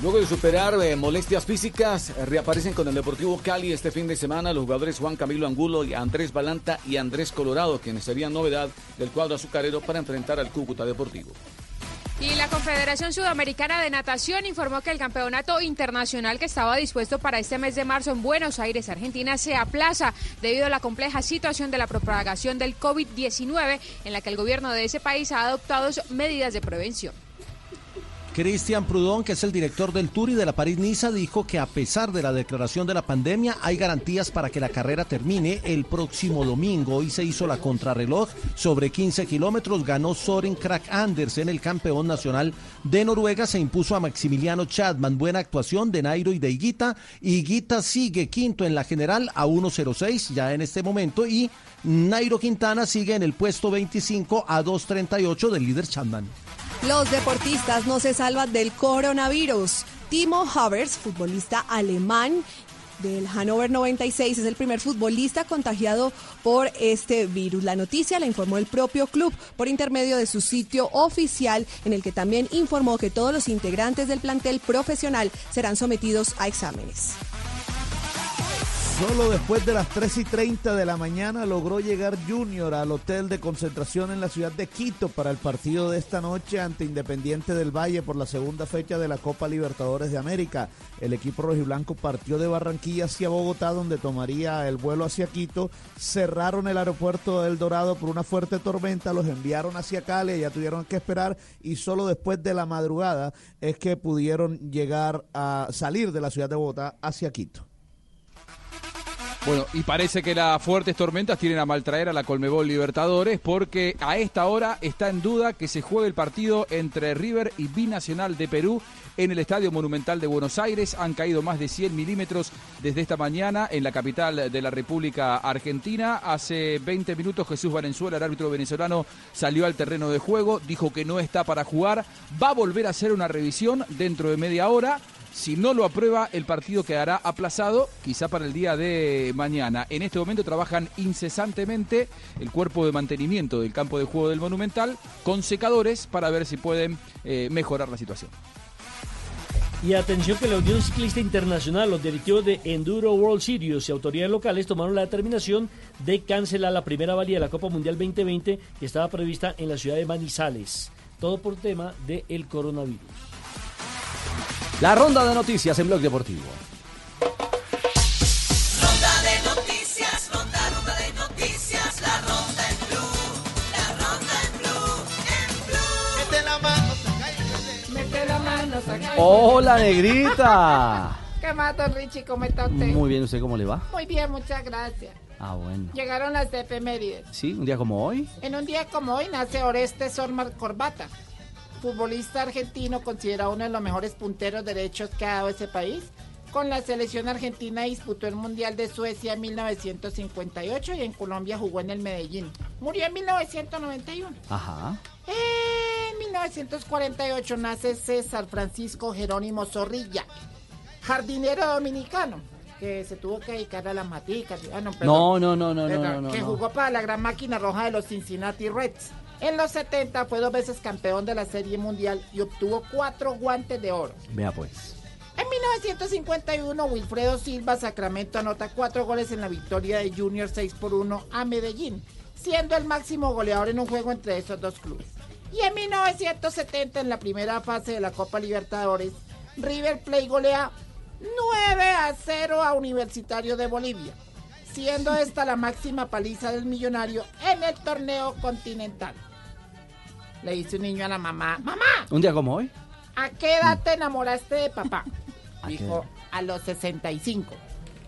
Luego de superar eh, molestias físicas, eh, reaparecen con el Deportivo Cali este fin de semana los jugadores Juan Camilo Angulo, Andrés Balanta y Andrés Colorado, quienes serían novedad del cuadro azucarero para enfrentar al Cúcuta Deportivo. Y la Confederación Sudamericana de Natación informó que el campeonato internacional que estaba dispuesto para este mes de marzo en Buenos Aires, Argentina, se aplaza debido a la compleja situación de la propagación del COVID-19 en la que el gobierno de ese país ha adoptado medidas de prevención. Cristian Prudón, que es el director del Tour y de la París-Niza, dijo que a pesar de la declaración de la pandemia, hay garantías para que la carrera termine el próximo domingo. Hoy se hizo la contrarreloj sobre 15 kilómetros. Ganó Soren Krak Andersen, el campeón nacional de Noruega. Se impuso a Maximiliano Chadman. Buena actuación de Nairo y de Higuita. Higuita sigue quinto en la general a 1.06 ya en este momento. Y Nairo Quintana sigue en el puesto 25 a 2.38 del líder Chadman. Los deportistas no se salvan del coronavirus. Timo Havers, futbolista alemán del Hannover 96, es el primer futbolista contagiado por este virus. La noticia la informó el propio club por intermedio de su sitio oficial, en el que también informó que todos los integrantes del plantel profesional serán sometidos a exámenes. Solo después de las 3 y 30 de la mañana logró llegar Junior al hotel de concentración en la ciudad de Quito para el partido de esta noche ante Independiente del Valle por la segunda fecha de la Copa Libertadores de América. El equipo rojiblanco partió de Barranquilla hacia Bogotá donde tomaría el vuelo hacia Quito. Cerraron el aeropuerto del Dorado por una fuerte tormenta, los enviaron hacia Cali, ya tuvieron que esperar y solo después de la madrugada es que pudieron llegar a salir de la ciudad de Bogotá hacia Quito. Bueno, y parece que las fuertes tormentas tienen a maltraer a la Colmebol Libertadores porque a esta hora está en duda que se juegue el partido entre River y Binacional de Perú en el Estadio Monumental de Buenos Aires. Han caído más de 100 milímetros desde esta mañana en la capital de la República Argentina. Hace 20 minutos Jesús Valenzuela, el árbitro venezolano, salió al terreno de juego, dijo que no está para jugar, va a volver a hacer una revisión dentro de media hora. Si no lo aprueba, el partido quedará aplazado, quizá para el día de mañana. En este momento trabajan incesantemente el cuerpo de mantenimiento del campo de juego del Monumental con secadores para ver si pueden eh, mejorar la situación. Y atención que la Unión Ciclista Internacional, los directivos de Enduro World Series y autoridades locales tomaron la determinación de cancelar la primera valía de la Copa Mundial 2020 que estaba prevista en la ciudad de Manizales. Todo por tema del coronavirus. La ronda de noticias en Blog Deportivo. Ronda de noticias, ronda, ronda de noticias, la ronda en blue, la ronda en blue, en blue. Mete la mano, saca Mete la mano, saca Hola, negrita. ¿Qué más, don Richie? ¿Cómo está usted? Muy bien, ¿usted cómo le va? Muy bien, muchas gracias. Ah, bueno. Llegaron las efemérides. Sí, un día como hoy. En un día como hoy nace Oreste Sormar Corbata, futbolista argentino considerado uno de los mejores punteros derechos que ha dado ese país. Con la selección argentina disputó el Mundial de Suecia en 1958 y en Colombia jugó en el Medellín. Murió en 1991. Ajá. En 1948 nace César Francisco Jerónimo Zorrilla, jardinero dominicano, que se tuvo que dedicar a las maticas. Ah, no, perdón. No, no, no, no, Perdón, no, no, que no. jugó para la gran máquina roja de los Cincinnati Reds. En los 70 fue dos veces campeón de la Serie Mundial y obtuvo cuatro guantes de oro. Vea pues. En 1951, Wilfredo Silva Sacramento anota cuatro goles en la victoria de Junior 6 por 1 a Medellín, siendo el máximo goleador en un juego entre esos dos clubes. Y en 1970, en la primera fase de la Copa Libertadores, River Plate golea 9 a 0 a Universitario de Bolivia, siendo esta la máxima paliza del millonario en el torneo continental. Le dice un niño a la mamá, mamá, Un día como hoy. ¿a qué edad te enamoraste de papá? ¿A qué Dijo, a los 65.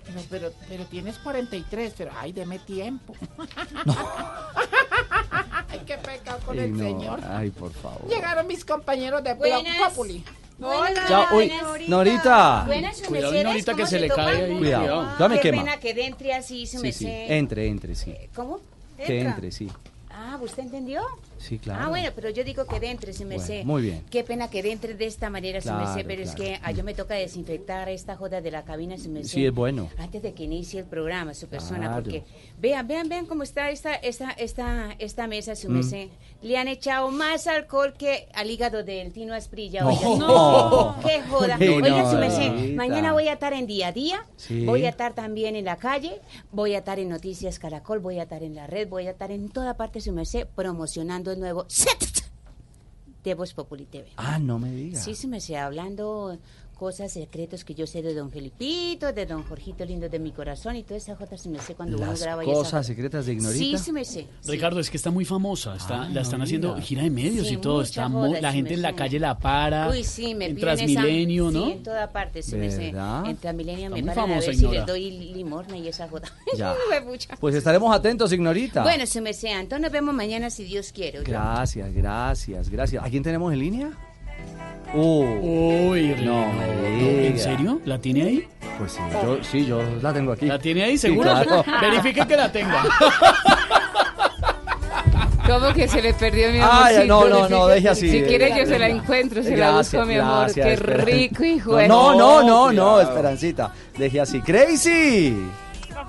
Dijo, pero, pero tienes 43, pero ay, deme tiempo. ay, qué pecado con Ey, el no, señor. Ay, por favor. Llegaron mis compañeros de Blog. Populi. Hola, Chao, uy. Norita. Buenas, Cuidado, Norita, ¿cómo que se le cae ahí. Cuidado. Ah, Ya me qué quema. pena que entre así, su Sí, sí. Entre, entre, sí. ¿Cómo? Que entre, sí. Ah, ¿usted entendió? Sí, claro. Ah, bueno, pero yo digo que dentro, si me Bueno, sé. muy bien. Qué pena que dentro de esta manera, si me sé, Claro, pero es que a yo me toca desinfectar esta joda de la cabina, si me sé. Sí, es bueno. Antes de que inicie el programa, su persona, Claro. porque vean, vean, vean cómo está esta, esta, esta, esta mesa, si me Mm. Le han echado más alcohol que al hígado del Tino Asprilla. No. Oiga, No. qué joda. Oiga, si me sé, novedad. mañana voy a estar en día a día, Sí. voy a estar también en la calle, voy a estar en Noticias Caracol, voy a estar en la red, voy a estar en toda parte, si me sé, el nuevo set de Voz Populi TV. Ah, no me diga. Sí, sí me sé, hablando cosas secretos que yo sé de don Felipito, de don Jorgito lindo de mi corazón y toda esa jota se me sé cuando uno Las graba y esa cosas jota. secretas de Sí, Ignorita. sí me sé. sí. Ricardo, es que está muy famosa. Está, Ah, la están no haciendo gira de medios Sí, y todo. Está joda, la sí gente en la sé. calle la para. Uy, sí, me en piden esa- Transmilenio, ¿no? Sí, en toda parte, sí me sé. En Transmilenio Está me muy paran a famosa, ver si Ignora. les doy limosna y esa jota. Ya. Pues estaremos atentos, Ignorita. Bueno, se me sea. Entonces nos vemos mañana si Dios quiere. Gracias, gracias, gracias. ¿A quién tenemos en línea? Uh, Uy, no me ¿En diga. serio? ¿La tiene ahí? Pues sí, yo, sí, yo la tengo aquí. ¿La tiene ahí, Sí, seguro? claro. Verifique que la tenga. ¿Cómo que se le perdió mi Ay, amorcito? no, no, no, deje así. Si quiere yo se la Gracias, encuentro, se la busco, mi amor. gracias, Qué rico, hijo. No, no, no, no, cuidado. Esperancita. Deje así. Crazy.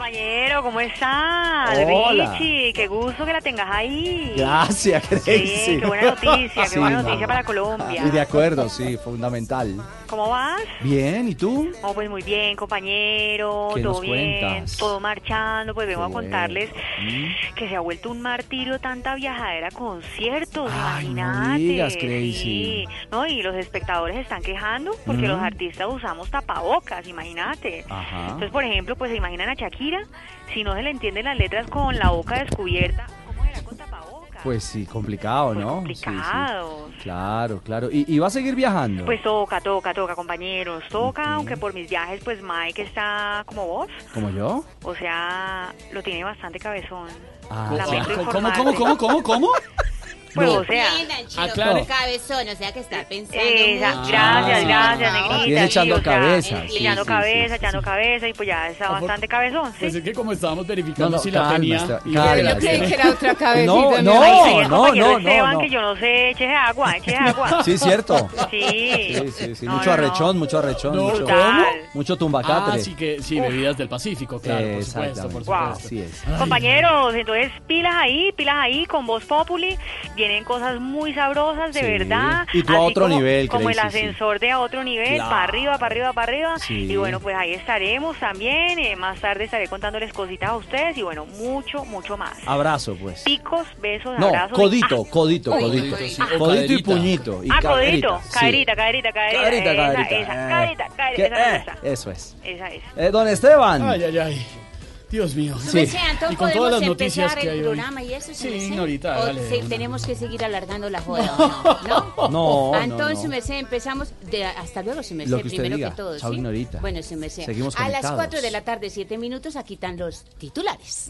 Compañero, ¿cómo estás? Hola. Richie, qué gusto que la tengas ahí. Gracias, Sí, Crazy. qué buena noticia, qué Sí, buena no. noticia para Colombia. Y de acuerdo, sí, fundamental. ¿Cómo vas? Bien, ¿y tú? Oh, pues muy bien, compañero, ¿Qué todo nos bien, cuentas? todo marchando, pues vengo Qué a contarles Mm. que se ha vuelto un martirio tanta viajadera a conciertos, Ay, no imagínate. digas, Crazy. Sí, no, y los espectadores están quejando porque Mm. los artistas usamos tapabocas, imagínate. Ajá. Entonces, por ejemplo, pues se imaginan a Shakira, si no se le entienden las letras con la boca descubierta, ¿cómo era con tapabocas? Pues sí, complicado, ¿no? Sí, sí. Complicado. Claro, claro. ¿Y, y va a seguir viajando? Pues toca, toca, toca, compañeros, toca, aunque por mis viajes, pues Mike está como vos, ¿Como yo? o sea, lo tiene bastante cabezón. Ah. ¿Cómo, cómo, cómo, cómo, cómo? Pues, No. o sea, Aclare. como cabezón, o sea que está pensando Esa, mucho. gracias, Ah, gracias, no. negrita. Viene sí, echando o sea, cabeza, sí, echando sí, cabeza, sí, echando sí. cabeza, y pues ya está Ah, por- bastante cabezón, Pues ¿sí? es que como estábamos verificando No, no, si la calma, tenía. está- y calma. la Yo creí que era otra cabecita. No, no. Ay, no, no, no, Esteban, no. que yo no sé, échese agua, échese agua. Sí, cierto. Sí. Sí, sí, mucho no, no. arrechón, mucho arrechón. No, mucho, ¿cómo? mucho Ah, tumbacatre. sí, que, sí, bebidas del Pacífico, claro, por supuesto, por supuesto. Así es. Compañeros, entonces pilas ahí, pilas ahí con Voz Populi. Vienen cosas muy sabrosas, de Sí. verdad. Y tú a Así otro como- nivel, Como el sí. ascensor de a otro nivel, Claro. para arriba, para arriba, para arriba. Sí. Y bueno, pues ahí estaremos también. eh, más tarde estaré contándoles cositas a ustedes y bueno, mucho, mucho más. Abrazo, pues. Picos, besos, No, abrazos. codito, Ah, codito, Uy, codito. uy, sí, Codito o y puñito. Y Ah, caderita, codito, sí. caderita, caderita, caderita. Caderita, esa, caderita. esa, eh. caderita, caderita, esa eh, gusta. Eso es. Esa es. Eh, don Esteban. Ay, ay, ay. Dios mío. No me sean, Y con todas podemos las noticias empezar que el hay hoy. programa y eso, Sí, ¿se me sé? Ignorita, O dale se- una. tenemos que seguir alargando la joda, ¿o no? ¿No? No, Ah, no, Entonces, no. me sé, empezamos de, hasta luego, se me Lo sé, que usted primero diga. que todo, Chao, ¿sí? Bueno, se me sé. Seguimos A las conectados. 4 de la tarde, 7 minutos, aquí están los titulares.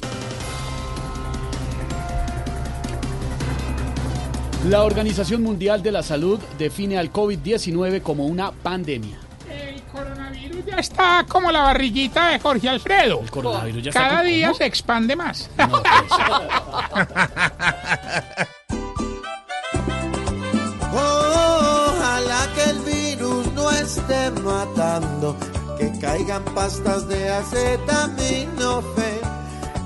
La Organización Mundial de la Salud define al COVID-19 como una pandemia. El coronavirus ya está como la barriguita de Jorge Alfredo. El coronavirus ya está Cada día ¿cómo? se expande más. No, pues, Ojalá que el virus no esté matando, que caigan pastas de acetaminofén,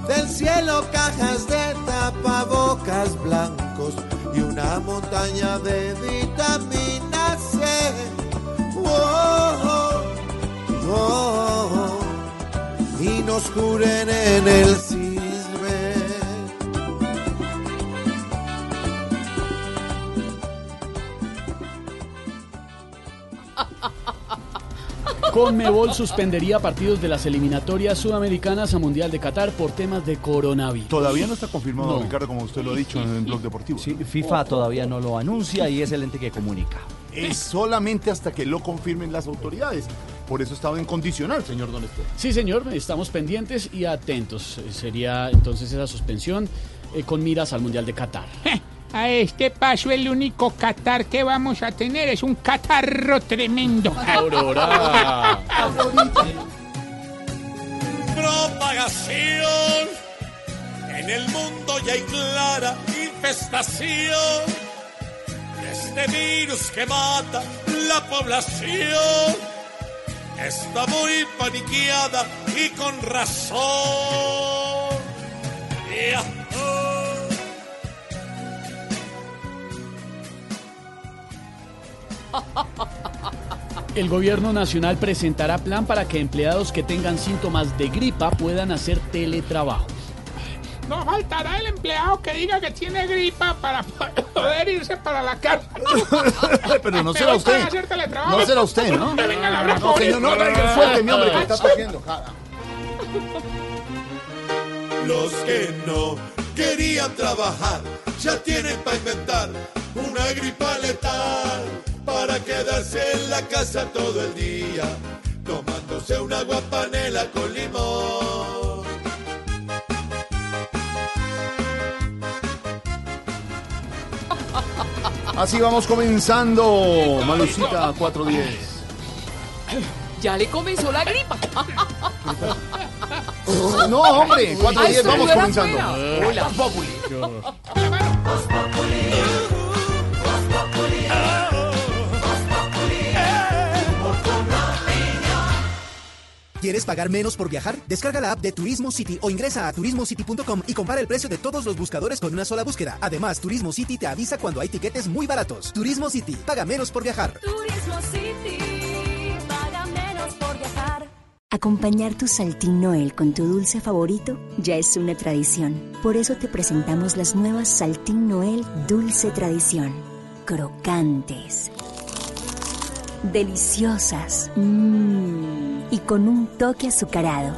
del cielo cajas de tapabocas blancos y una montaña de vitamina C. Oh, oh, oh, oh, y nos curen en el cisne. Conmebol suspendería partidos de las eliminatorias sudamericanas a Mundial de Qatar por temas de coronavirus. Todavía no está confirmado, No. Ricardo, como usted lo ha dicho en el blog deportivo. Sí, FIFA todavía no lo anuncia y es el ente que comunica. Es solamente hasta que lo confirmen las autoridades. Por eso estaba en condicional, señor Don Esteban. Sí, señor, estamos pendientes y atentos. Eh, Sería entonces esa suspensión eh, con miras al Mundial de Qatar. A este paso el único Qatar que vamos a tener es un catarro tremendo. Aurora. Propagación en el mundo ya hay clara infestación este virus que mata la población. Está muy paniqueada y con razón. El gobierno nacional presentará plan para que empleados que tengan síntomas de gripa puedan hacer teletrabajo. No faltará el empleado que diga que tiene gripa para poder irse para la casa. Pero no será usted. No será usted, ¿no? Que venga la No, señor, no, traiga, suélteme, hombre, que está tosiendo. Los que no querían trabajar ya tienen para inventar una gripa letal para quedarse en la casa todo el día tomándose una guapanela con limón. Así vamos comenzando, Malucita 410. Ya le comenzó la gripa. No, hombre, 410, Ay, vamos comenzando. Hola. ¿Quieres pagar menos por viajar? Descarga la app de Turismo City o ingresa a turismocity.com y compara el precio de todos los buscadores con una sola búsqueda. Además, Turismo City te avisa cuando hay tiquetes muy baratos. Turismo City, paga menos por viajar. Turismo City, paga menos por viajar. Acompañar tu Saltín Noel con tu dulce favorito ya es una tradición. Por eso te presentamos las nuevas Saltín Noel Dulce Tradición. Crocantes. Deliciosas. Mmm. Y con un toque azucarado.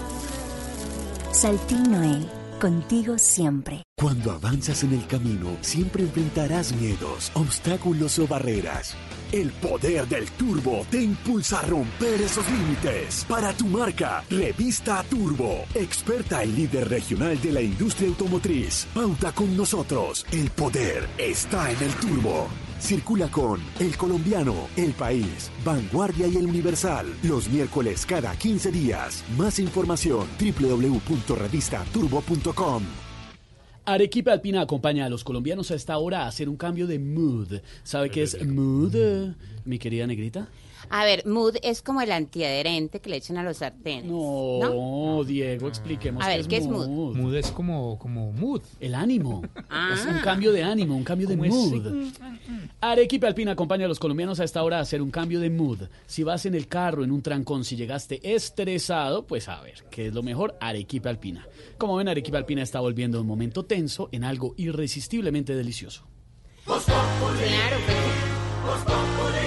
Saltín Noel. Contigo siempre. Cuando avanzas en el camino, siempre enfrentarás miedos, obstáculos o barreras. El poder del turbo te impulsa a romper esos límites. Para tu marca, Revista Turbo, experta y líder regional de la industria automotriz. Pauta con nosotros. El poder está en el turbo. Circula con El Colombiano, El País, Vanguardia y El Universal. Los miércoles cada 15 días. Más información www.revistaturbo.com. Arequipa Alpina acompaña a los colombianos a esta hora a hacer un cambio de mood. ¿Sabe qué es mood, mi querida negrita? A ver, mood es como el antiadherente que le echan a los sartenes. No, ¿no? Diego, expliquemos A ver, ¿qué es mood? Mood es como, como mood. El ánimo. Ah. Es un cambio de ánimo, un cambio de mood. Arequipa Alpina acompaña a los colombianos a esta hora a hacer un cambio de mood. Si vas en el carro, en un trancón, si llegaste estresado, pues a ver, ¿qué es lo mejor? Arequipa Alpina. Como ven, Arequipa Alpina está volviendo un momento tenso en algo irresistiblemente delicioso. Claro, Si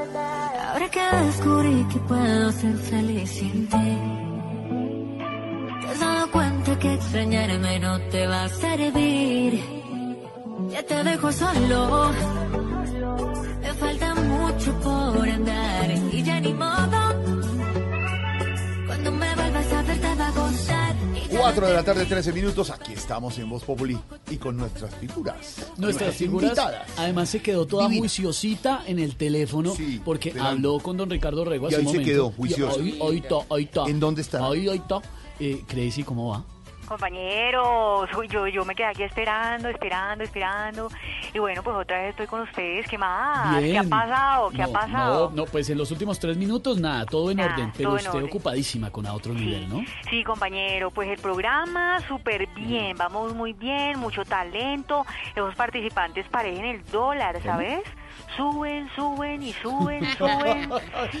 Ahora que descubrí que puedo ser feliz sin ti, te has dado cuenta que extrañarme no te va a servir. Ya te dejo solo, me falta mucho por andar y ya ni modo. Cuando me vuelvas a ver te va a gustar. y ya 4 de la tarde, 13 minutos. Aquí estamos en Voz Populi y con nuestras figuras. Nuestras figuras, invitadas. además se quedó toda Divina. juiciosita en el teléfono porque delante. habló con don Ricardo Rego Y hace ahí un se quedó Y juiciosa. Ahí está. ¿En dónde está? Ahí, ahí está. Eh, Crazy, ¿cómo va? Compañeros, yo, yo me quedé aquí esperando, esperando, esperando. Y bueno, pues otra vez estoy con ustedes. ¿Qué más? ¿Qué ha pasado? ¿Qué no, ha pasado? No, no, pues en los últimos tres minutos nada, todo en Nada, orden, pero usted orden. ocupadísima con a otro nivel, ¿no? Sí, compañero, pues el programa súper bien, vamos muy bien, mucho talento, los participantes parecen el dólar, ¿sabes? Suben, suben y suben, suben.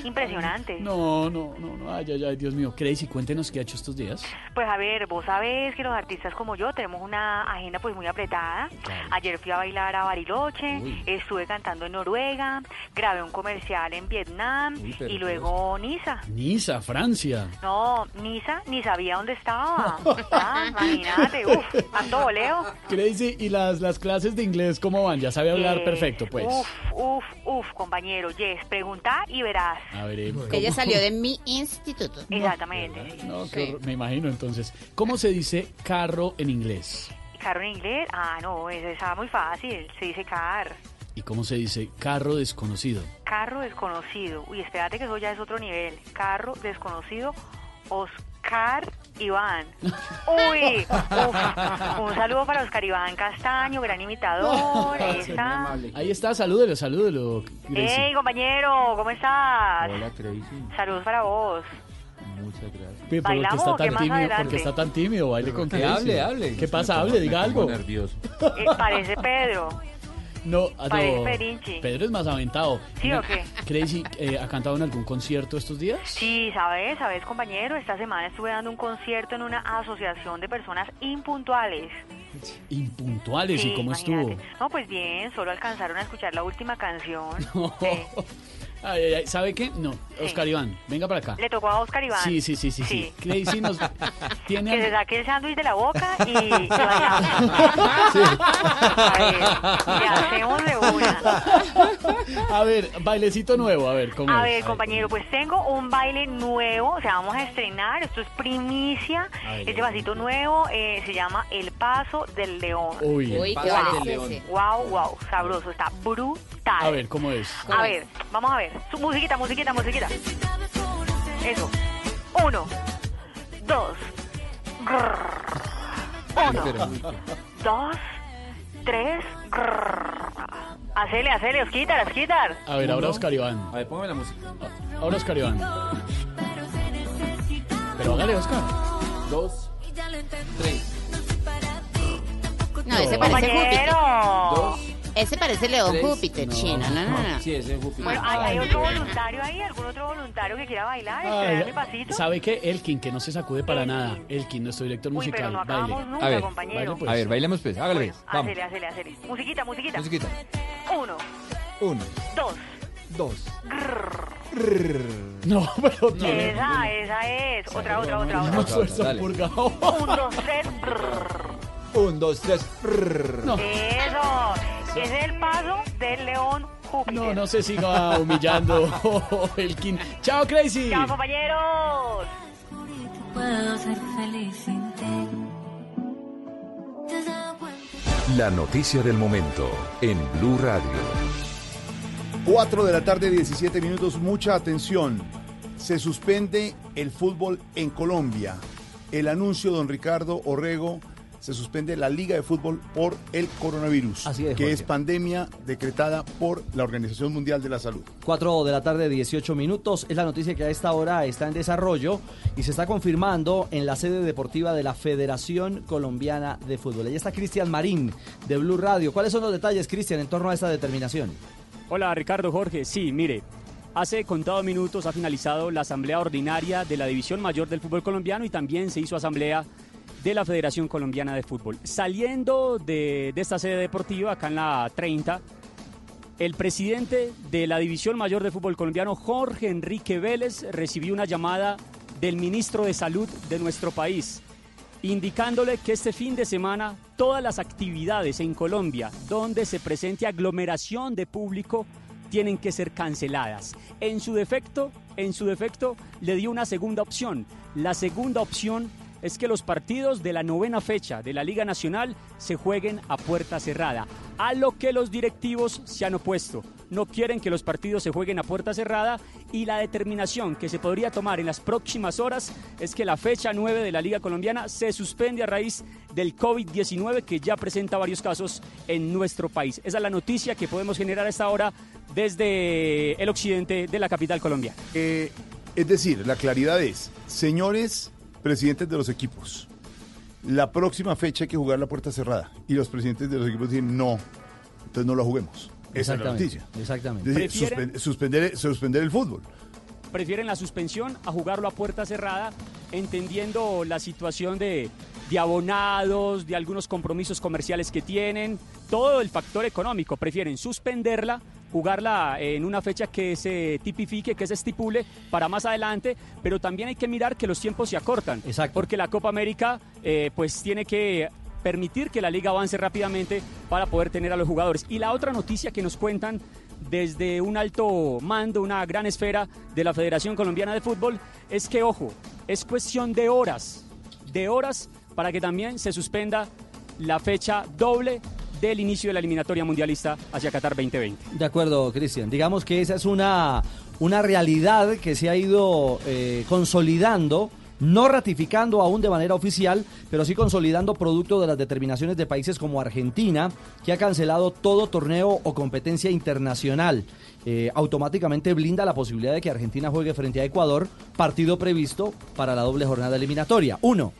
Impresionante. No, no, no, no, ay, ay, ay, Dios mío. Crazy, cuéntenos qué ha hecho estos días. Pues a ver, vos sabés que los artistas como yo tenemos una agenda pues muy apretada. Ayer fui a bailar a Bariloche, estuve cantando en Noruega, grabé un comercial en Vietnam Uy, y luego Niza. Niza, Francia. No, Niza ni sabía dónde estaba. Ah, imagínate, uff, tanto voleo. Crazy, ¿y las, las clases de inglés cómo van? Ya sabe hablar Eh, perfecto, pues. Uf, uf, uf, compañero. Yes, pregunta y verás. A ver, eh, ¿cómo- Ella salió de mi instituto. Exactamente. No, qué horror, me imagino entonces. ¿Cómo se dice carro en inglés? ¿Carro en inglés? Ah, no, eso está muy fácil. Se dice car. ¿Y cómo se dice carro desconocido? Carro desconocido. Uy, espérate que eso ya es otro nivel. Carro desconocido. Oscar Iván. Uy, uf, un saludo para Oscar Iván Castaño, gran imitador. Ahí está. Ahí está, salúdelo, salúdelo. Hey, compañero, ¿cómo estás? Hola, Crazy. Saludos para vos. Muchas gracias. ¿Pero por qué ¿Bailamos está tan tímido? adelante? ¿Por qué está tan tímido? Baile con que hable, hable. ¿Qué pasa? Hable, diga algo. nervioso. Eh, parece Pedro. No, ah, no. Pedro es más aventado. ¿Sí o qué? Crazy, eh, ¿ha cantado en algún concierto estos días? Sí, sabes, sabes, compañero, esta semana estuve dando un concierto en una asociación de personas impuntuales. Impuntuales, ¿y Sí, cómo imagínate. estuvo? No, pues bien, solo alcanzaron a escuchar la última canción. No. Ay, ay, ay, ¿Sabe qué? No, Oscar Iván, venga para acá. Le tocó a Oscar Iván. Sí, sí, sí, sí, sí. Crazy nos tiene... Que se saque el sándwich de la boca y. Sí. A ver, le hacemos de una. A ver, bailecito nuevo, a ver, ¿cómo A es? ver, compañero, pues tengo un baile nuevo, o sea, vamos a estrenar, esto es primicia, A ver, este vasito nuevo eh, se llama El Paso del León. Uy, Uy, ¿qué vale del ese? león. Wow, wow, sabroso, está brutal. A ver, ¿cómo es? A ver, vamos a ver. Su musiquita, musiquita, musiquita. Eso. Uno, dos, grrr. uno, dos, tres, grrr. Hacele, hacele, Osquitar, Osquitar. A ver, ahora Oscar Iván. A ver, póngame la música. Ahora Oscar Iván. Pero hágale, Oscar. Dos, tres, No, ese parece Compañero. Júpiter. Ese parece León tres. Júpiter, chino. No, no, no. Sí, ese es Júpiter. Bueno, ¿hay, hay otro voluntario ahí? ¿Algún otro voluntario que quiera bailar? ¿Esperar mi pasito? ¿Sabe qué? Elkin, que no se sacude para nada. Elkin, nuestro director Uy, musical. pero no acabamos baile. nunca, A ver, compañero. pues. A ver, bailemos pues, hágale pues. Vamos. Hacele, hacele, hacele. Musiquita, musiquita. Musiquita. Uno, Uno, dos. dos. No, pero tiene. Esa, esa es. Otra, otra, otra, No, otra. eso es purgado. Un, dos, tres. Un, dos, tres. No. Eso. Es el paso del león Júpiter. No, no se siga humillando, Elkin. Chao, Crazy. Chao, compañeros. Puedo ser feliz sin ti. ¿Te has dado cuenta? La noticia del momento en Blue Radio. 4 de la tarde, 17 minutos, mucha atención. Se suspende el fútbol en Colombia. El anuncio, don Ricardo Orrego, se suspende la Liga de Fútbol por el coronavirus, Así es, que Jorge. es pandemia decretada por la Organización Mundial de la Salud. 4 de la tarde, 18 minutos. Es la noticia que a esta hora está en desarrollo y se está confirmando en la sede deportiva de la Federación Colombiana de Fútbol. Ahí está Cristian Marín de Blue Radio. ¿Cuáles son los detalles, Cristian, en torno a esta determinación? Hola Ricardo Jorge, sí, mire, hace contados minutos ha finalizado la asamblea ordinaria de la División Mayor del Fútbol Colombiano y también se hizo asamblea de la Federación Colombiana de Fútbol. Saliendo de, de esta sede deportiva, acá en la 30, el presidente de la División Mayor de Fútbol Colombiano, Jorge Enrique Vélez, recibió una llamada del ministro de Salud de nuestro país, indicándole que este fin de semana todas las actividades en Colombia donde se presente aglomeración de público tienen que ser canceladas. En su defecto, en su defecto le dio una segunda opción. La segunda opción es que los partidos de la novena fecha de la Liga Nacional se jueguen a puerta cerrada, a lo que los directivos se han opuesto. no quieren que los partidos se jueguen a puerta cerrada y la determinación que se podría tomar en las próximas horas es que la fecha 9 de la Liga Colombiana se suspende a raíz del COVID-19 que ya presenta varios casos en nuestro país. Esa es la noticia que podemos generar a esta hora desde el occidente de la capital colombiana. Eh, es decir, la claridad es, señores presidentes de los equipos, la próxima fecha hay que jugar la puerta cerrada. Y los presidentes de los equipos dicen, no, entonces no la juguemos. Esa es la Exactamente, noticia. exactamente. Es decir, ¿Prefieren? suspen- suspender, suspender el fútbol. prefieren la suspensión a jugarlo a puerta cerrada, entendiendo la situación de, de abonados, de algunos compromisos comerciales que tienen, todo el factor económico. Prefieren suspenderla, jugarla en una fecha que se tipifique, que se estipule para más adelante, pero también hay que mirar que los tiempos se acortan. Porque la Copa América eh, pues tiene que permitir que la liga avance rápidamente para poder tener a los jugadores. Y la otra noticia que nos cuentan desde un alto mando, una gran esfera de la Federación Colombiana de Fútbol, es que, ojo, es cuestión de horas, de horas para que también se suspenda la fecha doble del inicio de la eliminatoria mundialista hacia Qatar 2020. De acuerdo, Cristian. Digamos que esa es una, una realidad que se ha ido eh, consolidando, no ratificando aún de manera oficial, pero sí consolidando producto de las determinaciones de países como Argentina, que ha cancelado todo torneo o competencia internacional. Eh, automáticamente blinda la posibilidad de que Argentina juegue frente a Ecuador, partido previsto para la doble jornada eliminatoria. Uno.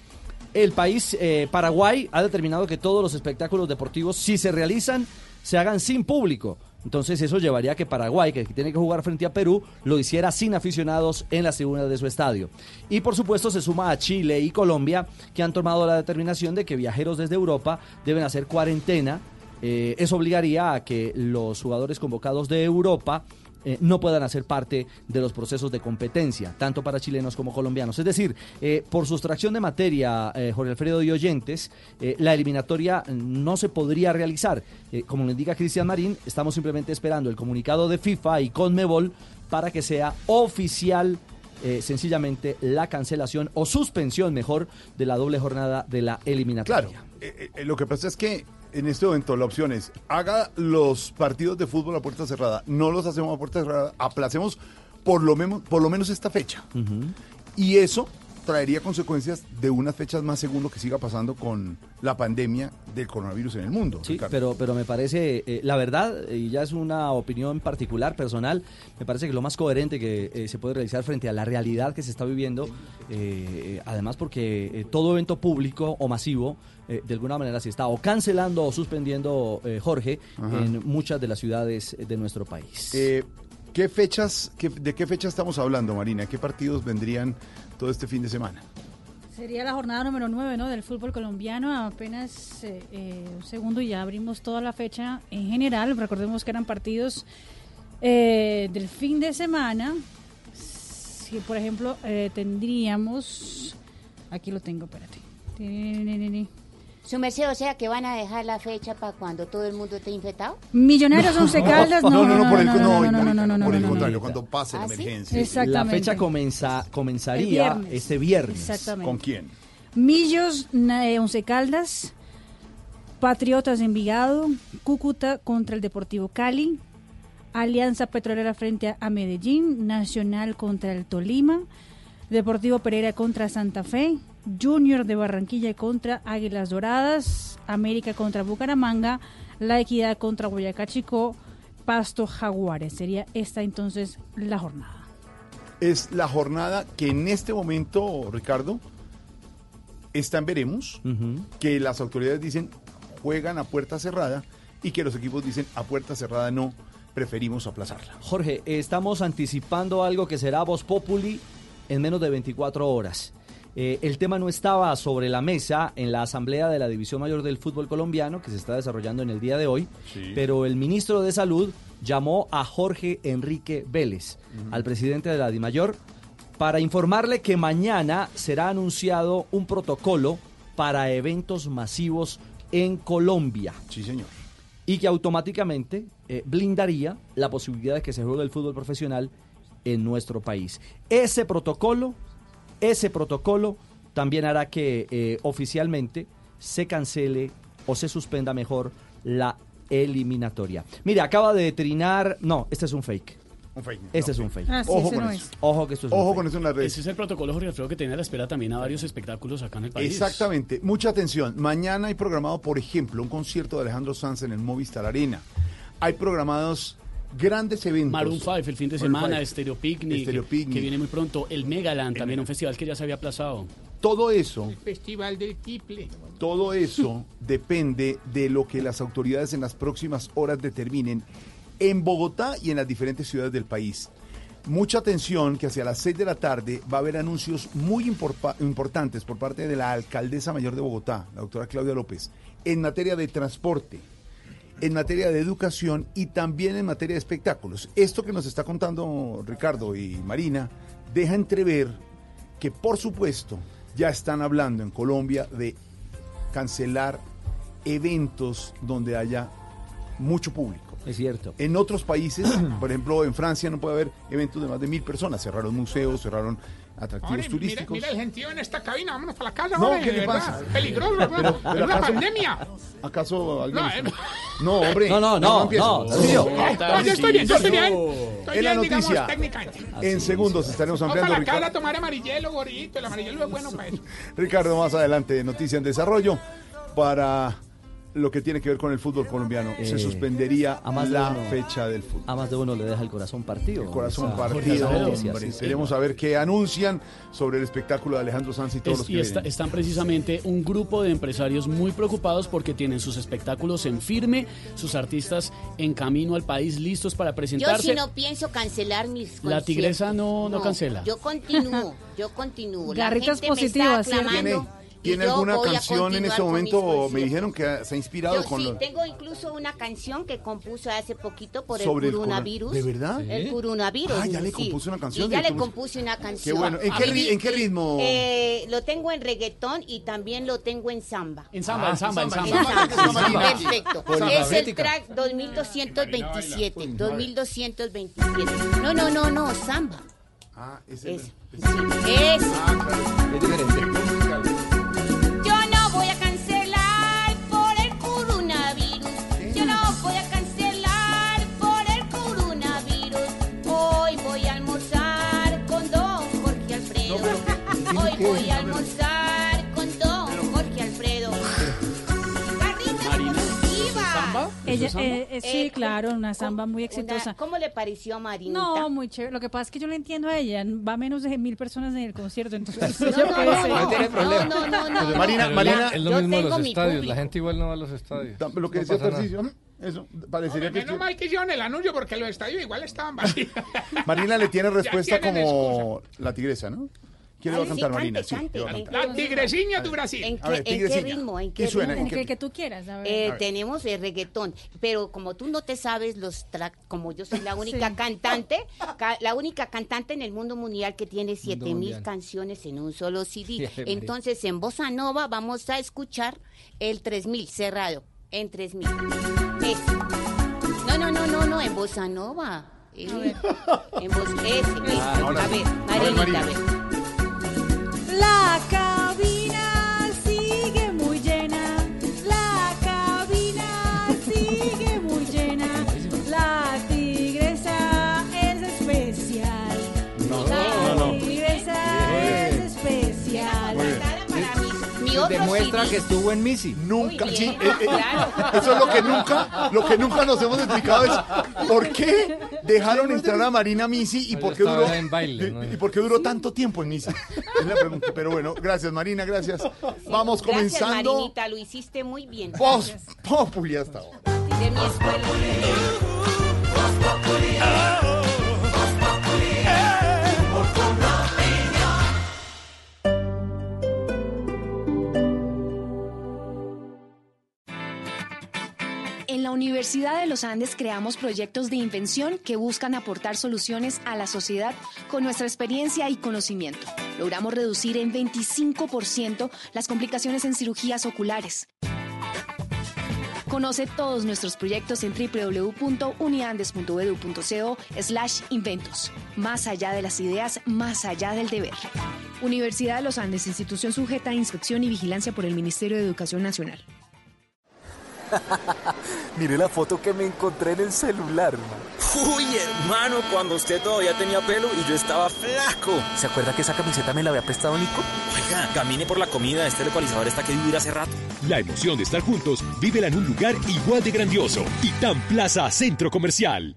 El país eh, Paraguay ha determinado que todos los espectáculos deportivos, si se realizan, se hagan sin público. Entonces eso llevaría a que Paraguay, que tiene que jugar frente a Perú, lo hiciera sin aficionados en las tribunas de su estadio. Y por supuesto se suma a Chile y Colombia, que han tomado la determinación de que viajeros desde Europa deben hacer cuarentena. Eh, eso obligaría a que los jugadores convocados de Europa eh, no puedan hacer parte de los procesos de competencia, tanto para chilenos como colombianos. Es decir, eh, por sustracción de materia, eh, Jorge Alfredo y oyentes, la eliminatoria no se podría realizar. Como lo indica Cristian Marín, estamos simplemente esperando el comunicado de FIFA y Conmebol para que sea oficial. eh, sencillamente la cancelación o suspensión mejor de la doble jornada de la eliminatoria. Claro, lo que pasa es que en este momento la opción es haga los partidos de fútbol a puerta cerrada, no los hacemos a puerta cerrada, aplacemos por lo, menos por lo menos esta fecha. Y eso traería consecuencias de unas fechas más según lo que siga pasando con la pandemia del coronavirus en el mundo. Sí, Ricardo. pero, pero me parece, eh, la verdad, y ya es una opinión particular, personal, me parece que lo más coherente que eh, se puede realizar frente a la realidad que se está viviendo, eh, además porque todo evento público o masivo, eh, de alguna manera se está o cancelando o suspendiendo, eh, Jorge, Ajá. en muchas de las ciudades de nuestro país. Eh, ¿qué fechas, qué- ¿De qué fecha estamos hablando, Marina? ¿Qué partidos vendrían todo este fin de semana? Sería la jornada número 9 ¿no? del fútbol colombiano. Apenas eh, eh, un segundo y ya abrimos toda la fecha en general. Recordemos que eran partidos eh, del fin de semana. Si, por ejemplo, eh, tendríamos. Aquí lo tengo, espérate. Su merced, o sea que van a dejar la fecha para cuando todo el mundo esté infectado. Millonarios Once Caldas, no. No, no, no, por el, no, por el contrario, cuando pase ¿Ah, la emergencia. Sí? Exactamente. La fecha comienza, comenzaría viernes. este viernes. Exactamente. ¿Con quién? Millos Once Caldas, Patriotas Envigado, Cúcuta contra el Deportivo Cali, Alianza Petrolera frente a Medellín, Nacional contra el Tolima, Deportivo Pereira contra Santa Fe, Junior de Barranquilla contra Águilas Doradas, América contra Bucaramanga, La Equidad contra Boyacá Chico, Pasto Jaguares. Sería esta entonces la jornada. Es la jornada que en este momento, Ricardo, está en veremos, que las autoridades dicen juegan a puerta cerrada y que los equipos dicen a puerta cerrada no, preferimos aplazarla. Jorge, estamos anticipando algo que será Voz Populi en menos de 24 horas. Eh, el tema no estaba sobre la mesa en la Asamblea de la División Mayor del Fútbol Colombiano, que se está desarrollando en el día de hoy, Sí. pero el ministro de Salud llamó a Jorge Enrique Vélez, al presidente de la DIMAYOR, para informarle que mañana será anunciado un protocolo para eventos masivos en Colombia. Sí, señor. Y que automáticamente eh, blindaría la posibilidad de que se juegue el fútbol profesional en nuestro país. Ese protocolo, ese protocolo también hará que eh, oficialmente se cancele o se suspenda mejor la eliminatoria. Mire, acaba de trinar. No, este es un fake. Un fake. Este es un fake. Ah, sí, Ojo con no eso. es. Ojo que esto es Ojo con eso en las redes. Ese es el protocolo, Jorge Alfredo, que tiene a la espera también a varios espectáculos acá en el país. Exactamente. Mucha atención. Mañana hay programado, por ejemplo, un concierto de Alejandro Sanz en el Movistar Arena. Hay programados grandes eventos. Maroon 5 el fin de semana, 5. Stereo Picnic, Stereo Picnic. que viene muy pronto, el Megaland, también un festival que ya se había aplazado. Todo eso, Festival del Tiple. todo eso depende de lo que las autoridades en las próximas horas determinen en Bogotá y en las diferentes ciudades del país. Mucha atención que hacia las 6 de la tarde va a haber anuncios muy importantes por parte de la alcaldesa mayor de Bogotá, la doctora Claudia López, en materia de transporte, en materia de educación y también en materia de espectáculos. Esto que nos está contando Ricardo y Marina deja entrever que por supuesto ya están hablando en Colombia de cancelar eventos donde haya mucho público. Es cierto. En otros países, por ejemplo en Francia no puede haber eventos de más de mil personas, cerraron museos, cerraron atractivos turísticos. mira el gentío en esta cabina, vámonos para la casa, No, hombre, ¿qué le pasa? Peligroso, Pero- hermano. pero es una acaso- pandemia. ¿Acaso alguien? No, eh, No, hombre. No, no, no, no. No, yo estoy bien, yo estoy bien. Estoy En la bien, digamos, noticia, técnicamente. en segundos estaremos Vamos ampliando. para la casa a tomar amarillelo, gorrito. El amarillelo es bueno para eso. Ricardo, más adelante, noticia en desarrollo para lo que tiene que ver con el fútbol colombiano. Se Eh, suspendería a más de la uno. fecha del fútbol. A más de uno le deja el corazón partido. Corazón Esa- partido, hombre. sí, Queremos saber qué anuncian sobre el espectáculo de Alejandro Sanz y todos Es- los que y está- están precisamente un grupo de empresarios muy preocupados porque tienen sus espectáculos en firme, sus artistas en camino al país listos para Yo presentarse. sí no pienso cancelar mis La tigresa no- no cancela. Yo continúo, yo continúo. La Garritas gente me está positivas, ¿cierto? ¿Tiene, y tiene yo alguna voy a canción en mis momento? Me dijeron que se ha inspirado Yo con sí, los... tengo incluso una canción que compuso hace poquito por Sobre el el corona- coronavirus. ¿De verdad? El coronavirus. Ah, ya le sí. compuso una canción ya le compuse una canción. bueno. ¿En qué mí- en qué ritmo? Eh, lo tengo en reggaetón y también lo tengo en samba. En samba, en samba, en En samba. samba. Perfecto. Es el track 2227. 2227. No, no, no, no, samba. Ah, ese Es, sí, es. es diferente. Voy a almorzar con don Jorge Alfredo. Marina, ¿Samba? Ella, ¿Eso es eh, eh, sí, Eh, claro, una samba muy exitosa. ¿Cómo le pareció a Marinita? No, muy chévere. Lo que pasa es que yo le entiendo a ella. Va menos de mil personas en el concierto, entonces No, no, no, no, No tiene problema. no, no, no, Pues no. Marina, Pero Marina, Es lo mismo los estadios. público. La gente igual no va a los estadios. Lo que No decía ¿no? Eso, parecería que Menos mal que hicieron el anuncio porque los estadios igual estaban vacíos. Marina le tiene respuesta como la tigresa, ¿no? ¿Quién le va a cantar, cante, Marina? La tigreseña de Brasil. ¿En qué, A ver, en qué tigrecilla. ritmo? ¿En ¿Y qué suena? ritmo? ¿En que tú quieras. A ver. Eh, A ver. tenemos el reggaetón, pero como tú no te sabes los tracks, como yo soy la única cantante, ca- la única cantante en el mundo mundial que tiene siete mil mundial. canciones en un solo CD. Entonces, en Bossa Nova vamos a escuchar el 3000 cerrado, en 3000. Ese. No, no, no, no, no, en Bossa Nova. Eh, en Bossa, ese. Ah, a ver, Marinita, a ver. La cabina Demuestra que estuvo en Missy. Nunca, sí, eh, eh, claro. eso es lo que nunca, lo que nunca nos hemos explicado es por qué dejaron entrar a Marina Misi y por qué duró en baile, ¿no? y por qué duró tanto tiempo en Misi. Es la pregunta, pero bueno, gracias Marina, gracias. Vamos Gracias, comenzando Marinita, lo hiciste muy bien. Voz Populi hasta ahora. De mi escuela. La Universidad de los Andes creamos proyectos de invención que buscan aportar soluciones a la sociedad con nuestra experiencia y conocimiento. Logramos reducir en 25% las complicaciones en cirugías oculares. Conoce todos nuestros proyectos en www.uniandes.edu.co slash inventos. Más allá de las ideas, más allá del deber. Universidad de los Andes, institución sujeta a inspección y vigilancia por el Ministerio de Educación Nacional. Mire la foto que me encontré en el celular, man. Uy, hermano, cuando usted todavía tenía pelo y yo estaba flaco. ¿Se acuerda que esa camiseta me la había prestado Nico? Oiga, camine por la comida, este localizador está que vivir hace rato. La emoción de estar juntos, vívela en un lugar igual de grandioso. Titán Plaza Centro Comercial.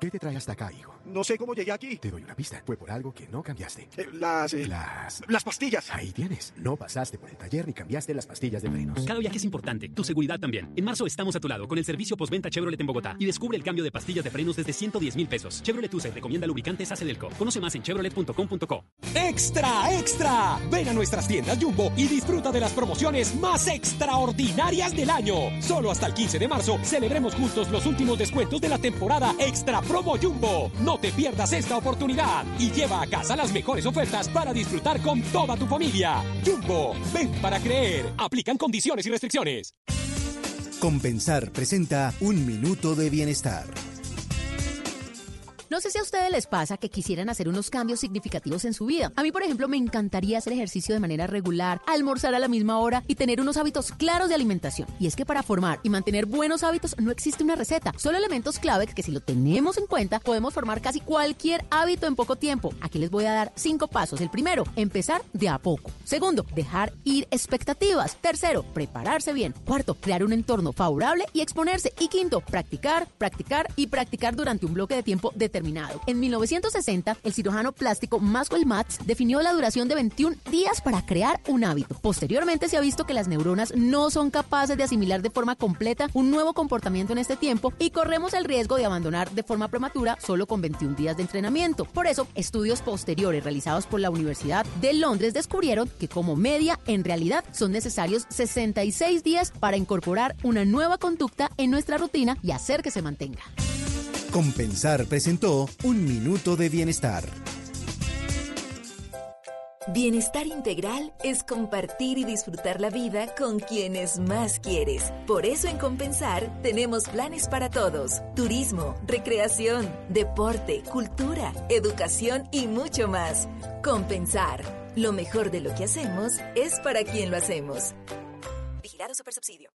¿Qué te trae hasta acá, hijo? No sé cómo llegué aquí. Te doy una pista. Fue por algo que no cambiaste. Eh, las, eh, Las... las pastillas. Ahí tienes. No pasaste por el taller ni cambiaste las pastillas de frenos. Cada viaje es importante, tu seguridad también. En marzo estamos a tu lado con el servicio postventa Chevrolet en Bogotá y descubre el cambio de pastillas de frenos desde 110 mil pesos. Chevrolet USA recomienda lubricantes Acedelco. Conoce más en chevrolet.com.co. ¡Extra, extra! Ven a nuestras tiendas Jumbo y disfruta de las promociones más extraordinarias del año. Solo hasta el 15 de marzo celebremos juntos los últimos descuentos de la temporada Extra Promo Jumbo. No te pierdas esta oportunidad y lleva a casa las mejores ofertas para disfrutar con toda tu familia. Jumbo, ven para creer. Aplican condiciones y restricciones. Compensar presenta Un Minuto de Bienestar. No sé si a ustedes les pasa que quisieran hacer unos cambios significativos en su vida. A mí, por ejemplo, me encantaría hacer ejercicio de manera regular, almorzar a la misma hora y tener unos hábitos claros de alimentación. Y es que para formar y mantener buenos hábitos no existe una receta, solo elementos clave que si lo tenemos en cuenta podemos formar casi cualquier hábito en poco tiempo. Aquí les voy a dar cinco pasos. El primero, empezar de a poco. Segundo, dejar ir expectativas. Tercero, prepararse bien. Cuarto, crear un entorno favorable y exponerse. Y quinto, practicar, practicar y practicar durante un bloque de tiempo determinado. En 1960, el cirujano plástico Maxwell Matz definió la duración de 21 días para crear un hábito. Posteriormente se ha visto que las neuronas no son capaces de asimilar de forma completa un nuevo comportamiento en este tiempo y corremos el riesgo de abandonar de forma prematura solo con 21 días de entrenamiento. Por eso, estudios posteriores realizados por la Universidad de Londres descubrieron que como media en realidad son necesarios 66 días para incorporar una nueva conducta en nuestra rutina y hacer que se mantenga. Compensar presentó Un Minuto de Bienestar. Bienestar integral es compartir y disfrutar la vida con quienes más quieres. Por eso en Compensar tenemos planes para todos. Turismo, recreación, deporte, cultura, educación y mucho más. Compensar. Lo mejor de lo que hacemos es para quien lo hacemos. Vigilado Supersubsidio.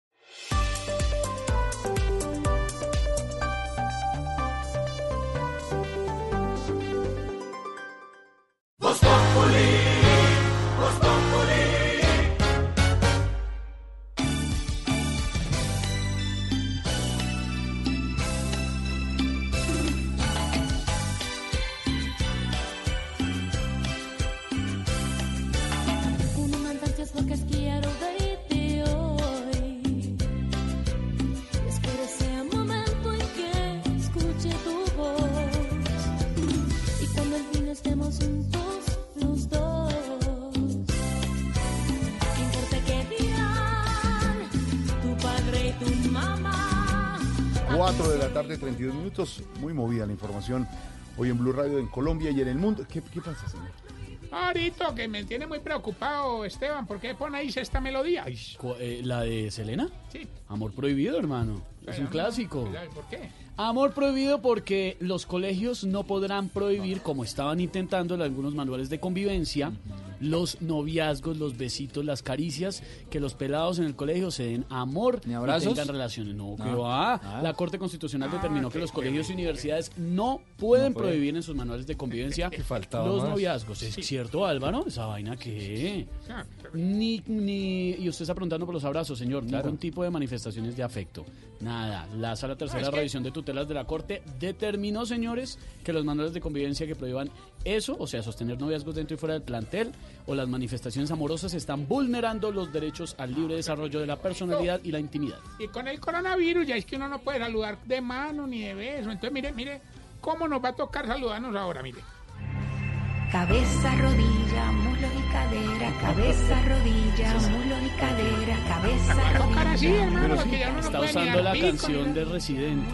4 de la tarde, 32 minutos. Muy movida la información hoy en Blue Radio en Colombia y en el mundo. ¿Qué, qué pasa, señor? Ahorita que me tiene muy preocupado, Esteban, ¿por qué pone ahí esta melodía? Cu- eh, ¿La de Selena? Sí. Amor prohibido, hermano. Es un clásico. ¿Por qué? Amor prohibido porque los colegios no podrán prohibir, como estaban intentando en algunos manuales de convivencia, los noviazgos, los besitos, las caricias, que los pelados en el colegio se den amor y abrazos? tengan relaciones. No, que Ah. va. Ah. La Corte Constitucional determinó que los colegios y universidades no pueden No prohibir en sus manuales de convivencia faltaba los más. noviazgos. ¿Es cierto, Álvaro? ¿Esa vaina qué? Ni, ni, y usted está preguntando por los abrazos, señor. Ningún tipo de manifestaciones de afecto. Nada. La sala tercera que- revisión de tutelas de la Corte determinó, señores, que los manuales de convivencia que prohíban eso, o sea, sostener noviazgos dentro y fuera del plantel, o las manifestaciones amorosas, están vulnerando los derechos al libre desarrollo de la personalidad y la intimidad. Y con el coronavirus ya es que uno no puede saludar de mano ni de beso. Entonces, mire, mire, ¿cómo nos va a tocar saludarnos ahora? Mire. Cabeza, rodilla, muslo y cadera, cabeza, rodilla, muslo y cadera, cabeza, tocar así, rodilla. hermano, porque ya uno no Está usando la pico, canción de Residente.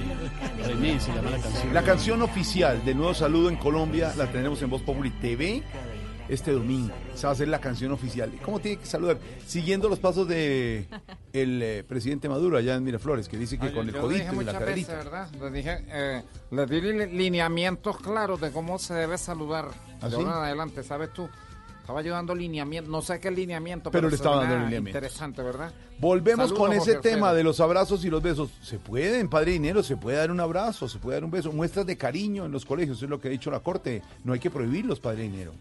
René se llama la canción. La canción oficial del nuevo saludo en Colombia la tenemos en Voz Populi TV este domingo. Esa va a ser la canción oficial. ¿Y ¿Cómo tiene que saludar? Siguiendo los pasos de el eh, presidente Maduro allá en Miraflores, que dice que con el yo codito y la veces, caderita. ¿verdad? Le dije, eh, le di li- lineamientos claros de cómo se debe saludar. ¿Ah, de sí? ahora en adelante, ¿sabes tú? Estaba ayudando lineamiento, no sé qué lineamiento, Pero pero, le estaba dando lineamientos. Interesante, ¿verdad? Volvemos Saludos, con ese Jorge tema Alfredo. de los abrazos y los besos. Se pueden, padre dinero, se puede dar un abrazo, se puede dar un beso. Muestras de cariño en los colegios, es lo que ha dicho la Corte. No hay que prohibirlos, padre dinero.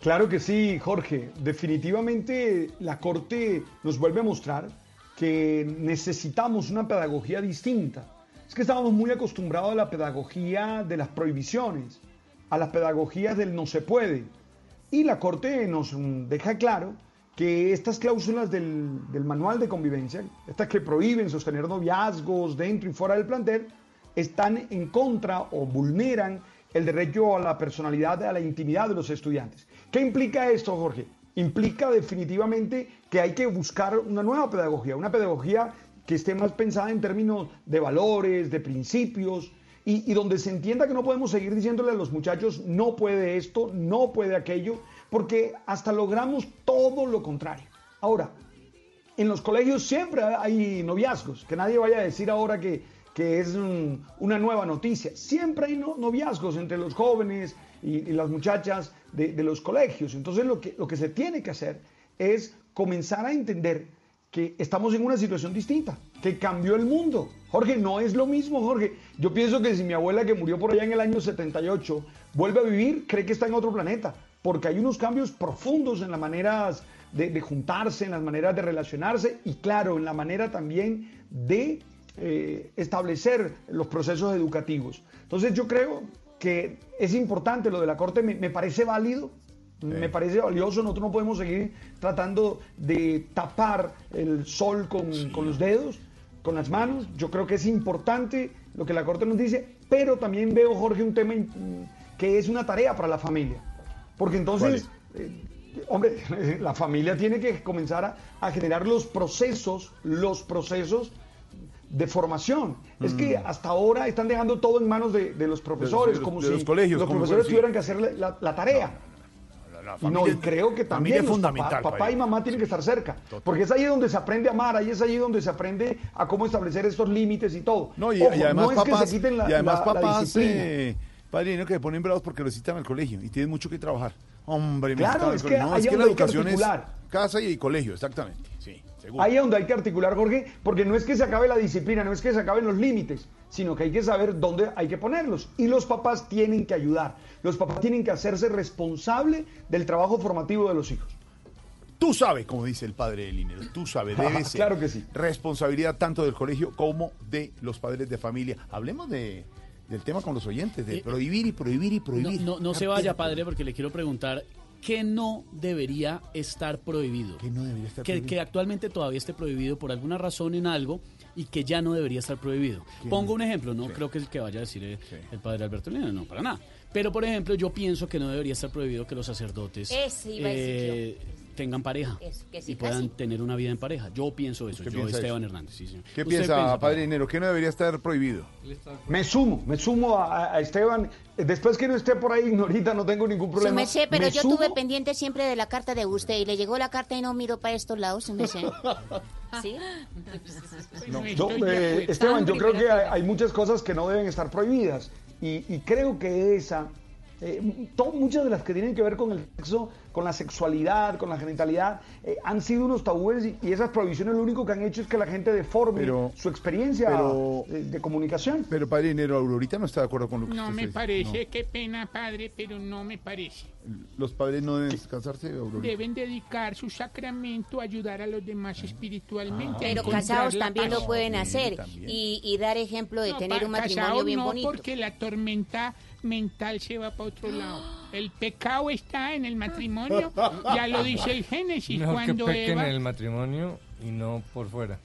Claro que sí, Jorge. Definitivamente la Corte nos vuelve a mostrar que necesitamos una pedagogía distinta. Es que estábamos muy acostumbrados a la pedagogía de las prohibiciones, a las pedagogías del no se puede. Y la Corte nos deja claro que estas cláusulas del, del manual de convivencia, estas que prohíben sostener noviazgos dentro y fuera del plantel, están en contra o vulneran el derecho a la personalidad, a la intimidad de los estudiantes. ¿Qué implica esto, Jorge? Implica definitivamente que hay que buscar una nueva pedagogía, una pedagogía que esté más pensada en términos de valores, de principios, y, donde se entienda que no podemos seguir diciéndole a los muchachos no puede esto, no puede aquello, porque hasta logramos todo lo contrario. Ahora, en los colegios siempre hay noviazgos, que nadie vaya a decir ahora que, que es un- una nueva noticia. Siempre hay no- noviazgos entre los jóvenes y, las muchachas de, los colegios. Entonces lo que, lo que se tiene que hacer es comenzar a entender que estamos en una situación distinta, que cambió el mundo. Jorge, no es lo mismo, Jorge. Yo pienso que si mi abuela que murió por allá en el año 78 vuelve a vivir, cree que está en otro planeta, porque hay unos cambios profundos en las maneras de juntarse, en las maneras de relacionarse y claro, en la manera también de eh, establecer los procesos educativos. Entonces yo creo que es importante lo de la Corte, me, me parece válido, me parece valioso, nosotros no podemos seguir tratando de tapar el sol con, con los dedos, con las manos. Yo creo que es importante lo que la Corte nos dice, pero también veo, Jorge, un tema que es una tarea para la familia. Porque entonces, eh, hombre, la familia tiene que comenzar a, a generar los procesos, los procesos de formación. Es que hasta ahora están dejando todo en manos de, de los profesores, de como si los colegios, los profesores tuvieran que hacer la, la tarea. La no, familia- y creo que también es los fundamental, papá, y mamá tienen que estar cerca, porque es ahí donde se aprende a amar, ahí es ahí donde se aprende a cómo establecer estos límites y todo. No, y, Ojo, y además no es papás, que se quiten la, y además papás eh, padre dinero que se ponen bravos porque lo citan al colegio y tienen mucho que trabajar. Hombre, me Claro, es que no, es la educación es casa y colegio, exactamente. Sí, seguro. Ahí es donde hay que articular, Jorge, porque no es que se acabe la disciplina, no es que se acaben los límites, sino que hay que saber dónde hay que ponerlos. Y los papás tienen que ayudar. Los papás tienen que hacerse responsable del trabajo formativo de los hijos. Tú sabes, como dice el padre de Linero, tú sabes, debe ser Claro que sí. responsabilidad tanto del colegio como de los padres de familia. Hablemos de, del tema con los oyentes, de prohibir y prohibir y No, prohibir. no, no se vaya, padre, porque le quiero preguntar qué no debería estar prohibido. ¿Qué no debería estar que, prohibido? que actualmente todavía esté prohibido por alguna razón en algo y que ya no debería estar prohibido. ¿Qué Pongo un ejemplo, no creo que es el que vaya a decir el, el padre Alberto Lina, no, para nada. Pero, por ejemplo, yo pienso que no debería estar prohibido que los sacerdotes Ese iba a decir eh, tengan pareja Eso, que sí, y puedan casi. tener una vida en pareja. Yo pienso eso, ¿Qué yo, piensa Esteban eso? Hernández. sí, señor. ¿Qué ¿Usted piensa, padre Dinero? ¿Qué no debería estar prohibido? Me sumo, me sumo a, a Esteban. Después que no esté por ahí, Ignorita, no tengo ningún problema. pero Me yo sumo- tuve pendiente siempre de la carta de usted y le llegó la carta y no miro para estos lados. ¿Sí? No, estoy no, de eh. Esteban, yo creo que hay, hay muchas cosas que no deben estar prohibidas y, y creo que esa, eh, muchas de las que tienen que ver con el sexo, con la sexualidad, con la genitalidad, eh, han sido unos tabúes y, y esas prohibiciones lo único que han hecho es que la gente deforme Pero- su experiencia pero- de, de comunicación. Pero padre Dinero, Aurorita no está de acuerdo con lo que No usted me dice. parece, qué pena, padre, pero no me parece. No. Los padres no deben descansarse. Deben dedicar su sacramento a ayudar a los demás espiritualmente. a Pero casados también paz. lo pueden hacer y, y dar ejemplo de No, tener un matrimonio bien no, bonito. porque la tormenta mental se va para otro lado. El pecado está en el matrimonio, ya lo dice el Génesis, que cuando pequen Eva... en el matrimonio y no por fuera.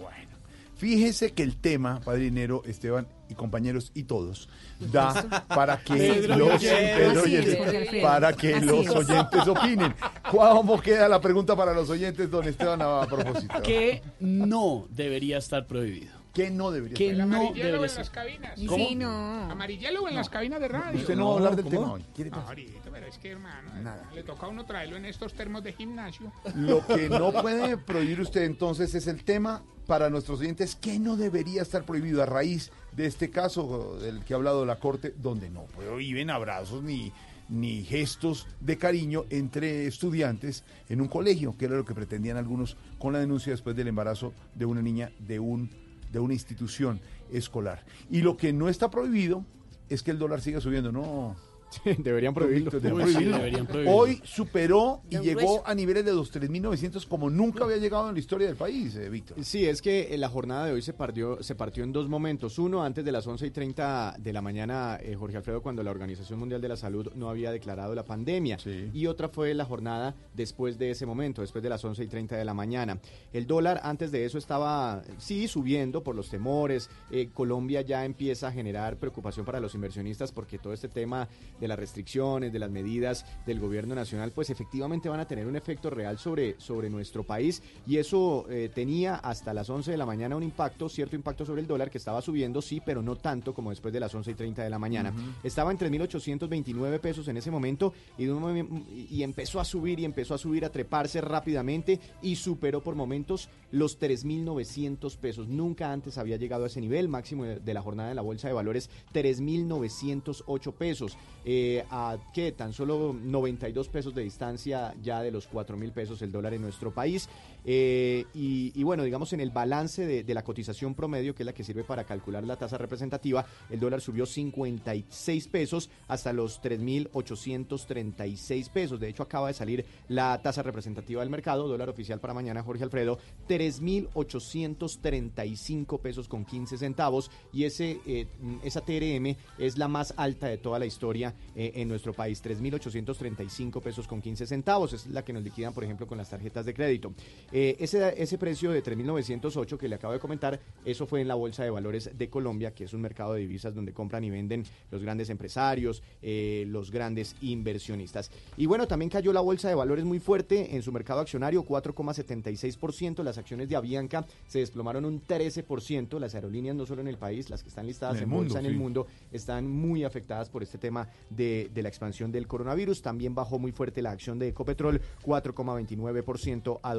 Bueno. Fíjese que el tema, padre Dinero, Esteban y compañeros y todos, da para que los, oyentes. Pedro para que Así los es. oyentes opinen. ¿Cómo queda la pregunta para los oyentes, don Esteban, a propósito? ¿Qué no debería estar prohibido? ¿Qué no debería ¿Qué El no amarillelo debería en estar? las cabinas. ¿Cómo? Sí, no. Amarillelo en las cabinas de radio. Usted no va a hablar del tema hoy. ¿Quiere No, ahorita, pero es que hermano, Nada. le toca a uno traerlo en estos termos de gimnasio. Lo que no puede prohibir usted entonces es el tema para nuestros oyentes que no debería estar prohibido a raíz de este caso del que ha hablado la Corte, donde no prohíben abrazos ni, ni gestos de cariño entre estudiantes en un colegio, que era lo que pretendían algunos con la denuncia después del embarazo de una niña de, un, de una institución escolar. Y lo que no está prohibido es que el dólar siga subiendo, no. deberían prohibirlo. Deberían deberían prohibirlo. Hoy superó y llegó Grueso. a niveles de los 3.900 como nunca había llegado en la historia del país, eh, Víctor. Sí, es que eh, la jornada de hoy se partió, se partió en dos momentos. Uno, antes de las 11 y 30 de la mañana, eh, Jorge Alfredo, cuando la Organización Mundial de la Salud no había declarado la pandemia. Y otra fue la jornada después de ese momento, después de las 11 y 30 de la mañana. El dólar antes de eso estaba, sí, subiendo por los temores. Eh, Colombia ya empieza a generar preocupación para los inversionistas porque todo este tema de las restricciones, de las medidas del gobierno nacional, pues efectivamente van a tener un efecto real sobre, sobre nuestro país y eso eh, tenía hasta las 11 de la mañana un impacto, cierto impacto sobre el dólar que estaba subiendo, sí, pero no tanto como después de las 11 y 30 de la mañana. Estaba en 3.829 pesos en ese momento y, de un momen- y empezó a subir y empezó a subir, a treparse rápidamente y superó por momentos los 3.900 pesos. Nunca antes había llegado a ese nivel máximo de, de la jornada de la Bolsa de Valores, 3.908 pesos. Eh, a que tan solo 92 pesos de distancia ya de los 4.000 pesos el dólar en nuestro país. Eh, y, bueno, digamos en el balance de, de la cotización promedio, que es la que sirve para calcular la tasa representativa, el dólar subió 56 pesos hasta los 3.836 pesos. De hecho, acaba de salir la tasa representativa del mercado, dólar oficial para mañana, Jorge Alfredo, 3.835 pesos con 15 centavos. Y ese, eh, esa TRM es la más alta de toda la historia eh, en nuestro país, 3.835 pesos con 15 centavos. Es la que nos liquidan, por ejemplo, con las tarjetas de crédito. Eh, ese, ese precio de 3.908 que le acabo de comentar, eso fue en la Bolsa de Valores de Colombia, que es un mercado de divisas donde compran y venden los grandes empresarios, eh, los grandes inversionistas. Y bueno, también cayó la Bolsa de Valores muy fuerte en su mercado accionario, 4,76%. Las acciones de Avianca se desplomaron un 13%. Las aerolíneas, no solo en el país, las que están listadas En bolsa en el mundo, están muy afectadas por este tema de, de la expansión del coronavirus. También bajó muy fuerte la acción de Ecopetrol, 4,29% a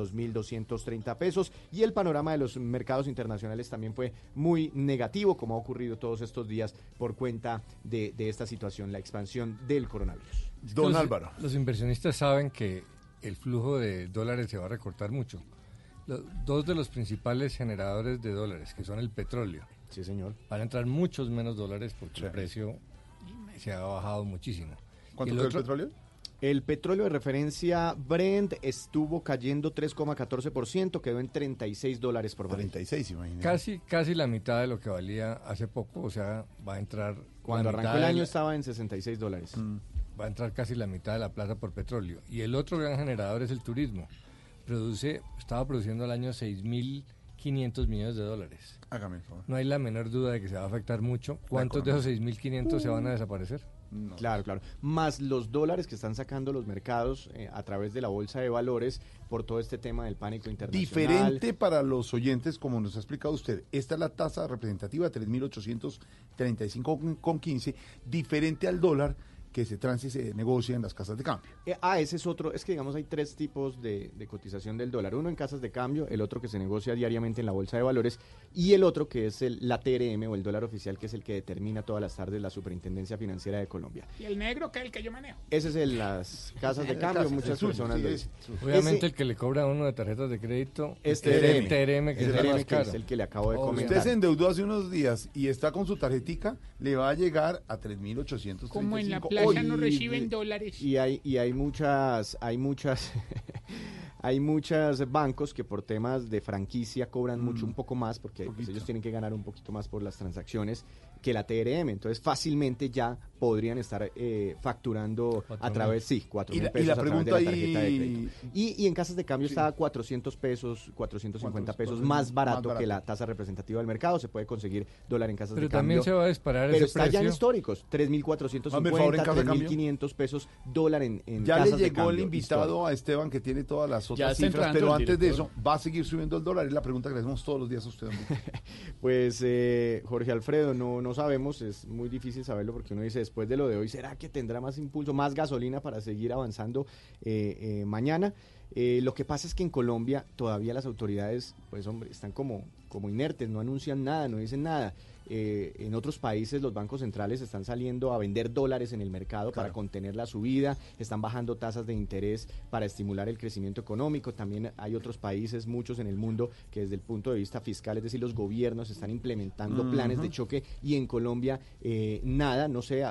2.230 pesos. Y el panorama de los mercados internacionales también fue muy negativo, como ha ocurrido todos estos días por cuenta de, de esta situación, la expansión del coronavirus. Don Los- Álvaro. Los inversionistas saben que el flujo de dólares se va a recortar mucho. Lo- dos de los principales generadores de dólares, que son el petróleo. Sí, señor. Van a entrar muchos menos dólares porque el precio se ha bajado muchísimo. ¿Cuánto el otro- petróleo? El petróleo de referencia Brent estuvo cayendo 3,14%, quedó en 36 dólares por barril. 36, imagínate. Casi, casi la mitad de lo que valía hace poco, o sea, va a entrar... Cuando la arrancó el año la- estaba en 66 dólares. va a entrar casi la mitad de la plata por petróleo. Y el otro gran generador es el turismo. Produce, estaba produciendo al año 6.500 millones de dólares. Hágame el favor. No hay la menor duda de que se va a afectar mucho. ¿Cuántos de esos 6.500 se van a desaparecer? Claro, claro. Más los dólares que están sacando los mercados eh, a través de la bolsa de valores por todo este tema del pánico internacional. Diferente para los oyentes, como nos ha explicado usted. Esta es la tasa representativa, 3.835,15, diferente al dólar que se transa y se negocia en las casas de cambio. Eh, ah, ese es otro, es que digamos hay tres tipos de, de cotización del dólar. Uno en casas de cambio, el otro que se negocia diariamente en la bolsa de valores y el otro que es el, la TRM o el dólar oficial, que es el que determina todas las tardes la Superintendencia Financiera de Colombia. Y el negro, que es el que yo manejo. Ese es en las casas de cambio, muchas personas sí, lo es. dicen. Obviamente Ese- el que le cobra a uno de tarjetas de crédito Es el TRM. Que El es el TRM, más que caro. es el que le acabo de Obvio. comentar. Usted se endeudó hace unos días y está con su tarjetica, le va a llegar a 3.835. Como en la playa Hoy. no reciben dólares. Y hay, y hay muchas, hay muchas, hay muchos bancos que por temas de franquicia cobran Mm. mucho, un poco más, porque pues, ellos tienen que ganar un poquito más por las transacciones que la TRM. Entonces fácilmente ya podrían estar eh, facturando a través, sí, cuatro Y mil la- y pesos la a través de pregunta la tarjeta de crédito. Y, y en casas de cambio está a 400 pesos, 450 pesos más barato, más que la tasa representativa del mercado. Se puede conseguir dólar en casas Pero de cambio. también se va a disparar Pero ese está ya en precio. históricos, Hazme el favor, en 3.450, casa de cambio. 3.500 pesos dólar en, en Ya le casas de llegó el cambio invitado histórico. a Esteban que tiene todas las Ya otras está cifras, pero antes de eso, ¿va a seguir subiendo el dólar? Es la pregunta que le hacemos todos los días a usted. Pues eh, Jorge Alfredo, no, no sabemos, es muy difícil saberlo porque uno dice después de lo de hoy, ¿será que tendrá más impulso, más gasolina para seguir avanzando eh, eh, mañana? Eh, lo que pasa es que en Colombia todavía las autoridades, pues hombre, están como, como inertes, no anuncian nada, no dicen nada. Eh, en otros países los bancos centrales están saliendo a vender dólares en el mercado para contener la subida, están bajando tasas de interés para estimular el crecimiento económico. También hay otros países, muchos en el mundo, que desde el punto de vista fiscal, es decir, los gobiernos están implementando planes de choque y en Colombia eh, nada, no sé,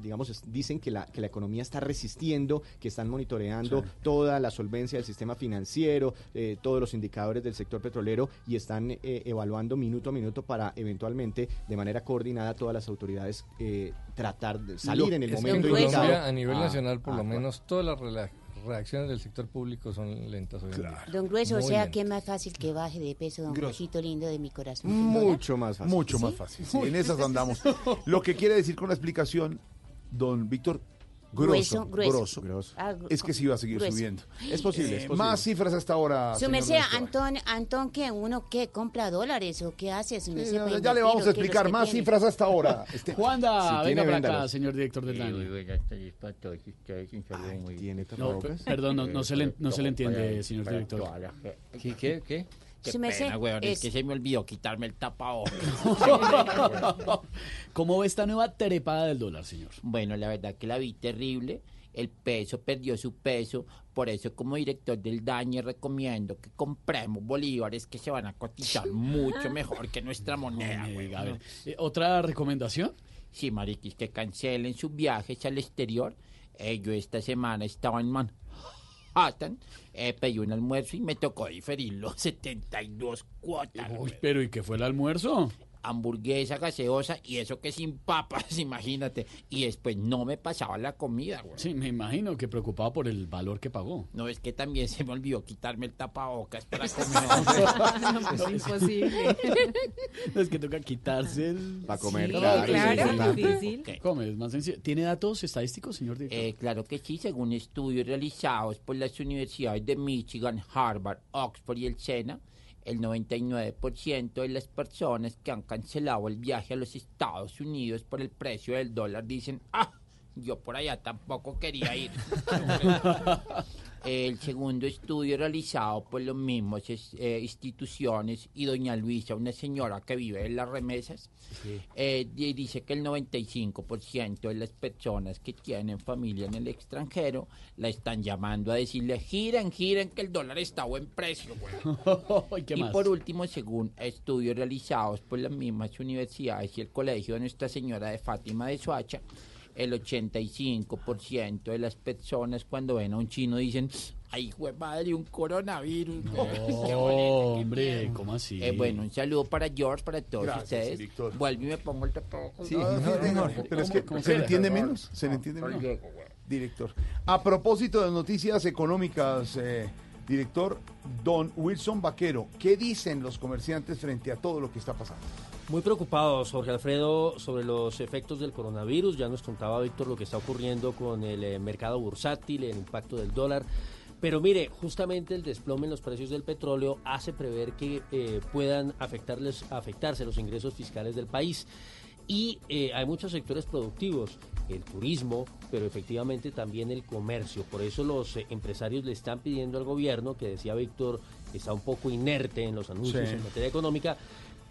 digamos, dicen que la, que la economía está resistiendo, que están monitoreando Sí. toda la solvencia del sistema financiero, eh, todos los indicadores del sector petrolero y están eh, evaluando minuto a minuto para eventualmente, de manera coordinada, todas las autoridades eh, tratar de salir en el momento en indicado. Colombia, a nivel Ah, nacional, por ah, lo menos todas las reacciones del sector público son lentas hoy en día. Don Grueso, o Muy sea lentas. que es más fácil que baje de peso, don. Gruesito lindo de mi corazón. Mucho más fácil. Mucho más fácil. sí, en esas andamos. Lo que quiere decir con la explicación, don Víctor, grosso, Grueso, grueso. grosso, Ah, gru- es que sí va a seguir grueso. subiendo. Es posible, Eh, es posible. Más cifras hasta ahora. Su merced. Antón, Antón, ¿qué? ¿Uno qué? ¿Compra dólares o qué hace? Su merced, ya- para ya invertir, le vamos a explicar que más tiene? cifras hasta ahora. Este- Juanda, Si venga para acá, señor director del DANI. ¿Tiene No, per- perdón, no, no se le, no se le entiende, señor director. ¿Qué, qué, qué? Qué pena, weón, es es- que se me olvidó quitarme el tapabocas. ¿Cómo ve esta nueva trepada del dólar, señor? Bueno, la verdad que la vi terrible. El peso perdió su peso. Por eso, como director del DAñe, recomiendo que compremos bolívares que se van a cotizar mucho mejor que nuestra moneda. A ver, eh, ¿Otra recomendación? Sí, mariquis, que cancelen sus viajes al exterior. Eh, yo esta semana estaba en Manhattan, eh, pedí un almuerzo y me tocó diferirlo. 72 cuotas. Uy, pero ¿y qué fue el almuerzo? Hamburguesa gaseosa y eso que sin papas, imagínate. Y después no me pasaba la comida, güey. Sí, me imagino que preocupado por el valor que pagó. No, es que también se me olvidó quitarme el tapabocas para comer. No, pues, imposible. es que toca quitarse el... Pa' comer, Sí, claro, claro, difícil. Come, es más sencillo. ¿Tiene datos estadísticos, señor director? Eh, claro que sí, según estudios realizados por las universidades de Michigan, Harvard, Oxford y el SENA, el 99% de las personas que han cancelado el viaje a los Estados Unidos por el precio del dólar dicen, ah, yo por allá tampoco quería ir. El segundo estudio realizado por los mismos eh, instituciones y doña Luisa, una señora que vive en las remesas, eh, di- dice que el 95% de las personas que tienen familia en el extranjero la están llamando a decirle giren, giren que el dólar está a buen precio. güey". ¿Y qué y más? por último, según estudios realizados por las mismas universidades y el Colegio de Nuestra Señora de Fátima de Soacha, el 85% de las personas cuando ven a un chino dicen, ay, madre, un coronavirus. Qué Oh, hombre, ¿cómo así? eh, bueno, un saludo para George, para todos Gracias, ustedes. director. Vuelvo y me pongo el tapabocas. Sí, no, no, pero es que cómo se le entiende menos, se le entiende menos. Director. A propósito de noticias económicas, eh, director Don Wilson Vaquero, ¿qué dicen los comerciantes frente a todo lo que está pasando? Muy preocupados, Jorge Alfredo, sobre los efectos del coronavirus. Ya nos contaba Víctor lo que está ocurriendo con el eh, mercado bursátil, el impacto del dólar. Pero mire, justamente el desplome en los precios del petróleo hace prever que eh, puedan afectarles, afectarse los ingresos fiscales del país. Y eh, hay muchos sectores productivos, el turismo, pero efectivamente también el comercio. Por eso los eh, empresarios le están pidiendo al gobierno, que decía Víctor, está un poco inerte en los anuncios Sí. en materia económica,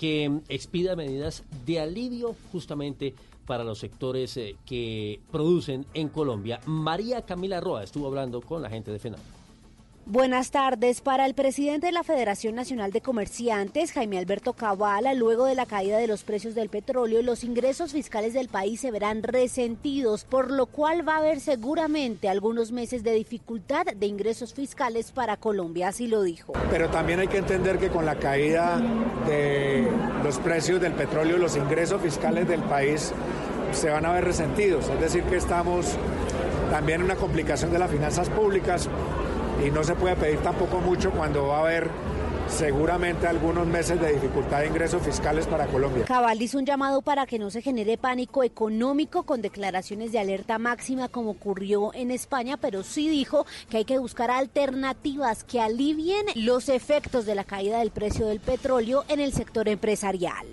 que expida medidas de alivio justamente para los sectores eh, que producen en Colombia. María Camila Roa estuvo hablando con la gente de FENAL. Buenas tardes. Para el presidente de la Federación Nacional de Comerciantes, Jaime Alberto Cabala, luego de la caída de los precios del petróleo, los ingresos fiscales del país se verán resentidos, por lo cual va a haber seguramente algunos meses de dificultad de ingresos fiscales para Colombia, así lo dijo. Pero también hay que entender que con la caída de los precios del petróleo, los ingresos fiscales del país se van a ver resentidos. Es decir, que estamos también en una complicación de las finanzas públicas y no se puede pedir tampoco mucho cuando va a haber seguramente algunos meses de dificultad de ingresos fiscales para Colombia. Cabal hizo un llamado para que no se genere pánico económico con declaraciones de alerta máxima como ocurrió en España, pero sí dijo que hay que buscar alternativas que alivien los efectos de la caída del precio del petróleo en el sector empresarial.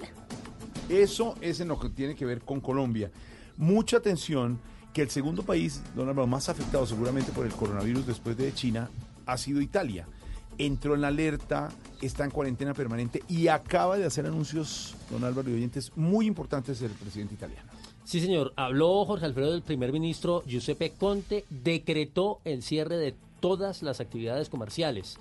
Eso es en lo que tiene que ver con Colombia. Mucha atención que el segundo país, don Álvaro, más afectado seguramente por el coronavirus después de China ha sido Italia. entró en la alerta, está en cuarentena permanente y acaba de hacer anuncios, don Álvaro y oyentes, muy importantes del presidente italiano. Sí, señor. Habló Jorge Alfredo del primer ministro Giuseppe Conte, decretó el cierre de todas las actividades comerciales.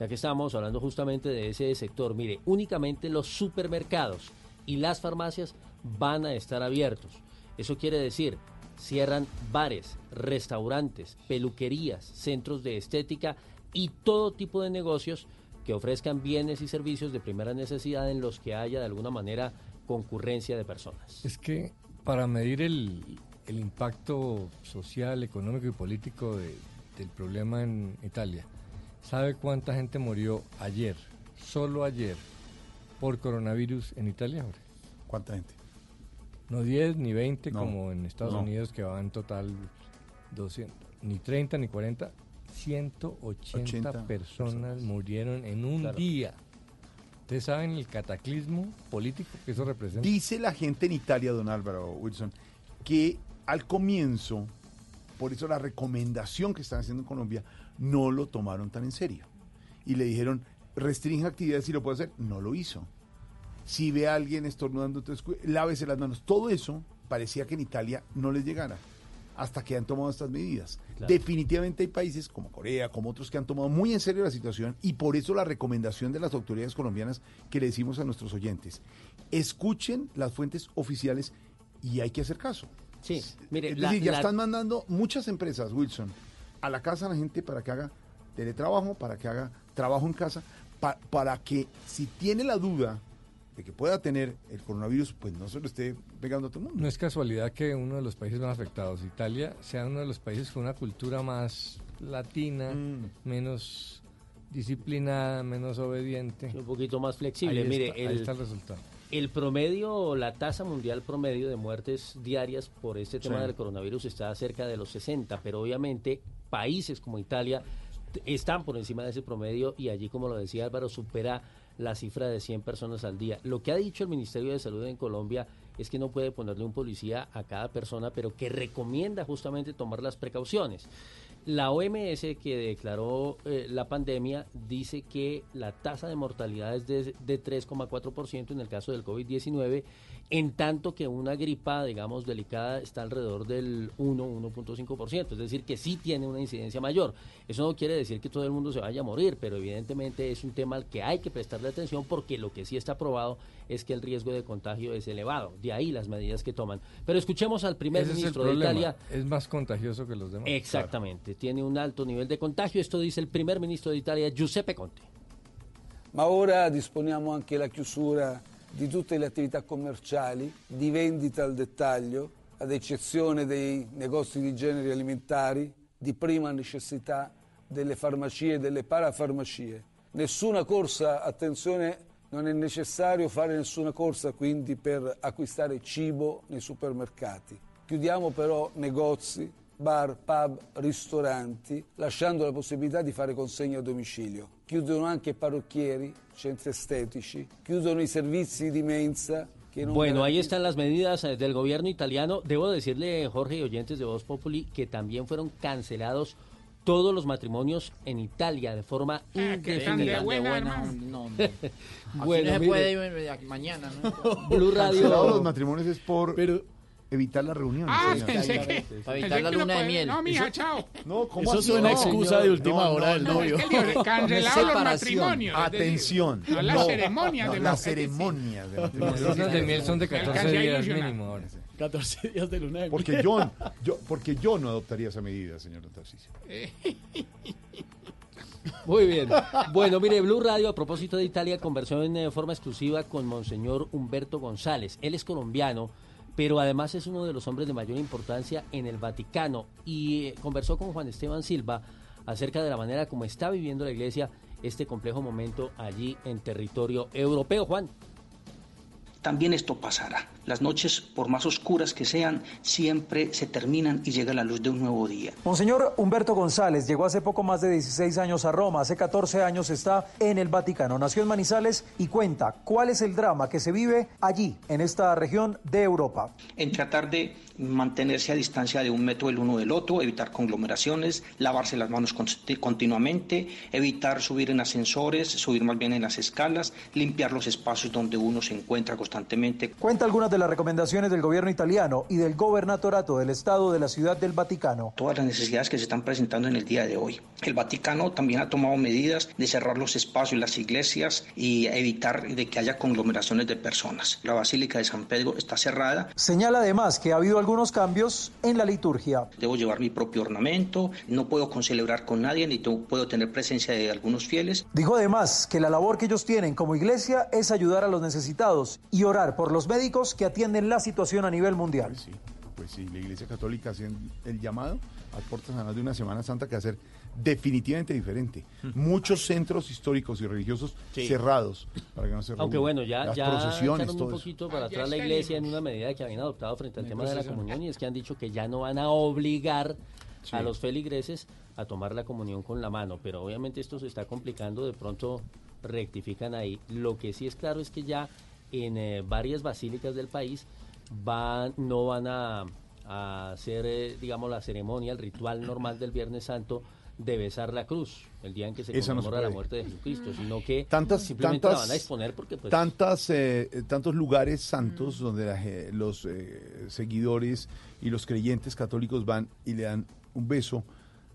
Ya que estamos hablando justamente de ese sector, mire, únicamente los supermercados y las farmacias van a estar abiertos. Eso quiere decir, cierran bares, restaurantes, peluquerías, centros de estética y todo tipo de negocios que ofrezcan bienes y servicios de primera necesidad en los que haya de alguna manera concurrencia de personas. Es que para medir el, el impacto social, económico y político de- del problema en Italia, ¿sabe cuánta gente murió ayer, solo ayer, por coronavirus en Italia? Jorge? ¿Cuánta gente? No 10 ni 20 No, como en Estados no. Unidos que van en total 200, ni 30 ni 40, 180 80 personas murieron en un Claro. día. ¿Ustedes saben el cataclismo político que eso representa? Dice la gente en Italia, don Álvaro Wilson, que al comienzo, por eso la recomendación que están haciendo en Colombia, no lo tomaron tan en serio. Y le dijeron, restringe actividades si lo puede hacer. No lo hizo. Si ve a alguien estornudando, entonces lávese las manos. Todo eso parecía que en Italia no les llegara hasta que han tomado estas medidas. Claro. Definitivamente hay países como Corea, como otros que han tomado muy en serio la situación y por eso la recomendación de las autoridades colombianas que le decimos a nuestros oyentes, escuchen las fuentes oficiales y hay que hacer caso. Sí, mire, es la- decir, ya la- están mandando muchas empresas, Wilson, a la casa a la gente para que haga teletrabajo, para que haga trabajo en casa, pa- para que si tiene la duda de que pueda tener el coronavirus, pues no se lo esté pegando a todo el mundo. No es casualidad que uno de los países más afectados, Italia, sea uno de los países con una cultura más latina, Mm. menos disciplinada, menos obediente. un poquito más flexible. Ahí Mire, está, ahí el, está el resultado. el promedio, la tasa mundial promedio de muertes diarias por este tema Sí. del coronavirus está cerca de los 60, pero obviamente países como Italia están por encima de ese promedio y allí, como lo decía Álvaro, supera la cifra de 100 personas al día. Lo que ha dicho el Ministerio de Salud en Colombia es que no puede ponerle un policía a cada persona, pero que recomienda justamente tomar las precauciones. La OMS que declaró eh, la pandemia dice que la tasa de mortalidad es de, de 3,4% en el caso del COVID-19, en tanto que una gripa, digamos, delicada está alrededor del 1, 1.5%, es decir, que sí tiene una incidencia mayor. Eso no quiere decir que todo el mundo se vaya a morir, pero evidentemente es un tema al que hay que prestarle atención porque lo que sí está probado es que el riesgo de contagio es elevado. De ahí las medidas que toman. Pero escuchemos al primer Ese es el ministro de Italia. Es más contagioso que los demás. Exactamente, tiene un alto nivel de contagio. Esto dice el primer ministro de Italia, Giuseppe Conte. Ma ora disponiamo anche la chiusura di tutte le attività commerciali, di vendita al dettaglio, ad eccezione dei negozi di generi alimentari, di prima necessità, delle farmacie e delle parafarmacie. Nessuna corsa, attenzione, non è necessario fare nessuna corsa quindi per acquistare cibo nei supermercati. Chiudiamo però negozi, bar, pub, ristoranti, lasciando la possibilità di fare consegne a domicilio. Chiudono anche parrucchieri, centri estetici, chiudono i servizi di mensa. Bueno, ahí están las medidas eh, del gobierno italiano. Debo decirle, Jorge y oyentes de Voz Populi, que también fueron cancelados todos los matrimonios en Italia de forma Ah, que están de indefinida. buena, buena, no, no. Bueno, no se mire. puede ir mañana, ¿no? Blue Cancelados los Radio. matrimonios es por evitar las reuniones. Ah, señor. pensé que. Para pensé evitar la luna de puede- miel. No, mija, Eso- chao. No, ¿cómo Eso así? suena No, excusa señor. de última No, hora no, del no, novio. Es que le cancelaron los Separación. matrimonios. es decir, Atención. No, las ceremonias no, de las matrimonio. ceremonias de Las matrimonio. lunas de miel son de Me 14 alcancé a días ilusionar. mínimo ahora. 14 días de luna de miel. Porque yo, yo, porque yo no adoptaría esa medida, señor Tarcisio. Muy bien. Bueno, mire, Blue Radio, a propósito de Italia, conversó en eh, forma exclusiva con Monseñor Humberto González. Él es colombiano, pero además es uno de los hombres de mayor importancia en el Vaticano. Y eh, conversó con Juan Esteban Silva acerca de la manera como está viviendo la iglesia este complejo momento allí en territorio europeo. Juan. También esto pasará. Las noches, por más oscuras que sean, siempre se terminan y llega la luz de un nuevo día. Monseñor Humberto González llegó hace poco más de 16 años a Roma, hace 14 años está en el Vaticano, nació en Manizales y cuenta cuál es el drama que se vive allí, en esta región de Europa. En tratar de mantenerse a distancia de un metro el uno del otro, evitar conglomeraciones, lavarse las manos continuamente, evitar subir en ascensores, subir más bien en las escalas, limpiar los espacios donde uno se encuentra constantemente. Cuenta algunas de las recomendaciones del gobierno italiano y del gobernatorato del Estado de la Ciudad del Vaticano. todas las necesidades que se están presentando en el día de hoy. El Vaticano también ha tomado medidas de cerrar los espacios, las iglesias y evitar de que haya conglomeraciones de personas. La Basílica de San Pedro está cerrada. Señala además que ha habido algunos cambios en la liturgia. Debo llevar mi propio ornamento, no puedo concelebrar con nadie ni puedo tener presencia de algunos fieles. Dijo además que la labor que ellos tienen como iglesia es ayudar a los necesitados y orar por los médicos que atienden la situación a nivel mundial. Pues sí, la Iglesia Católica haciendo el llamado a puertas de una Semana Santa que ser definitivamente diferente. Muchos centros históricos y religiosos Sí. cerrados para que no se Aunque bueno, ya, Las ya procesiones, todo un eso. poquito para Ah, ya atrás la iglesia en una medida que habían adoptado frente al tema de la comunión y es que han dicho que ya no van a obligar Sí. a los feligreses a tomar la comunión con la mano, pero obviamente esto se está complicando, de pronto rectifican ahí. Lo que sí es claro es que ya en eh, varias basílicas del país van, no van a, a hacer, eh, digamos, la ceremonia, el ritual normal del Viernes Santo de besar la cruz, el día en que se Eso no se conmemora la muerte de Jesucristo, sino que tantas, simplemente tantas, la van a exponer porque pues, tantas, eh, tantos lugares santos donde la los eh, seguidores y los creyentes católicos van y le dan un beso